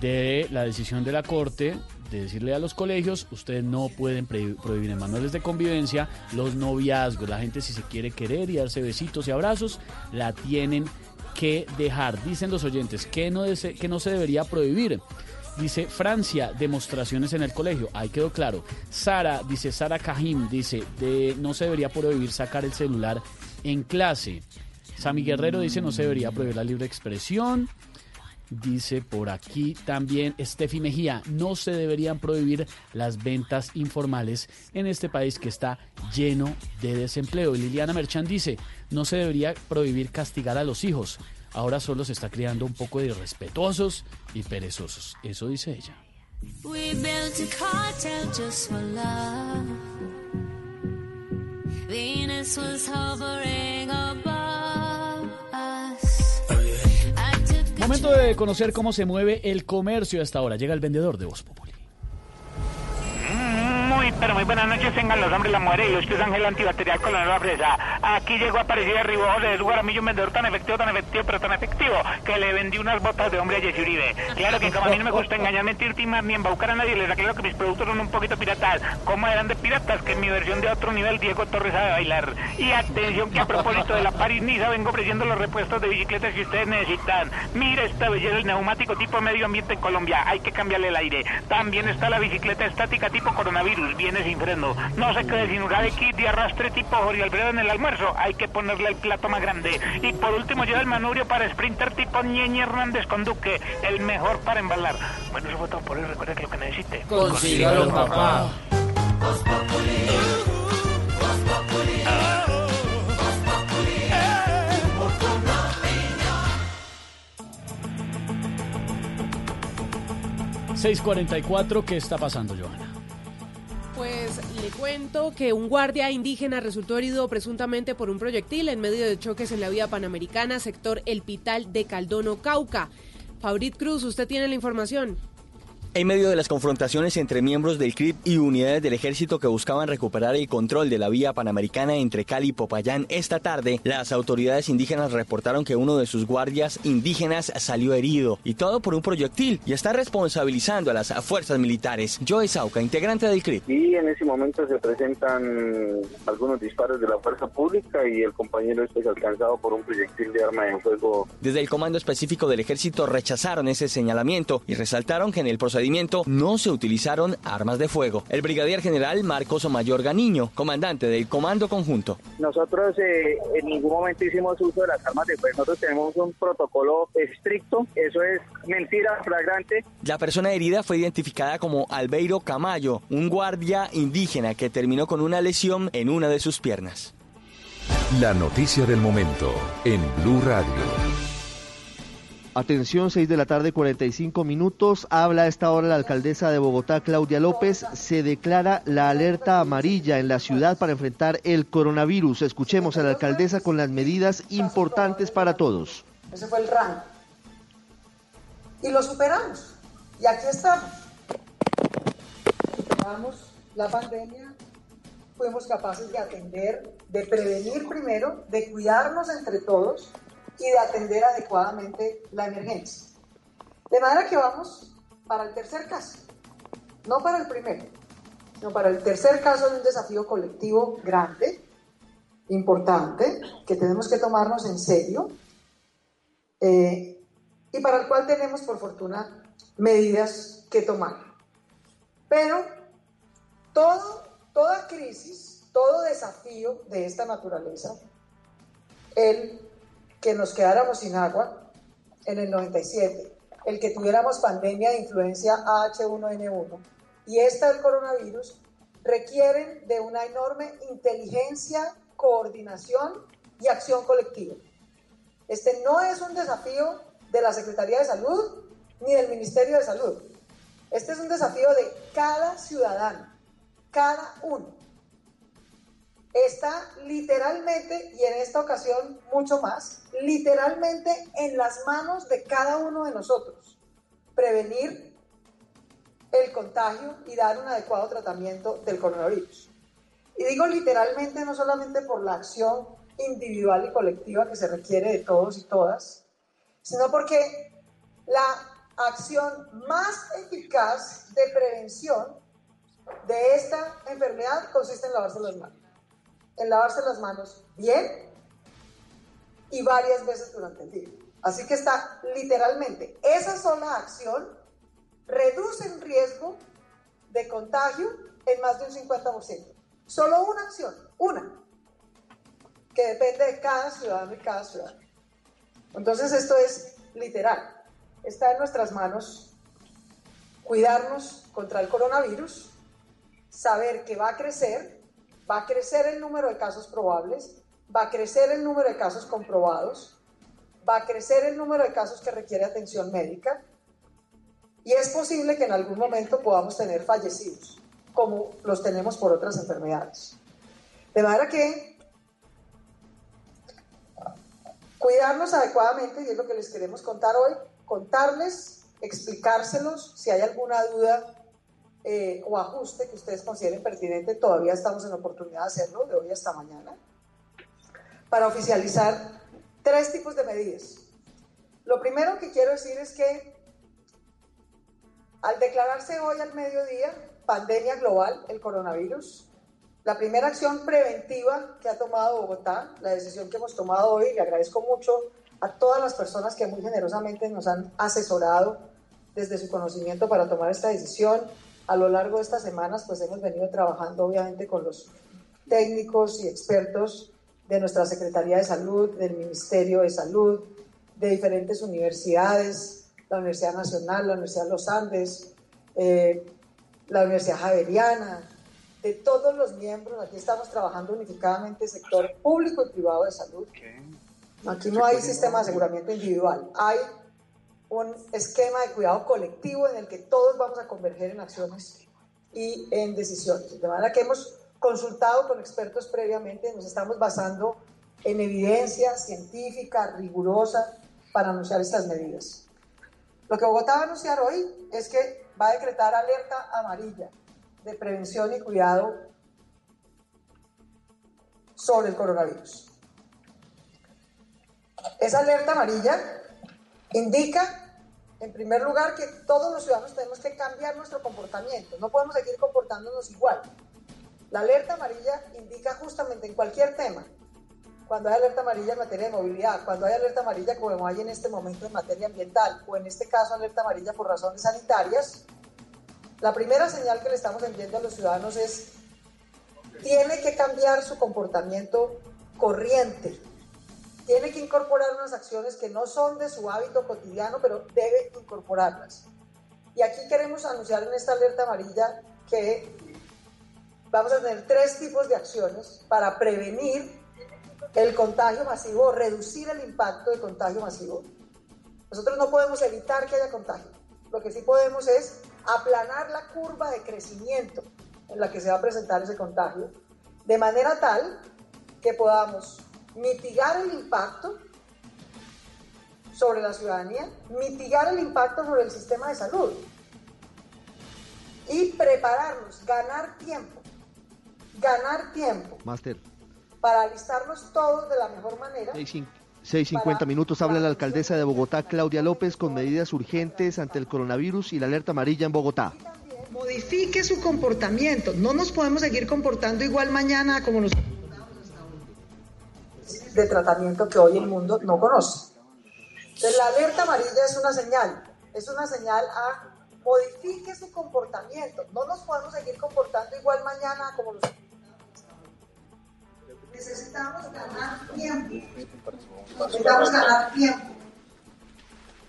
de la decisión de la Corte de decirle a los colegios, ustedes no pueden prohibir en manuales de convivencia los noviazgos. La gente si se quiere querer y darse besitos y abrazos, la tienen que dejar. Dicen los oyentes que no, que no se debería prohibir. Dice Francia, demostraciones en el colegio. Ahí quedó claro. Sara, dice Sara Cajim, dice, de, no se debería prohibir sacar el celular en clase. Sami Guerrero dice, no se debería prohibir la libre expresión. Dice por aquí también Steffi Mejía, no se deberían prohibir las ventas informales en este país que está lleno de desempleo. Liliana Merchan dice, no se debería prohibir castigar a los hijos. Ahora solo se está creando un poco de irrespetuosos y perezosos. Eso dice ella. Venus was hovering above Momento de conocer cómo se mueve el comercio hasta ahora. Llega el vendedor de Voz Populi. Pero muy buenas noches, tengan los hombres, las mujeres y los que usan gel antibacterial con la nueva fresa. Aquí llegó aparecido arriba José de Guaramillo, un vendedor tan efectivo, tan efectivo, pero tan efectivo, que le vendí unas botas de hombre a Jessy Uribe. Claro que como a mí no me gusta engañar, mentir, timar, ni embaucar a nadie, les aclaro que mis productos son un poquito piratas. ¿Cómo eran de piratas? Que en mi versión de otro nivel, Diego Torres sabe bailar. Y atención que a propósito de la París-Niza vengo ofreciendo los repuestos de bicicletas que ustedes necesitan. Mira esta belleza, el neumático tipo medio ambiente en Colombia. Hay que cambiarle el aire. También está la bicicleta estática tipo coronavirus. Viene sin freno. No se quede sin lugar de kit de arrastre tipo Jorge Alfredo en el almuerzo. Hay que ponerle el plato más grande. Y por último lleva el manubrio para sprinter tipo Ñeñe Hernández con Duque. El mejor para embalar. Bueno, eso fue todo por hoy. Recuerda que lo que necesite. Consígalo, papá. ...644, ¿qué está pasando, Johanna? Pues le cuento que un guardia indígena resultó herido presuntamente por un proyectil en medio de choques en la vía panamericana, sector El Pital de Caldono, Cauca. Fabrit Cruz, usted tiene la información. En medio de las confrontaciones entre miembros del CRIP y unidades del ejército que buscaban recuperar el control de la vía panamericana entre Cali y Popayán esta tarde, las autoridades indígenas reportaron que uno de sus guardias indígenas salió herido y todo por un proyectil y está responsabilizando a las fuerzas militares. Joe Sauca, integrante del CRIP. Y en ese momento se presentan algunos disparos de la fuerza pública y el compañero este es alcanzado por un proyectil de arma de fuego. Desde el Comando Específico del Ejército rechazaron ese señalamiento y resaltaron que en el procedimiento no se utilizaron armas de fuego. El brigadier general Marcos Mayor Ganiño, comandante del Comando Conjunto. Nosotros eh, en ningún momento hicimos uso de las armas de fuego. Nosotros tenemos un protocolo estricto. Eso es mentira flagrante. La persona herida fue identificada como Albeiro Camayo, un guardia indígena que terminó con una lesión en una de sus piernas. La noticia del momento en Blue Radio. Atención, 6 de la tarde, 45 minutos. Habla a esta hora la alcaldesa de Bogotá, Claudia López. Se declara la alerta amarilla en la ciudad para enfrentar el coronavirus. Escuchemos a la alcaldesa con las medidas importantes para todos. Ese fue el rango. Y lo superamos. Y aquí estamos. Superamos la pandemia, fuimos capaces de atender, de prevenir primero, de cuidarnos entre todos y de atender adecuadamente la emergencia. De manera que vamos para el tercer caso, no para el primero, sino para el tercer caso de un desafío colectivo grande, importante, que tenemos que tomarnos en serio eh, y para el cual tenemos, por fortuna, medidas que tomar. Pero todo toda crisis, todo desafío de esta naturaleza, el que nos quedáramos sin agua en el 97, el que tuviéramos pandemia de influencia H1N1 y esta del coronavirus, requieren de una enorme inteligencia, coordinación y acción colectiva. Este no es un desafío de la Secretaría de Salud ni del Ministerio de Salud. Este es un desafío de cada ciudadano, cada uno. Está literalmente, y en esta ocasión mucho más, literalmente en las manos de cada uno de nosotros. Prevenir el contagio y dar un adecuado tratamiento del coronavirus. Y digo literalmente no solamente por la acción individual y colectiva que se requiere de todos y todas, sino porque la acción más eficaz de prevención de esta enfermedad consiste en lavarse las manos. En lavarse las manos bien y varias veces durante el día. Así que está literalmente esa sola acción reduce el riesgo de contagio en más de un 50%. Solo una acción, una, que depende de cada ciudadano y cada ciudadano. Entonces esto es literal. Está en nuestras manos cuidarnos contra el coronavirus, saber que va a crecer, va a crecer el número de casos probables, va a crecer el número de casos comprobados, va a crecer el número de casos que requiere atención médica y es posible que en algún momento podamos tener fallecidos, como los tenemos por otras enfermedades. De manera que cuidarnos adecuadamente, y es lo que les queremos contar hoy, contarles, explicárselos, si hay alguna duda eh, o ajuste que ustedes consideren pertinente, todavía estamos en oportunidad de hacerlo, de hoy hasta mañana, para oficializar tres tipos de medidas. Lo primero que quiero decir es que al declararse hoy al mediodía pandemia global, el coronavirus, la primera acción preventiva que ha tomado Bogotá, la decisión que hemos tomado hoy, le agradezco mucho a todas las personas que muy generosamente nos han asesorado desde su conocimiento para tomar esta decisión. A lo largo de estas semanas, pues hemos venido trabajando obviamente con los técnicos y expertos de nuestra Secretaría de Salud, del Ministerio de Salud, de diferentes universidades, la Universidad Nacional, la Universidad de los Andes, eh, la Universidad Javeriana, de todos los miembros. Aquí estamos trabajando unificadamente sector público y privado de salud. Aquí no hay sistema de aseguramiento individual, hay un esquema de cuidado colectivo en el que todos vamos a converger en acciones y en decisiones. De manera que hemos consultado con expertos previamente, nos estamos basando en evidencia científica rigurosa para anunciar estas medidas. Lo que Bogotá va a anunciar hoy es que va a decretar alerta amarilla de prevención y cuidado sobre el coronavirus. Esa alerta amarilla indica, en primer lugar, que todos los ciudadanos tenemos que cambiar nuestro comportamiento. No podemos seguir comportándonos igual. La alerta amarilla indica justamente en cualquier tema, cuando hay alerta amarilla en materia de movilidad, cuando hay alerta amarilla como hay en este momento en materia ambiental, o en este caso alerta amarilla por razones sanitarias, la primera señal que le estamos enviando a los ciudadanos es, tiene que cambiar su comportamiento corriente, tiene que incorporar unas acciones que no son de su hábito cotidiano, pero debe incorporarlas. Y aquí queremos anunciar en esta alerta amarilla que vamos a tener tres tipos de acciones para prevenir el contagio masivo, reducir el impacto de contagio masivo. Nosotros no podemos evitar que haya contagio. Lo que sí podemos es aplanar la curva de crecimiento en la que se va a presentar ese contagio, de manera tal que podamos mitigar el impacto sobre la ciudadanía, mitigar el impacto sobre el sistema de salud y prepararnos, ganar tiempo, ganar tiempo Máster, para alistarnos todos de la mejor manera. 6.50 minutos habla la alcaldesa de Bogotá, Claudia López, con medidas urgentes ante el coronavirus y la alerta amarilla en Bogotá. Modifique su comportamiento. No nos podemos seguir comportando igual mañana como nos de tratamiento que hoy el mundo no conoce. La alerta amarilla es una señal, es una señal a modifique su comportamiento. No nos podemos seguir comportando igual mañana como los necesitamos ganar tiempo. Necesitamos ganar tiempo.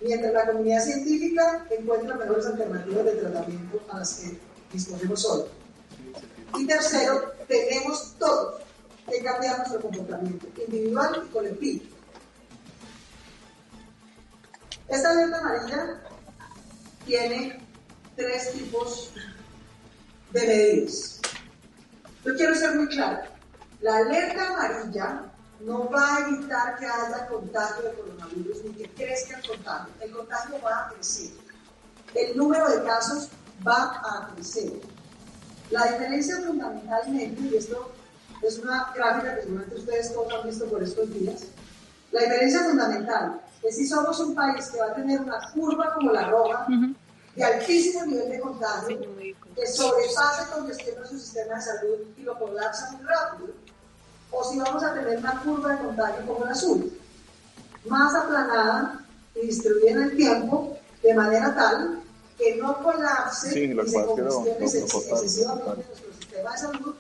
Mientras la comunidad científica encuentra mejores alternativas de tratamiento a las que disponemos hoy. Y tercero, tenemos todos que cambiar nuestro comportamiento individual y colectivo. Esta alerta amarilla tiene tres tipos de medidas. Yo quiero ser muy claro. La alerta amarilla no va a evitar que haya contagio de coronavirus ni que crezca el contagio. El contagio va a crecer. El número de casos va a crecer. La diferencia fundamentalmente, y esto es una gráfica que seguramente ustedes todos han visto por estos días, la diferencia fundamental es si somos un país que va a tener una curva como la roja, de altísimo nivel de contagio, que sobrepase congestiona su sistema de salud y lo colapsa muy rápido, o si vamos a tener una curva de contagio como la azul, más aplanada y distribuida en el tiempo, de manera tal que no colapse Sí, y se congestione excesivamente nuestro sistema de salud,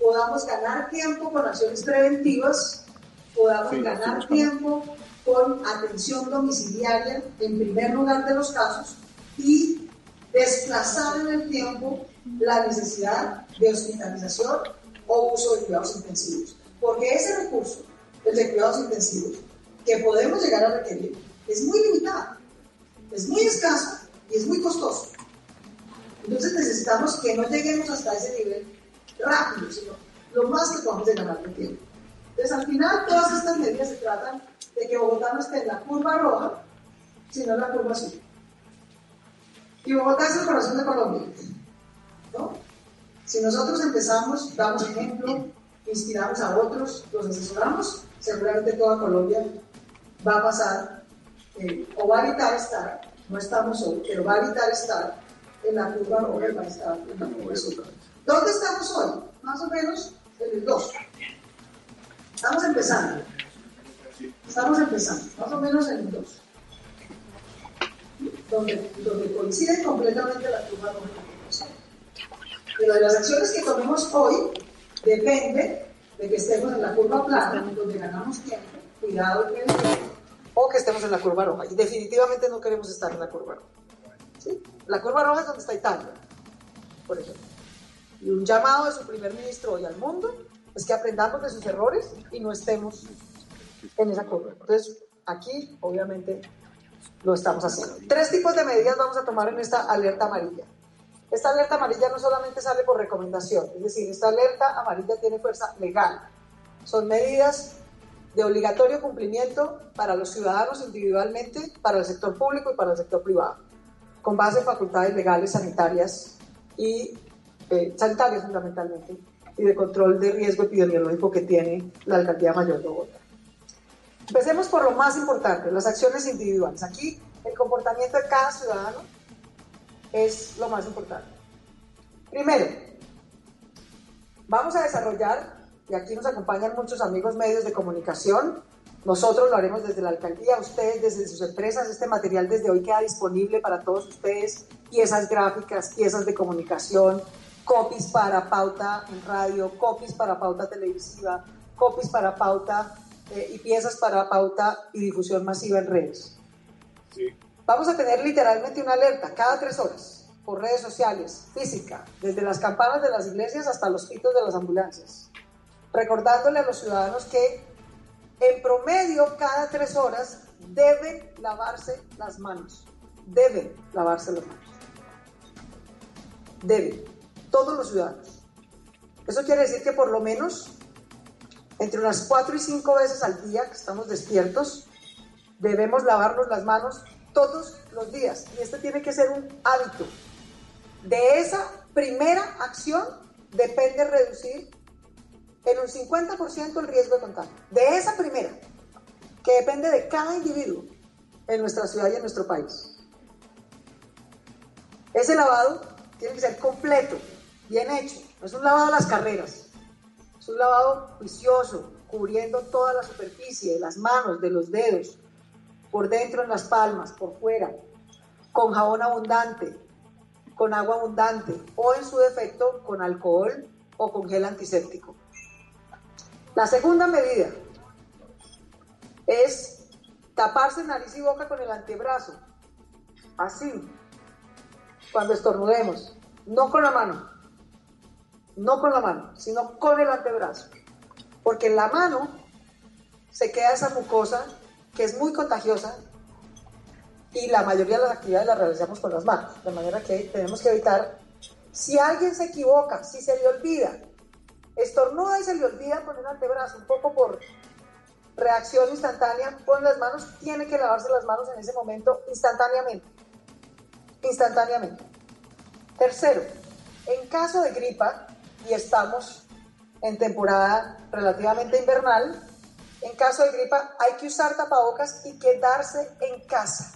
podamos ganar tiempo con acciones preventivas, podamos Sí, ganar tiempo con atención domiciliaria en primer lugar de los casos y desplazar en el tiempo la necesidad de hospitalización o uso de cuidados intensivos. Porque ese recurso, el de cuidados intensivos, que podemos llegar a requerir, es muy limitado, es muy escaso y es muy costoso. Entonces necesitamos que no lleguemos hasta ese nivel rápido, sino lo más que podamos llegar al tiempo. Entonces al final todas estas medidas se tratan de que Bogotá no esté en la curva roja, sino en la curva azul. Y Bogotá es el corazón de Colombia. ¿no? Si nosotros empezamos, damos ejemplo, inspiramos a otros, los asesoramos, seguramente toda Colombia va a pasar eh, o va a evitar estar, no estamos hoy, pero va a evitar estar en la curva roja y va a estar en la curva azul. ¿Dónde estamos hoy? Más o menos en el 2. Estamos empezando. Estamos empezando, más o menos en el 2. Donde, donde coincide completamente la curva roja y la. Pero de las acciones que tomemos hoy depende de que estemos en la curva plana, donde ganamos tiempo, cuidado prevención, o que estemos en la curva roja. Y definitivamente no queremos estar en la curva roja. ¿sí? La curva roja es donde está Italia, por ejemplo. Y un llamado de su primer ministro hoy al mundo es que aprendamos de sus errores y no estemos en esa curva. Entonces, aquí, obviamente, lo estamos haciendo. Tres tipos de medidas vamos a tomar en esta alerta amarilla. Esta alerta amarilla no solamente sale por recomendación, es decir, esta alerta amarilla tiene fuerza legal. Son medidas de obligatorio cumplimiento para los ciudadanos individualmente, para el sector público y para el sector privado, con base en facultades legales, sanitarias y eh, fundamentalmente, y de control de riesgo epidemiológico que tiene la Alcaldía Mayor de Bogotá. Empecemos por lo más importante, las acciones individuales. Aquí el comportamiento de cada ciudadano es lo más importante. Primero, vamos a desarrollar, y aquí nos acompañan muchos amigos medios de comunicación, nosotros lo haremos desde la alcaldía, ustedes desde sus empresas, este material desde hoy queda disponible para todos ustedes, piezas gráficas, piezas de comunicación, copies para pauta en radio, copies para pauta televisiva, copies para pauta eh, y piezas para pauta y difusión masiva en redes. Vamos a tener literalmente una alerta cada tres horas por redes sociales, física, desde las campanas de las iglesias hasta los pitos de las ambulancias, recordándole a los ciudadanos que en promedio cada tres horas deben lavarse las manos, deben lavarse las manos, deben, todos los ciudadanos. Eso quiere decir que por lo menos entre unas cuatro y cinco veces al día que estamos despiertos, debemos lavarnos las manos todos los días. Y este tiene que ser un hábito. De esa primera acción depende reducir en un 50% el riesgo de contagio. De esa primera, que depende de cada individuo en nuestra ciudad y en nuestro país. Ese lavado tiene que ser completo, bien hecho. No es un lavado a las carreras. Es un lavado juicioso, cubriendo toda la superficie, de las manos, de los dedos, por dentro en las palmas, por fuera, con jabón abundante, con agua abundante o en su defecto con alcohol o con gel antiséptico. La segunda medida es taparse nariz y boca con el antebrazo, así, cuando estornudemos, no con la mano, no con la mano, sino con el antebrazo, porque en la mano se queda esa mucosa que es muy contagiosa y la mayoría de las actividades las realizamos con las manos, de manera que tenemos que evitar, si alguien se equivoca, si se le olvida, estornuda y se le olvida poner el antebrazo, un poco por reacción instantánea, pone las manos, tiene que lavarse las manos en ese momento instantáneamente, instantáneamente. Tercero, en caso de gripa, y estamos en temporada relativamente invernal, en caso de gripa hay que usar tapabocas y quedarse en casa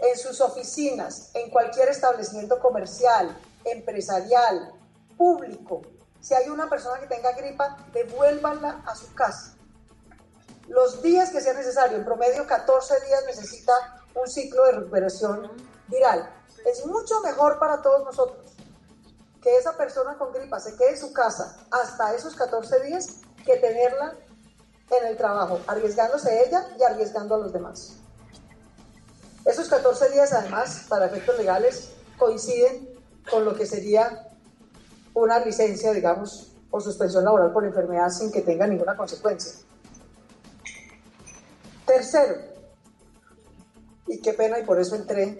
en sus oficinas, en cualquier establecimiento comercial, empresarial, público. Si hay una persona que tenga gripa, devuélvanla a su casa. Los días que sea necesario, en promedio 14 días necesita un ciclo de recuperación viral. Es mucho mejor para todos nosotros que esa persona con gripa se quede en su casa hasta esos 14 días que tenerla en el trabajo, arriesgándose ella y arriesgando a los demás. Esos 14 días, además, para efectos legales, coinciden con lo que sería una licencia, digamos, o suspensión laboral por enfermedad sin que tenga ninguna consecuencia. Tercero, y qué pena, y por eso entré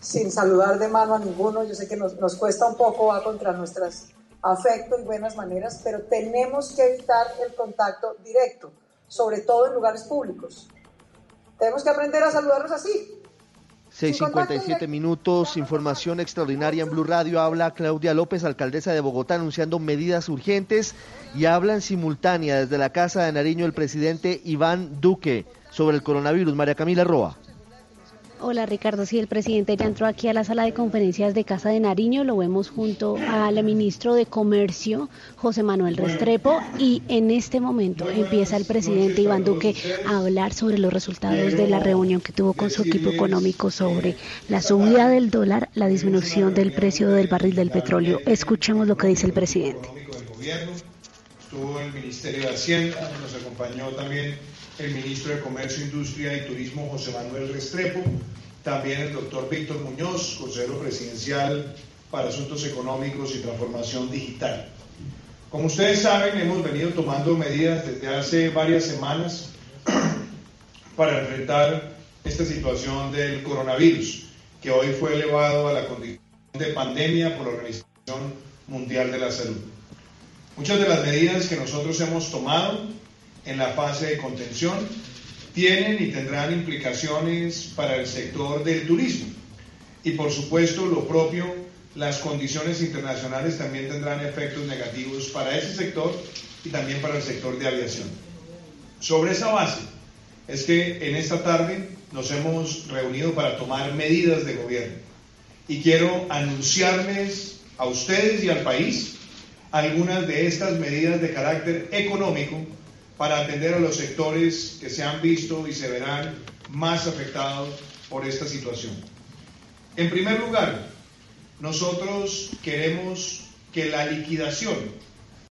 sin saludar de mano a ninguno, yo sé que nos, nos cuesta un poco, va contra nuestras afecto y buenas maneras, pero tenemos que evitar el contacto directo, sobre todo en lugares públicos. Tenemos que aprender a saludarnos así. 6.57 minutos, información extraordinaria en Blue Radio. Habla Claudia López, alcaldesa de Bogotá, anunciando medidas urgentes y habla en simultánea desde la Casa de Nariño el presidente Iván Duque sobre el coronavirus. María Camila Roa. Hola Ricardo, sí, el presidente ya entró aquí a la sala de conferencias de Casa de Nariño, lo vemos junto al ministro de Comercio, José Manuel Restrepo, y en este momento empieza el presidente Iván Duque a hablar sobre los resultados de la reunión que tuvo con su equipo económico sobre la subida del dólar, la disminución del precio del barril del petróleo. Escuchemos lo que dice el presidente. Estuvo el Ministerio de Hacienda, nos acompañó también el ministro de Comercio, Industria y Turismo, José Manuel Restrepo, también el doctor Víctor Muñoz, consejero presidencial para Asuntos Económicos y Transformación Digital. Como ustedes saben, hemos venido tomando medidas desde hace varias semanas para enfrentar esta situación del coronavirus, que hoy fue elevado a la condición de pandemia por la Organización Mundial de la Salud. Muchas de las medidas que nosotros hemos tomado en la fase de contención tienen y tendrán implicaciones para el sector del turismo. Y por supuesto, lo propio, las condiciones internacionales también tendrán efectos negativos para ese sector y también para el sector de aviación. Sobre esa base es que en esta tarde nos hemos reunido para tomar medidas de gobierno. Y quiero anunciarles a ustedes y al país algunas de estas medidas de carácter económico para atender a los sectores que se han visto y se verán más afectados por esta situación. En primer lugar, nosotros queremos que la liquidación